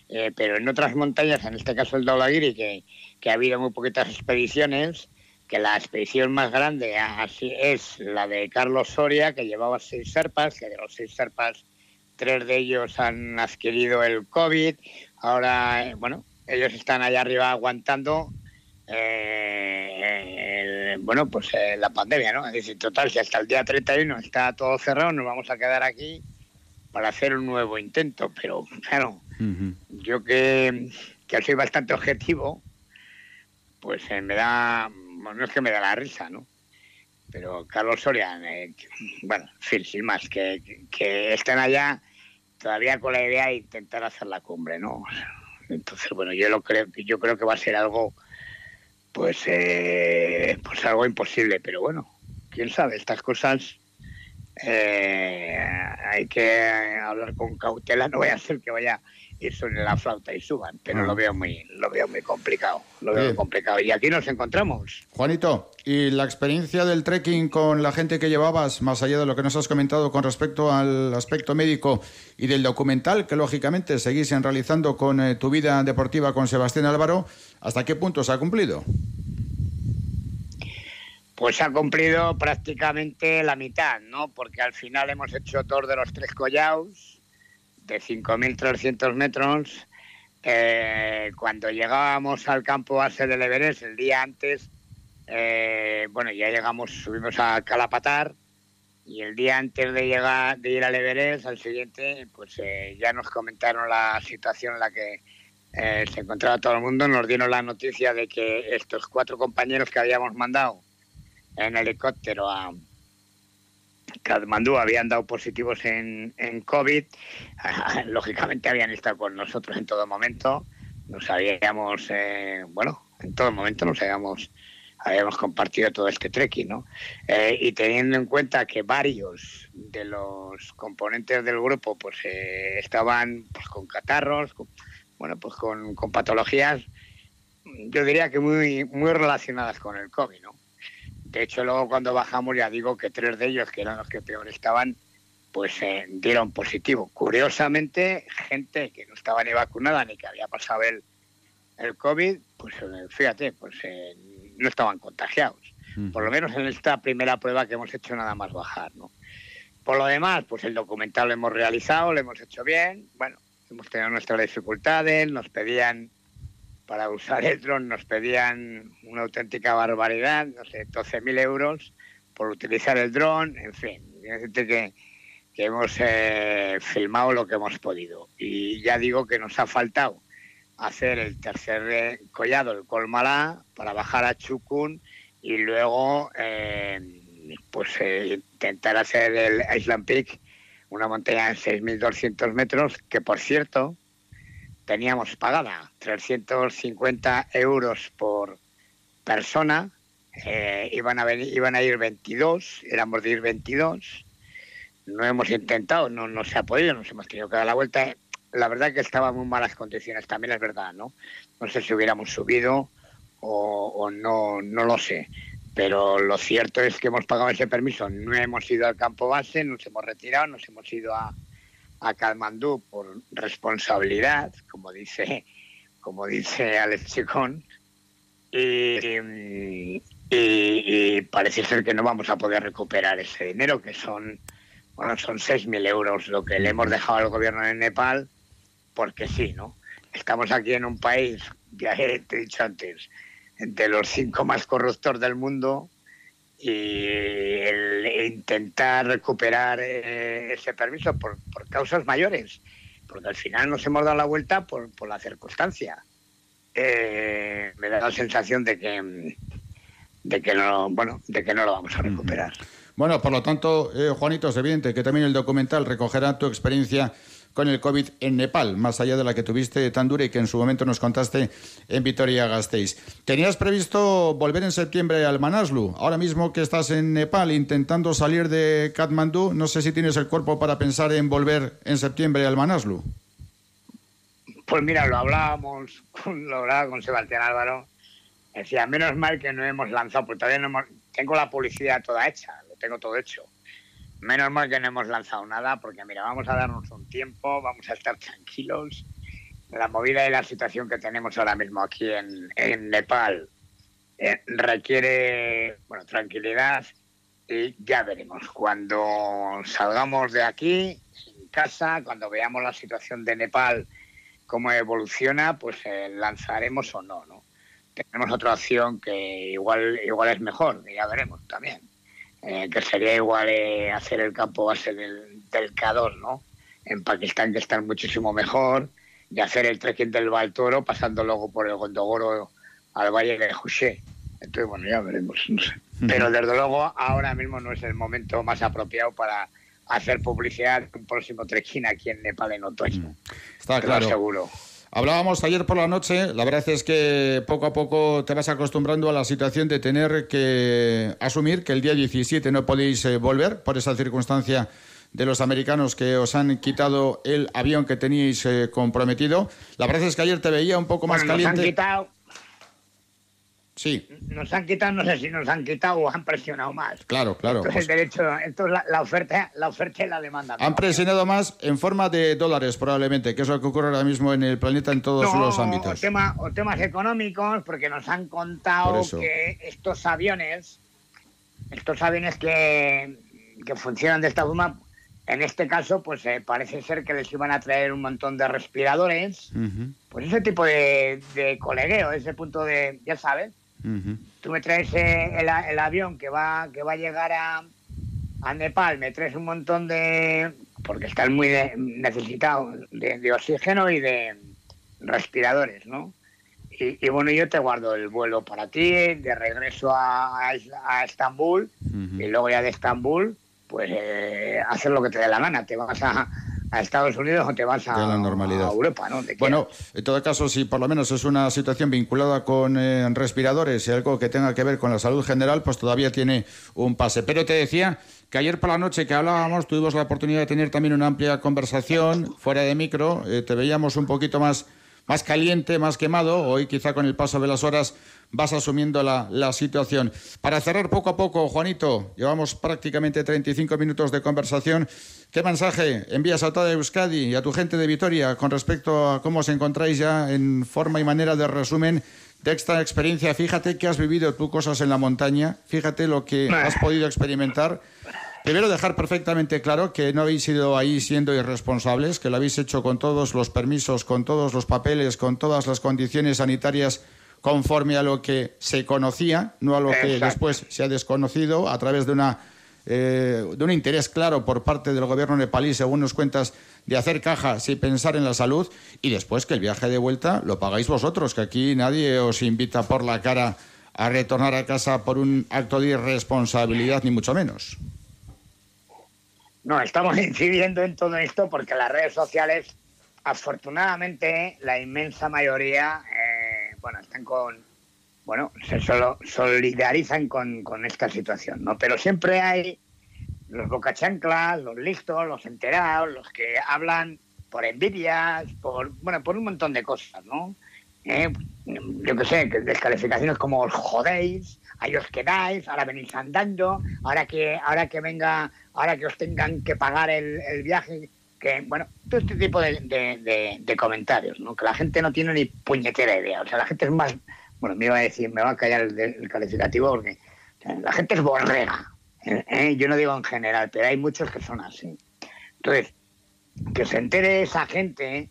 Eh, pero en otras montañas, en este caso el Daulagiri, que, que ha habido muy poquitas expediciones, que la expedición más grande así es la de Carlos Soria, que llevaba seis serpas, que de los seis serpas, tres de ellos han adquirido el COVID. Ahora, eh, bueno, ellos están allá arriba aguantando, eh, el- bueno, pues eh, la pandemia, ¿no? Es decir, total, si hasta el día 31 está todo cerrado, nos vamos a quedar aquí para hacer un nuevo intento. Pero, claro, yo que, que soy bastante objetivo, pues eh, me da, bueno, no es que me da la risa, ¿no? Pero Carlos Soria, eh, bueno, sin más, que, que estén allá todavía con la idea de intentar hacer la cumbre, ¿no? Entonces, bueno, yo lo creo, yo creo que va a ser algo, pues, eh, pues algo imposible, pero bueno, quién sabe, estas cosas eh, hay que hablar con cautela, no voy a hacer que vaya y suene la flauta y suban, pero Ah. lo veo muy, lo veo muy complicado, lo veo muy complicado. Y aquí nos encontramos. Juanito, ¿y la experiencia del trekking con la gente que llevabas, más allá de lo que nos has comentado con respecto al aspecto médico y del documental que lógicamente seguís realizando con eh, tu vida deportiva con Sebastián Álvaro, ¿hasta qué punto se ha cumplido? Pues ha cumplido prácticamente la mitad, ¿no? Porque al final hemos hecho dos de los tres collados de 5.300 metros. Eh, cuando llegábamos al campo base del Everest el día antes, eh, bueno, ya llegamos, subimos a Calapatar y el día antes de llegar, de ir al Everest, al siguiente, pues eh, ya nos comentaron la situación en la que se encontraba todo el mundo, nos dieron la noticia de que estos cuatro compañeros que habíamos mandado en helicóptero a Katmandú habían dado positivos en, en COVID. Lógicamente habían estado con nosotros en todo momento. Nos habíamos, eh, bueno, en todo momento nos habíamos, habíamos compartido todo este trekking, ¿no? Eh, y teniendo en cuenta que varios de los componentes del grupo pues eh, estaban pues, con catarros, bueno, pues con, con patologías, yo diría que muy, muy relacionadas con el COVID, ¿no? De hecho, luego cuando bajamos, ya digo que tres de ellos, que eran los que peor estaban, pues eh, dieron positivo. Curiosamente, gente que no estaba ni vacunada ni que había pasado el, el COVID, pues eh, fíjate, pues eh, no estaban contagiados. Por lo menos en esta primera prueba que hemos hecho nada más bajar, ¿no? Por lo demás, pues el documental lo hemos realizado, lo hemos hecho bien. Bueno, hemos tenido nuestras dificultades, nos pedían para usar el dron nos pedían una auténtica barbaridad, no sé, 12.000 euros por utilizar el dron, en fin, decirte que, que hemos eh, filmado lo que hemos podido. Y ya digo que nos ha faltado hacer el tercer eh, collado, el Colmalá, para bajar a Chukun y luego eh, pues eh, intentar hacer el Island Peak, una montaña de 6.200 metros, que por cierto, teníamos pagada 350 euros por persona, eh, iban, a venir, iban a ir 22, éramos de ir 22, no hemos intentado, no, no se ha podido, nos hemos tenido que dar la vuelta. La verdad que estaba en muy malas condiciones, también es verdad, ¿no? No sé si hubiéramos subido o, o no, no lo sé. Pero lo cierto es que hemos pagado ese permiso, no hemos ido al campo base, nos hemos retirado, nos hemos ido a, a Kalmandú por responsabilidad, como dice, como dice Alex Chicón, y, parece ser que no vamos a poder recuperar ese dinero, que son, bueno, son 6.000 euros lo que le hemos dejado al gobierno de Nepal, porque sí, ¿no? Estamos aquí en un país, ya te he dicho antes, de los cinco más corruptos del mundo, y el intentar recuperar eh, ese permiso por, por causas mayores, porque al final nos hemos dado la vuelta por, por la circunstancia. Eh, me da la sensación de que de que no bueno de que no lo vamos a recuperar. Bueno, por lo tanto, eh, Juanito, es evidente que también el documental recogerá tu experiencia con el COVID en Nepal, más allá de la que tuviste tan dura y que en su momento nos contaste en Vitoria-Gasteiz. ¿Tenías previsto volver en septiembre al Manaslu? Ahora mismo que estás en Nepal intentando salir de Katmandú, no sé si tienes el cuerpo para pensar en volver en septiembre al Manaslu. Pues mira, lo hablábamos, lo hablaba con Sebastián Álvaro. Decía, menos mal que no hemos lanzado, porque todavía no hemos, tengo la publicidad toda hecha, lo tengo todo hecho Menos mal que no hemos lanzado nada, porque mira, vamos a darnos un tiempo, vamos a estar tranquilos. La movida y la situación que tenemos ahora mismo aquí en, Nepal eh, requiere, bueno, tranquilidad y ya veremos. Cuando salgamos de aquí, en casa, cuando veamos la situación de Nepal, cómo evoluciona, pues eh, lanzaremos o no, ¿no? Tenemos otra opción que igual, igual es mejor, ya veremos también. Eh, que sería igual eh, hacer el campo base del, del ¿no? En Pakistán, que están muchísimo mejor, y hacer el trekking del Baltoro, pasando luego por el Gondogoro al Valle de José. Entonces, bueno, ya veremos, no sé. Pero desde luego, ahora mismo no es el momento más apropiado para hacer publicidad un próximo trekking aquí en Nepal en otoño. Está claro. seguro. Hablábamos ayer por la noche, la verdad es que poco a poco te vas acostumbrando a la situación de tener que asumir que el día 17 no podéis eh, volver por esa circunstancia de los americanos que os han quitado el avión que teníais eh, comprometido. La verdad es que ayer te veía un poco más caliente. Sí. Nos han quitado, no sé si nos han quitado o han presionado más. Claro, claro. Entonces, el derecho, entonces la, oferta, la oferta y la demanda. Han presionado más en forma de dólares, probablemente, que es lo que ocurre ahora mismo en el planeta en todos los ámbitos. O, tema, o temas económicos, porque nos han contado que estos aviones, estos aviones que, que funcionan de esta forma, en este caso, pues eh, parece ser que les iban a traer un montón de respiradores. Pues ese tipo de, de colegueo, ese punto de, ya sabes, Tú me traes eh, el, avión que va, que va a llegar a, a Nepal, me traes un montón de... porque están muy necesitados de, oxígeno y de respiradores, ¿no? Y, bueno, yo te guardo el vuelo para ti, de regreso a, a, Estambul, y luego ya de Estambul, pues eh, hacer lo que te dé la gana. Te vas a, a Estados Unidos o te vas a, la normalidad. Europa, ¿no? Bueno, en todo caso, si por lo menos es una situación vinculada con eh, respiradores y algo que tenga que ver con la salud general, pues todavía tiene un pase. Pero te decía que ayer por la noche que hablábamos tuvimos la oportunidad de tener también una amplia conversación fuera de micro, eh, te veíamos un poquito más más caliente, más quemado. Hoy quizá con el paso de las horas vas asumiendo la, la, situación. Para cerrar poco a poco, Juanito, llevamos prácticamente 35 minutos de conversación. ¿Qué mensaje envías a toda Euskadi y a tu gente de Vitoria con respecto a cómo os encontráis ya en forma y manera de resumen de esta experiencia? Fíjate que has vivido tú cosas en la montaña, fíjate lo que has podido experimentar. Primero dejar perfectamente claro que no habéis ido ahí siendo irresponsables, que lo habéis hecho con todos los permisos, con todos los papeles, con todas las condiciones sanitarias conforme a lo que se conocía, no a lo que después se ha desconocido a través de una eh, de un interés claro por parte del gobierno nepalí, según nos cuentas, de hacer caja sin pensar en la salud y después que el viaje de vuelta lo pagáis vosotros, que aquí nadie os invita por la cara a retornar a casa por un acto de irresponsabilidad, ni mucho menos. No, estamos incidiendo en todo esto porque las redes sociales, afortunadamente, la inmensa mayoría, eh, bueno, están con, bueno, se solo solidarizan con, con, esta situación, ¿no? Pero siempre hay los bocachanclas, los listos, los enterados, los que hablan por envidias, por, bueno, por un montón de cosas, ¿no? Eh, yo qué sé, descalificaciones como os jodéis, ahí os quedáis, ahora venís andando, ahora que, ahora que venga ahora que os tengan que pagar el, viaje, que, bueno, todo este tipo de, comentarios, ¿no? Que la gente no tiene ni puñetera idea. O sea, la gente es más, bueno, me iba a decir, me va a callar el, calificativo porque la gente es borrega. ¿eh? ¿eh? Yo no digo en general, pero hay muchos que son así. Entonces, que se entere esa gente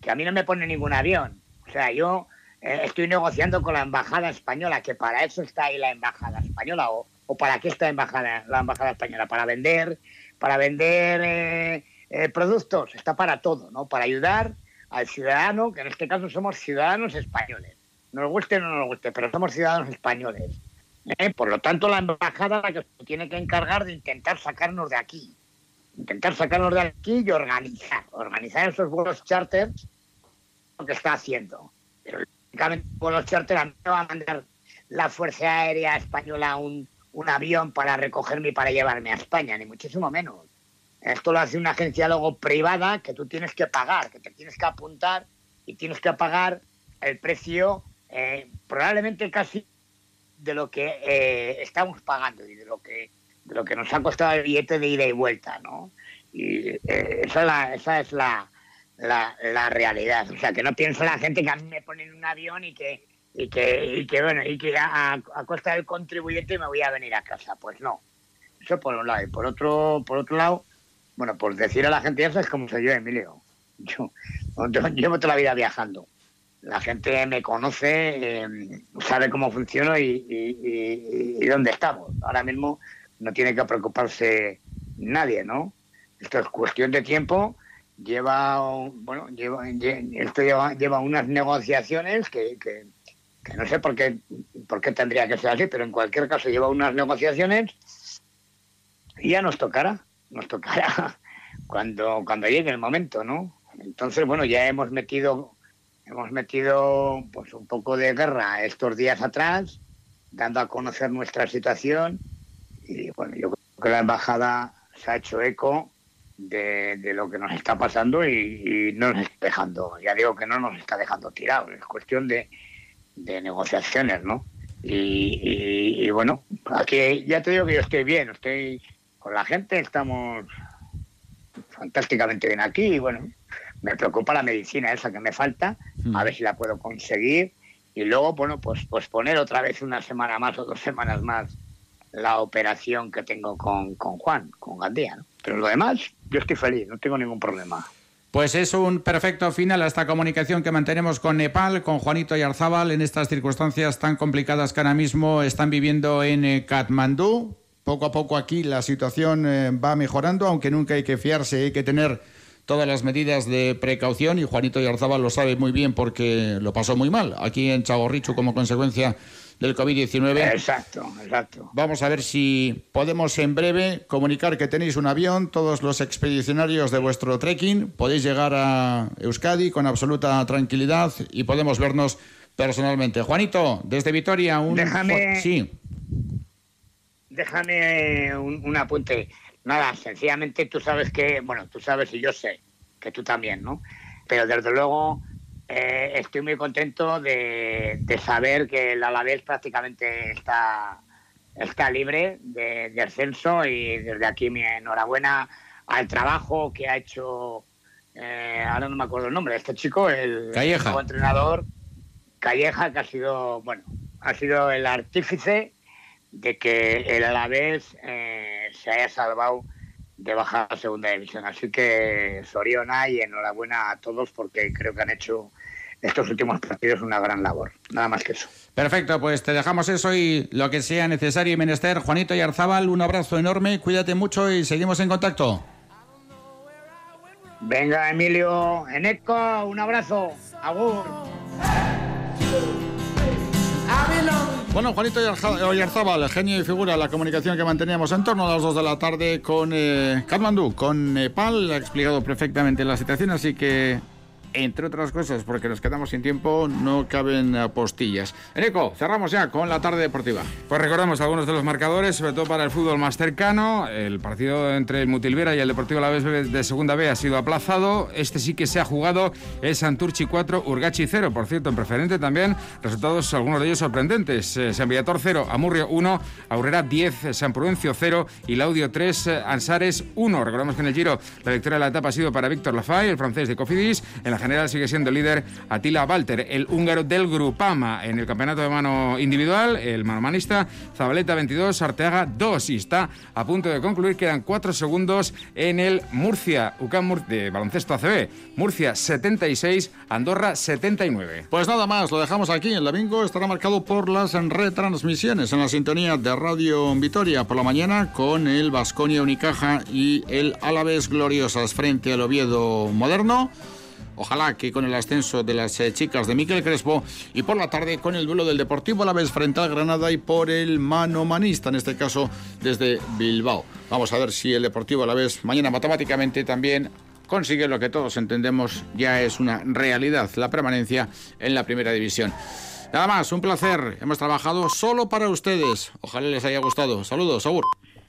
que a mí no me pone ningún avión. O sea, yo eh, estoy negociando con la embajada española, que para eso está ahí la embajada española, o, o para qué está embajada, la embajada española, para vender, para vender eh, eh, productos, está para todo, ¿no? Para ayudar al ciudadano, que en este caso somos ciudadanos españoles. Nos guste o no nos guste, pero somos ciudadanos españoles. ¿eh? Por lo tanto, la embajada la que tiene que encargar de intentar sacarnos de aquí. intentar sacarnos de aquí y organizar, organizar esos vuelos charters, lo que está haciendo. Pero lógicamente vuelos charter a mí me va a mandar la Fuerza Aérea Española un, un avión para recogerme y para llevarme a España, ni muchísimo menos. Esto lo hace una agencia luego privada que tú tienes que pagar, que te tienes que apuntar y tienes que pagar el precio eh, probablemente casi de lo que eh, estamos pagando y de lo que de lo que nos ha costado el billete de ida y vuelta, ¿no? Y eh, esa es, la, esa es la, la, la, realidad. O sea, que no piensa la gente que a mí me ponen un avión y que, y que, y que bueno, y que a, a, costa del contribuyente me voy a venir a casa. Pues no. Eso por un lado. Y por otro, por otro lado, bueno, por decir a la gente, ya sabes cómo soy yo, Emilio. Yo, yo llevo toda la vida viajando. La gente me conoce, eh, sabe cómo funciono y, y, dónde estamos. Ahora mismo no tiene que preocuparse nadie, ¿no? Esto es cuestión de tiempo. Lleva, bueno, lleva, esto lleva, lleva unas negociaciones que, que, que, no sé por qué, por qué tendría que ser así, pero en cualquier caso lleva unas negociaciones y ya nos tocará, nos tocará cuando, cuando llegue el momento, ¿no? Entonces, bueno, ya hemos metido, hemos metido pues un poco de guerra estos días atrás, dando a conocer nuestra situación y bueno, yo creo que la embajada se ha hecho eco de, de lo que nos está pasando y, y, no nos está dejando, ya digo que no nos está dejando tirados, es cuestión de, de negociaciones, ¿no? Y, y, y, bueno, aquí ya te digo que yo estoy bien, estoy con la gente, estamos fantásticamente bien aquí y bueno, me preocupa la medicina esa que me falta, a ver si la puedo conseguir y luego, bueno, pues, pues poner otra vez una semana más o dos semanas más la operación que tengo con, con Juan, con Gandía. ¿no? Pero lo demás, yo estoy feliz, no tengo ningún problema. Pues es un perfecto final a esta comunicación que mantenemos con Nepal, con Juanito Yarzábal, en estas circunstancias tan complicadas que ahora mismo están viviendo en eh, Katmandú. Poco a poco aquí la situación eh, va mejorando, aunque nunca hay que fiarse, hay que tener todas las medidas de precaución y Juanito Yarzábal lo sabe muy bien porque lo pasó muy mal aquí en Chagorrichu como consecuencia del COVID-19. Exacto, exacto. Vamos a ver si podemos en breve comunicar que tenéis un avión, todos los expedicionarios de vuestro trekking, podéis llegar a Euskadi con absoluta tranquilidad y podemos vernos personalmente. Juanito, desde Vitoria, un... Déjame... Sí. Déjame un, un apunte. Nada, sencillamente tú sabes que, bueno, tú sabes y yo sé que tú también, ¿no? Pero desde luego eh, estoy muy contento de, de, saber que el Alavés prácticamente está, está libre de, de, ascenso y desde aquí mi enhorabuena al trabajo que ha hecho, eh, ahora no me acuerdo el nombre este chico, el Calleja. nuevo entrenador Calleja, que ha sido, bueno, ha sido el artífice de que el Alavés eh, se haya salvado de bajar a segunda división. Así que Soriona y enhorabuena a todos porque creo que han hecho estos últimos partidos una gran labor. Nada más que eso. Perfecto, pues te dejamos eso y lo que sea necesario y menester. Juanito y Arzábal, un abrazo enorme, cuídate mucho y seguimos en contacto. Venga, Emilio, Eneco, un abrazo. Agur. Bueno, Juanito Oyarzábal, genio y figura la comunicación que manteníamos en torno a las 2 de la tarde con eh, con Nepal, ha explicado perfectamente la situación, así que entre otras cosas, porque nos quedamos sin tiempo, no caben postillas. Eneco, cerramos ya con la tarde deportiva. Pues recordamos algunos de los marcadores, sobre todo para el fútbol más cercano. El partido entre el Mutilvera y el Deportivo La Vez de Segunda B ha sido aplazado. Este sí que se ha jugado, es Santurchi 4, Urgachi 0. Por cierto, en preferente también, resultados algunos de ellos sorprendentes. Eh, San Villator 0, Amurrio 1, Aurrera 10, San Prudencio 0 y Laudio 3, Ansares 1. Recordamos que en el Giro la victoria de la etapa ha sido para Víctor Lafay, el francés de Cofidis. En la general sigue siendo líder Attila Walter, el húngaro del Grupama. En el campeonato de mano individual, el manomanista Zabaleta 22, Arteaga 2 y está a punto de concluir. Quedan 4 segundos en el Murcia, UCAM de baloncesto ACB. Murcia 76, Andorra 79. Pues nada más, lo dejamos aquí. El domingo estará marcado por las retransmisiones en la sintonía de Radio Vitoria por la mañana con el Vasconia Unicaja y el Alavés Gloriosas frente al Oviedo Moderno. Ojalá que con el ascenso de las eh, chicas de Miquel Crespo y por la tarde con el duelo del Deportivo a la vez frente al Granada y por el mano manista, en este caso desde Bilbao. Vamos a ver si el Deportivo a la vez mañana matemáticamente también consigue lo que todos entendemos ya es una realidad, la permanencia en la primera división. Nada más, un placer. Hemos trabajado solo para ustedes. Ojalá les haya gustado. Saludos, Saúl.